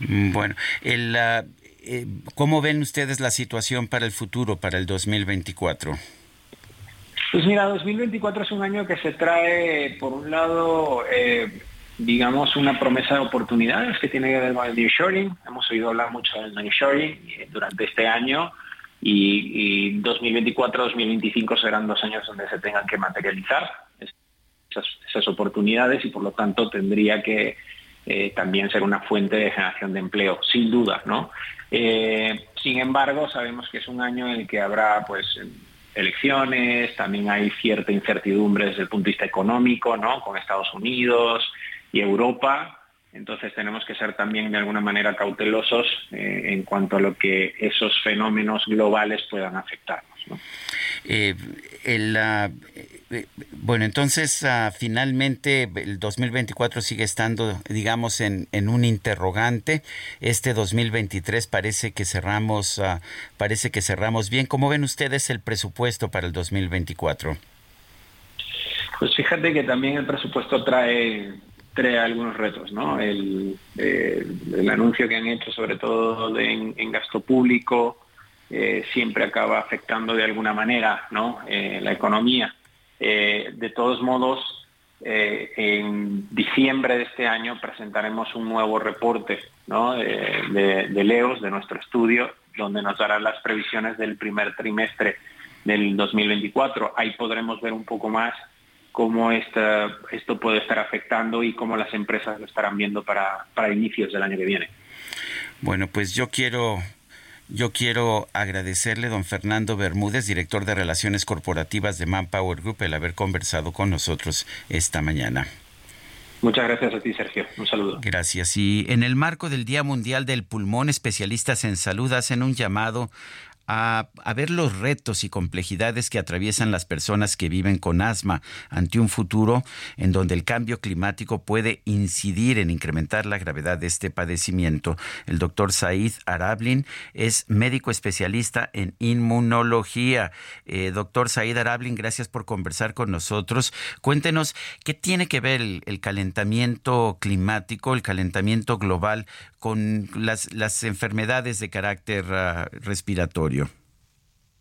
Mm, bueno, el, uh, ¿cómo ven ustedes la situación para el futuro, para el 2024? Pues mira, 2024 es un año que se trae, por un lado, eh, digamos, una promesa de oportunidades que tiene que ver con el nearshoring. Hemos oído hablar mucho del nearshoring durante este año y, 2024-2025 serán dos años donde se tengan que materializar esas, oportunidades y por lo tanto tendría que eh, también ser una fuente de generación de empleo, sin duda, ¿no? Eh, sin embargo, sabemos que es un año en el que habrá, pues, elecciones, también hay cierta incertidumbre desde el punto de vista económico, ¿no? Con Estados Unidos y Europa. Entonces tenemos que ser también de alguna manera cautelosos eh, en cuanto a lo que esos fenómenos globales puedan afectarnos. Eh, eh, bueno, entonces ah, finalmente el 2024 sigue estando, digamos, en, un interrogante. Este 2023 parece que cerramos, ah, parece que cerramos bien. ¿Cómo ven ustedes el presupuesto para el 2024? Pues fíjate que también el presupuesto trae algunos retos, ¿no? El, anuncio que han hecho, sobre todo en gasto público, eh, siempre acaba afectando de alguna manera ¿no? Eh, la economía. Eh, de todos modos, en diciembre de este año presentaremos un nuevo reporte de, de, LEOS, de nuestro estudio, donde nos dará las previsiones del primer trimestre del 2024. Ahí podremos ver un poco más cómo esta, esto puede estar afectando y cómo las empresas lo estarán viendo para, para inicios del año que viene. Bueno, pues yo quiero yo quiero agradecerle, don Fernando Bermúdez, director de Relaciones Corporativas de Manpower Group, el haber conversado con nosotros esta mañana. Muchas gracias a ti, Sergio. Un saludo. Gracias. Y en el marco del Día Mundial del Pulmón, especialistas en salud hacen un llamado a, ver los retos y complejidades que atraviesan las personas que viven con asma ante un futuro en donde el cambio climático puede incidir en incrementar la gravedad de este padecimiento. El doctor Said Arablin es médico especialista en inmunología. Eh, doctor Said Arablin, gracias por conversar con nosotros. Cuéntenos qué tiene que ver el, calentamiento climático, el calentamiento global con las, enfermedades de carácter ah, respiratorio.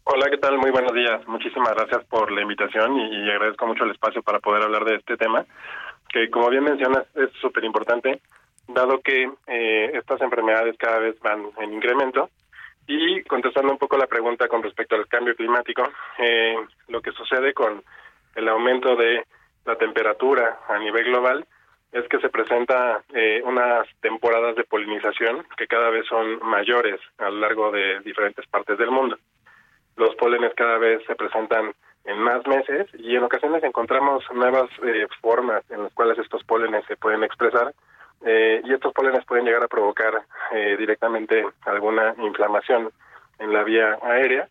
Hola, ¿qué tal? Muy buenos días. Muchísimas gracias por la invitación y, agradezco mucho el espacio para poder hablar de este tema, que como bien mencionas es súper importante, dado que eh, estas enfermedades cada vez van en incremento. Y contestando un poco la pregunta con respecto al cambio climático, eh, lo que sucede con el aumento de la temperatura a nivel global es que se presenta eh, unas temporadas de polinización que cada vez son mayores a lo largo de diferentes partes del mundo los pólenes cada vez se presentan en más meses y en ocasiones encontramos nuevas eh, formas en las cuales estos pólenes se pueden expresar eh, y estos pólenes pueden llegar a provocar eh, directamente alguna inflamación en la vía aérea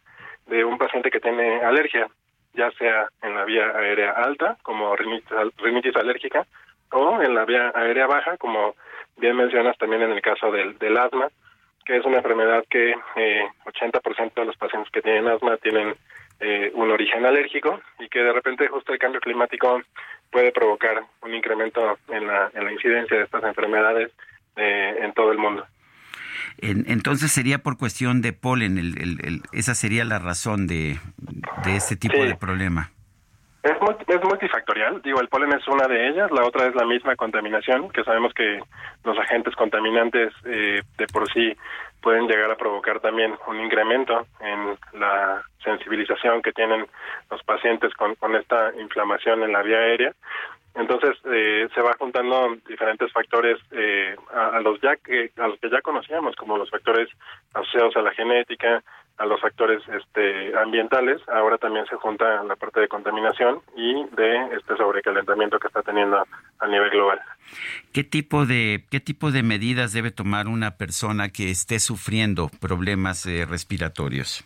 de un paciente que tiene alergia, ya sea en la vía aérea alta, como rinitis, alérgica, o en la vía aérea baja, como bien mencionas también en el caso del, del asma, que es una enfermedad que eh, 80% de los pacientes que tienen asma tienen eh, un origen alérgico y que de repente justo el cambio climático puede provocar un incremento en la, en la incidencia de estas enfermedades eh, en todo el mundo. entonces sería por cuestión de polen, el, el, esa sería la razón de, de este tipo de problema. Es, es multifactorial, digo, el polen es una de ellas, la otra es la misma contaminación, que sabemos que los agentes contaminantes eh, de por sí pueden llegar a provocar también un incremento en la sensibilización que tienen los pacientes con, con esta inflamación en la vía aérea. Entonces eh, se va juntando diferentes factores eh, a, los ya que a los que ya conocíamos como los factores asociados a la genética, a los factores este, ambientales, ahora también se junta la parte de contaminación y de este sobrecalentamiento que está teniendo a nivel global. ¿Qué tipo de qué tipo de medidas debe tomar una persona que esté sufriendo problemas eh, respiratorios?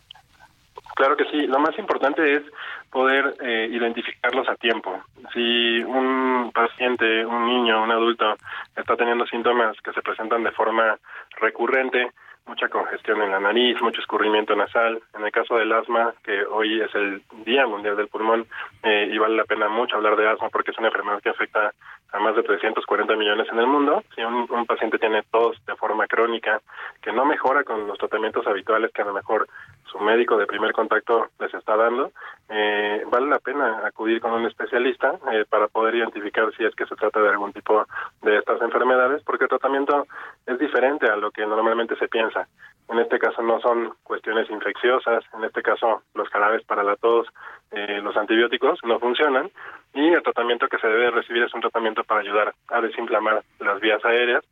Claro que sí. Lo más importante es poder eh, identificarlos a tiempo. Si un paciente, un niño, un adulto está teniendo síntomas que se presentan de forma recurrente, mucha congestión en la nariz, mucho escurrimiento nasal. En el caso del asma, que hoy es el Día Mundial del Pulmón, eh, y vale la pena mucho hablar de asma porque es una enfermedad que afecta a más de 340 millones en el mundo. Si un, paciente tiene tos de forma crónica, que no mejora con los tratamientos habituales que a lo mejor su médico de primer contacto les está dando, eh, vale la pena acudir con un especialista eh, para poder identificar si es que se trata de algún tipo de estas enfermedades, porque el tratamiento es diferente a lo que normalmente se piensa. En este caso no son cuestiones infecciosas, en este caso los jarabes para la tos, eh, los antibióticos no funcionan y el tratamiento que se debe recibir es un tratamiento para ayudar a desinflamar las vías aéreas.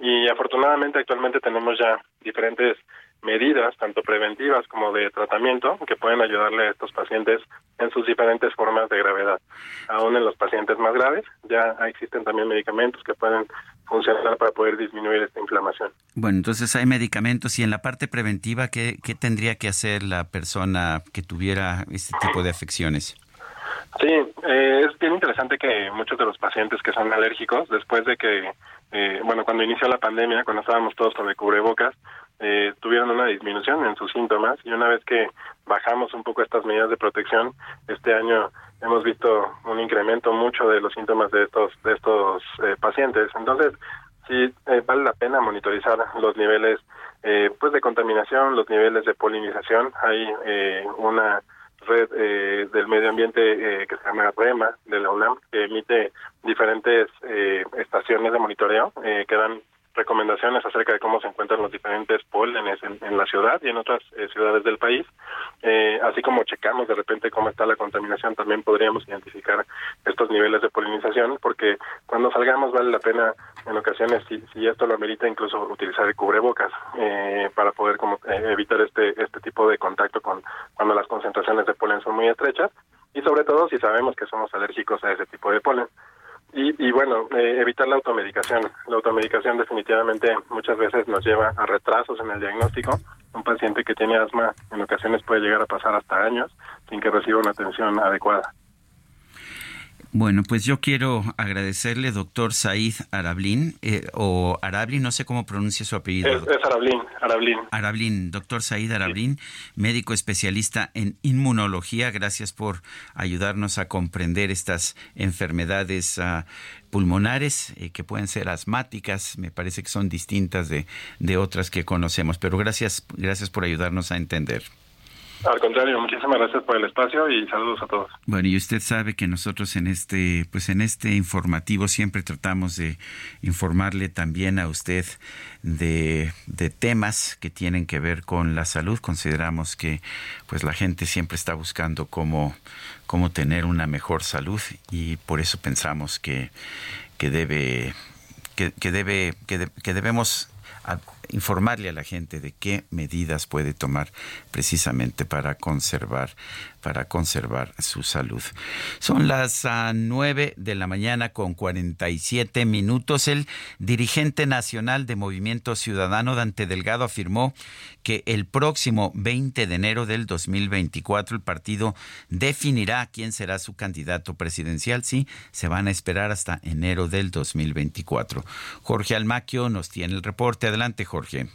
Y afortunadamente actualmente tenemos ya diferentes medidas, tanto preventivas como de tratamiento, que pueden ayudarle a estos pacientes en sus diferentes formas de gravedad. Aún en los pacientes más graves, ya existen también medicamentos que pueden funcionar para poder disminuir esta inflamación. Bueno, entonces hay medicamentos y en la parte preventiva, ¿qué, qué tendría que hacer la persona que tuviera este tipo de afecciones? Sí, eh, es bien interesante que muchos de los pacientes que son alérgicos, después de que, eh, bueno, cuando inició la pandemia, cuando estábamos todos con el cubrebocas, eh, tuvieron una disminución en sus síntomas y una vez que bajamos un poco estas medidas de protección, este año hemos visto un incremento mucho de los síntomas de estos de estos eh, pacientes. Entonces, sí eh, vale la pena monitorizar los niveles eh, pues de contaminación, los niveles de polinización. Hay una red del medio ambiente que se llama REMA de la UNAM que emite diferentes estaciones de monitoreo que dan recomendaciones acerca de cómo se encuentran los diferentes pólenes en, la ciudad y en otras eh, ciudades del país. Eh, así como checamos de repente cómo está la contaminación, también podríamos identificar estos niveles de polinización, porque cuando salgamos vale la pena en ocasiones, si, si esto lo amerita, incluso utilizar el cubrebocas eh, para poder como, evitar este, este tipo de contacto con cuando las concentraciones de polen son muy estrechas y sobre todo si sabemos que somos alérgicos a ese tipo de polen. Y, bueno, eh, evitar la automedicación. La automedicación definitivamente muchas veces nos lleva a retrasos en el diagnóstico. Un paciente que tiene asma en ocasiones puede llegar a pasar hasta años sin que reciba una atención adecuada. Bueno, pues yo quiero agradecerle, doctor Said Arablín, eh, o Arablin, no sé cómo pronuncia su apellido. Es, es Arablín, Arablín. Arablín, doctor Said Arablín, médico especialista en inmunología. Gracias por ayudarnos a comprender estas enfermedades ah, pulmonares eh, que pueden ser asmáticas. Me parece que son distintas de, de otras que conocemos, pero gracias, gracias por ayudarnos a entender. Al contrario, muchísimas gracias por el espacio y saludos a todos. Bueno, y usted sabe que nosotros en este, pues en este informativo siempre tratamos de informarle también a usted de, de temas que tienen que ver con la salud. Consideramos que pues la gente siempre está buscando cómo, cómo tener una mejor salud y por eso pensamos que, que debe que, que debe que, que debemos informarle a la gente de qué medidas puede tomar precisamente para conservar para conservar su salud. Son las ah, nueve de la mañana con 47 minutos. El dirigente nacional de Movimiento Ciudadano, Dante Delgado, afirmó que el próximo 20 de enero del 2024 el partido definirá quién será su candidato presidencial. Sí, se van a esperar hasta enero del 2024. Jorge Almaquio nos tiene el reporte. Adelante, Jorge. Jorge.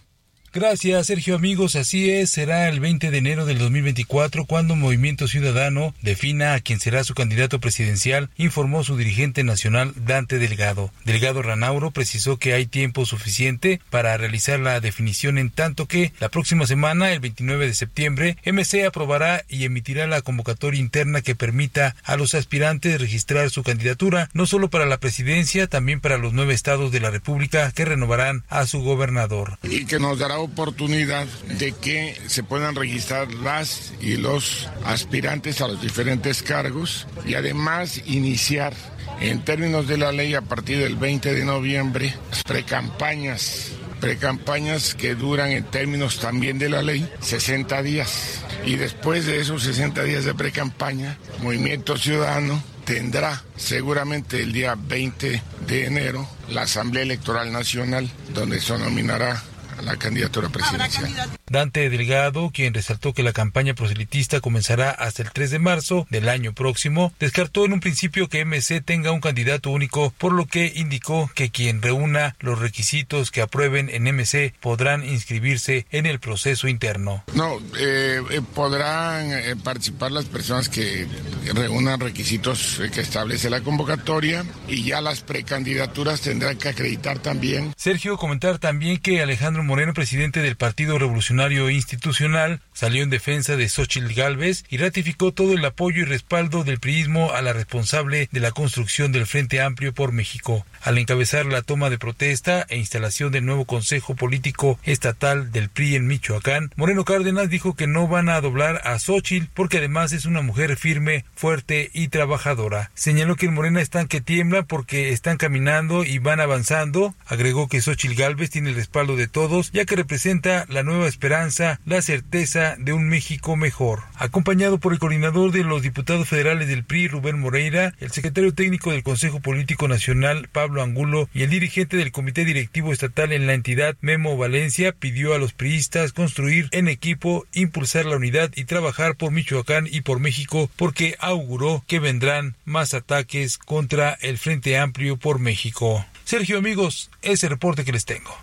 Gracias, Sergio amigos. Así es, será el 20 de enero del 2024 cuando Movimiento Ciudadano defina a quien será su candidato presidencial, informó su dirigente nacional Dante Delgado. Delgado Ranauro precisó que hay tiempo suficiente para realizar la definición en tanto que la próxima semana, el 29 de septiembre, MC aprobará y emitirá la convocatoria interna que permita a los aspirantes registrar su candidatura, no solo para la presidencia, también para los nueve estados de la República que renovarán a su gobernador. Y que nos dará oportunidad de que se puedan registrar las y los aspirantes a los diferentes cargos y además iniciar en términos de la ley a partir del 20 de noviembre precampañas precampañas que duran en términos también de la ley 60 días. Y después de esos 60 días de precampaña, Movimiento Ciudadano tendrá seguramente el día 20 de enero la Asamblea Electoral Nacional, donde se nominará a la candidatura presidencial. Dante Delgado, quien resaltó que la campaña proselitista comenzará hasta el 3 de marzo del año próximo, descartó en un principio que MC tenga un candidato único, por lo que indicó que quien reúna los requisitos que aprueben en MC podrán inscribirse en el proceso interno. No, eh, eh, podrán eh, participar las personas que reúnan requisitos que establece la convocatoria y ya las precandidaturas tendrán que acreditar también. Sergio, comentar también que Alejandro Moreno, presidente del Partido Revolucionario Institucional, salió en defensa de Xochitl Gálvez y ratificó todo el apoyo y respaldo del priismo a la responsable de la construcción del Frente Amplio por México. Al encabezar la toma de protesta e instalación del nuevo Consejo Político Estatal del PRI en Michoacán, Moreno Cárdenas dijo que no van a doblar a Xochitl porque además es una mujer firme, fuerte y trabajadora. Señaló que en Morena están que tiemblan porque están caminando y van avanzando. Agregó que Xochitl Gálvez tiene el respaldo de todos, ya que representa la nueva esperanza, la certeza de un México mejor. Acompañado por el coordinador de los diputados federales del PRI, Rubén Moreira, el secretario técnico del Consejo Político Nacional, Pablo Angulo, y el dirigente del Comité Directivo Estatal en la entidad, Memo Valencia, pidió a los priistas construir en equipo, impulsar la unidad y trabajar por Michoacán y por México, porque auguró que vendrán más ataques contra el Frente Amplio por México. Sergio, amigos, ese reporte que les tengo.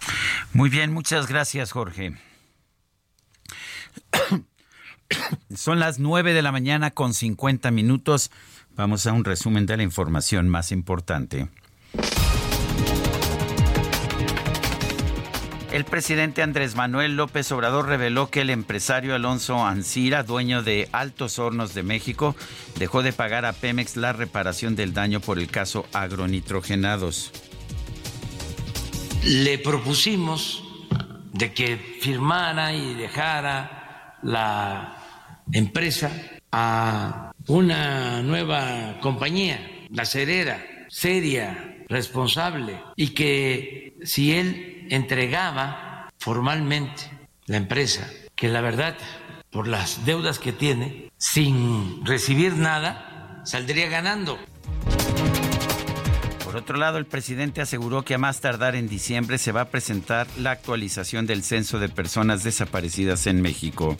Muy bien, muchas gracias, Jorge. [COUGHS] Son las 9 de la mañana con 50 minutos. Vamos a un resumen de la información más importante. El presidente Andrés Manuel López Obrador reveló que el empresario Alonso Ancira, dueño de Altos Hornos de México, dejó de pagar a Pemex la reparación del daño por el caso agronitrogenados. Le propusimos de que firmara y dejara la empresa a una nueva compañía, la Cerera, seria, responsable, y que si él entregaba formalmente la empresa, que la verdad, por las deudas que tiene, sin recibir nada, saldría ganando. Por otro lado, el presidente aseguró que a más tardar en diciembre se va a presentar la actualización del censo de personas desaparecidas en México.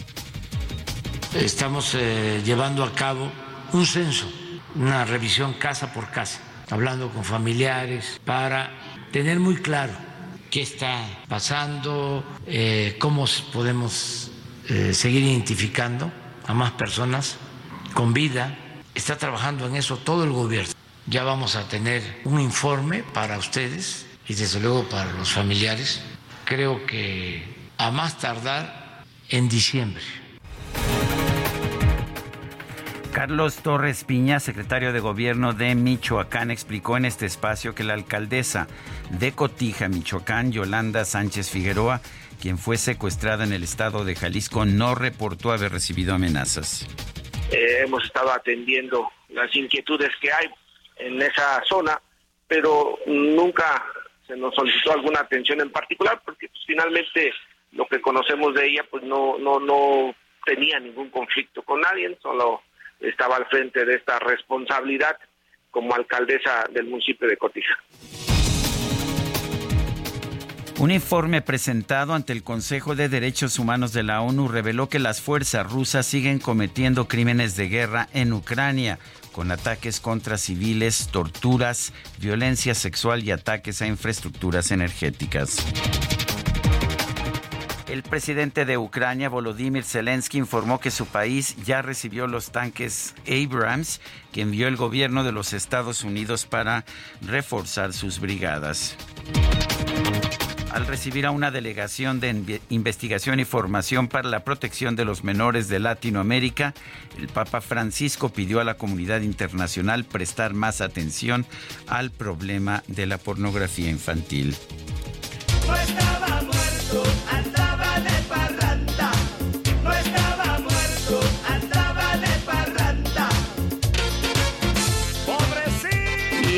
Estamos eh, llevando a cabo un censo, una revisión casa por casa, hablando con familiares para tener muy claro qué está pasando, eh, cómo podemos eh, seguir identificando a más personas con vida. Está trabajando en eso todo el gobierno. Ya vamos a tener un informe para ustedes y desde luego para los familiares. Creo que a más tardar en diciembre. Carlos Torres Piña, secretario de Gobierno de Michoacán, explicó en este espacio que la alcaldesa de Cotija, Michoacán, Yolanda Sánchez Figueroa, quien fue secuestrada en el estado de Jalisco, no reportó haber recibido amenazas. Eh, hemos estado atendiendo las inquietudes que hay en esa zona, pero nunca se nos solicitó alguna atención en particular, porque pues, finalmente lo que conocemos de ella, pues no, no, no tenía ningún conflicto con nadie, solo estaba al frente de esta responsabilidad como alcaldesa del municipio de Cotija. Un informe presentado ante el Consejo de Derechos Humanos de la ONU reveló que las fuerzas rusas siguen cometiendo crímenes de guerra en Ucrania, con ataques contra civiles, torturas, violencia sexual y ataques a infraestructuras energéticas. El presidente de Ucrania, Volodymyr Zelensky, informó que su país ya recibió los tanques Abrams que envió el gobierno de los Estados Unidos para reforzar sus brigadas. Al recibir a una delegación de investigación y formación para la protección de los menores de Latinoamérica, el Papa Francisco pidió a la comunidad internacional prestar más atención al problema de la pornografía infantil.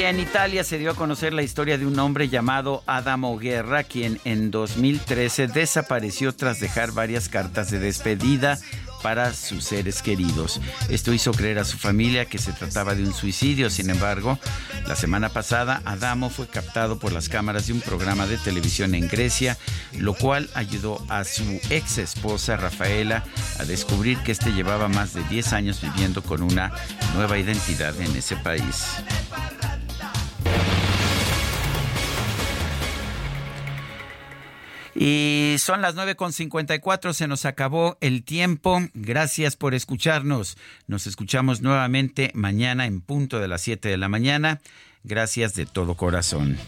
En Italia se dio a conocer la historia de un hombre llamado Adamo Guerra, quien en 2013 desapareció tras dejar varias cartas de despedida para sus seres queridos. Esto hizo creer a su familia que se trataba de un suicidio. Sin embargo, la semana pasada Adamo fue captado por las cámaras de un programa de televisión en Grecia, lo cual ayudó a su ex esposa Rafaela a descubrir que este llevaba más de 10 años viviendo con una nueva identidad en ese país. Y son las 9.54, se nos acabó el tiempo. Gracias por escucharnos. Nos escuchamos nuevamente mañana en punto de las 7 de la mañana. Gracias de todo corazón.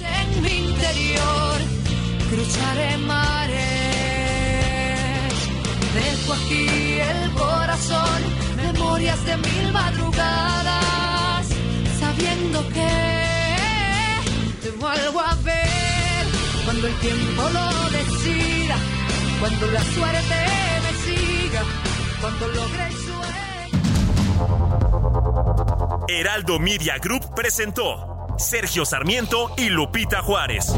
En mi interior cruzaré mares. Dejo aquí el corazón, memorias de mil madrugadas, sabiendo que te vuelvo a ver cuando el tiempo lo decida, cuando la suerte me siga, cuando logre el sueño. Heraldo Media Group presentó Sergio Sarmiento y Lupita Juárez.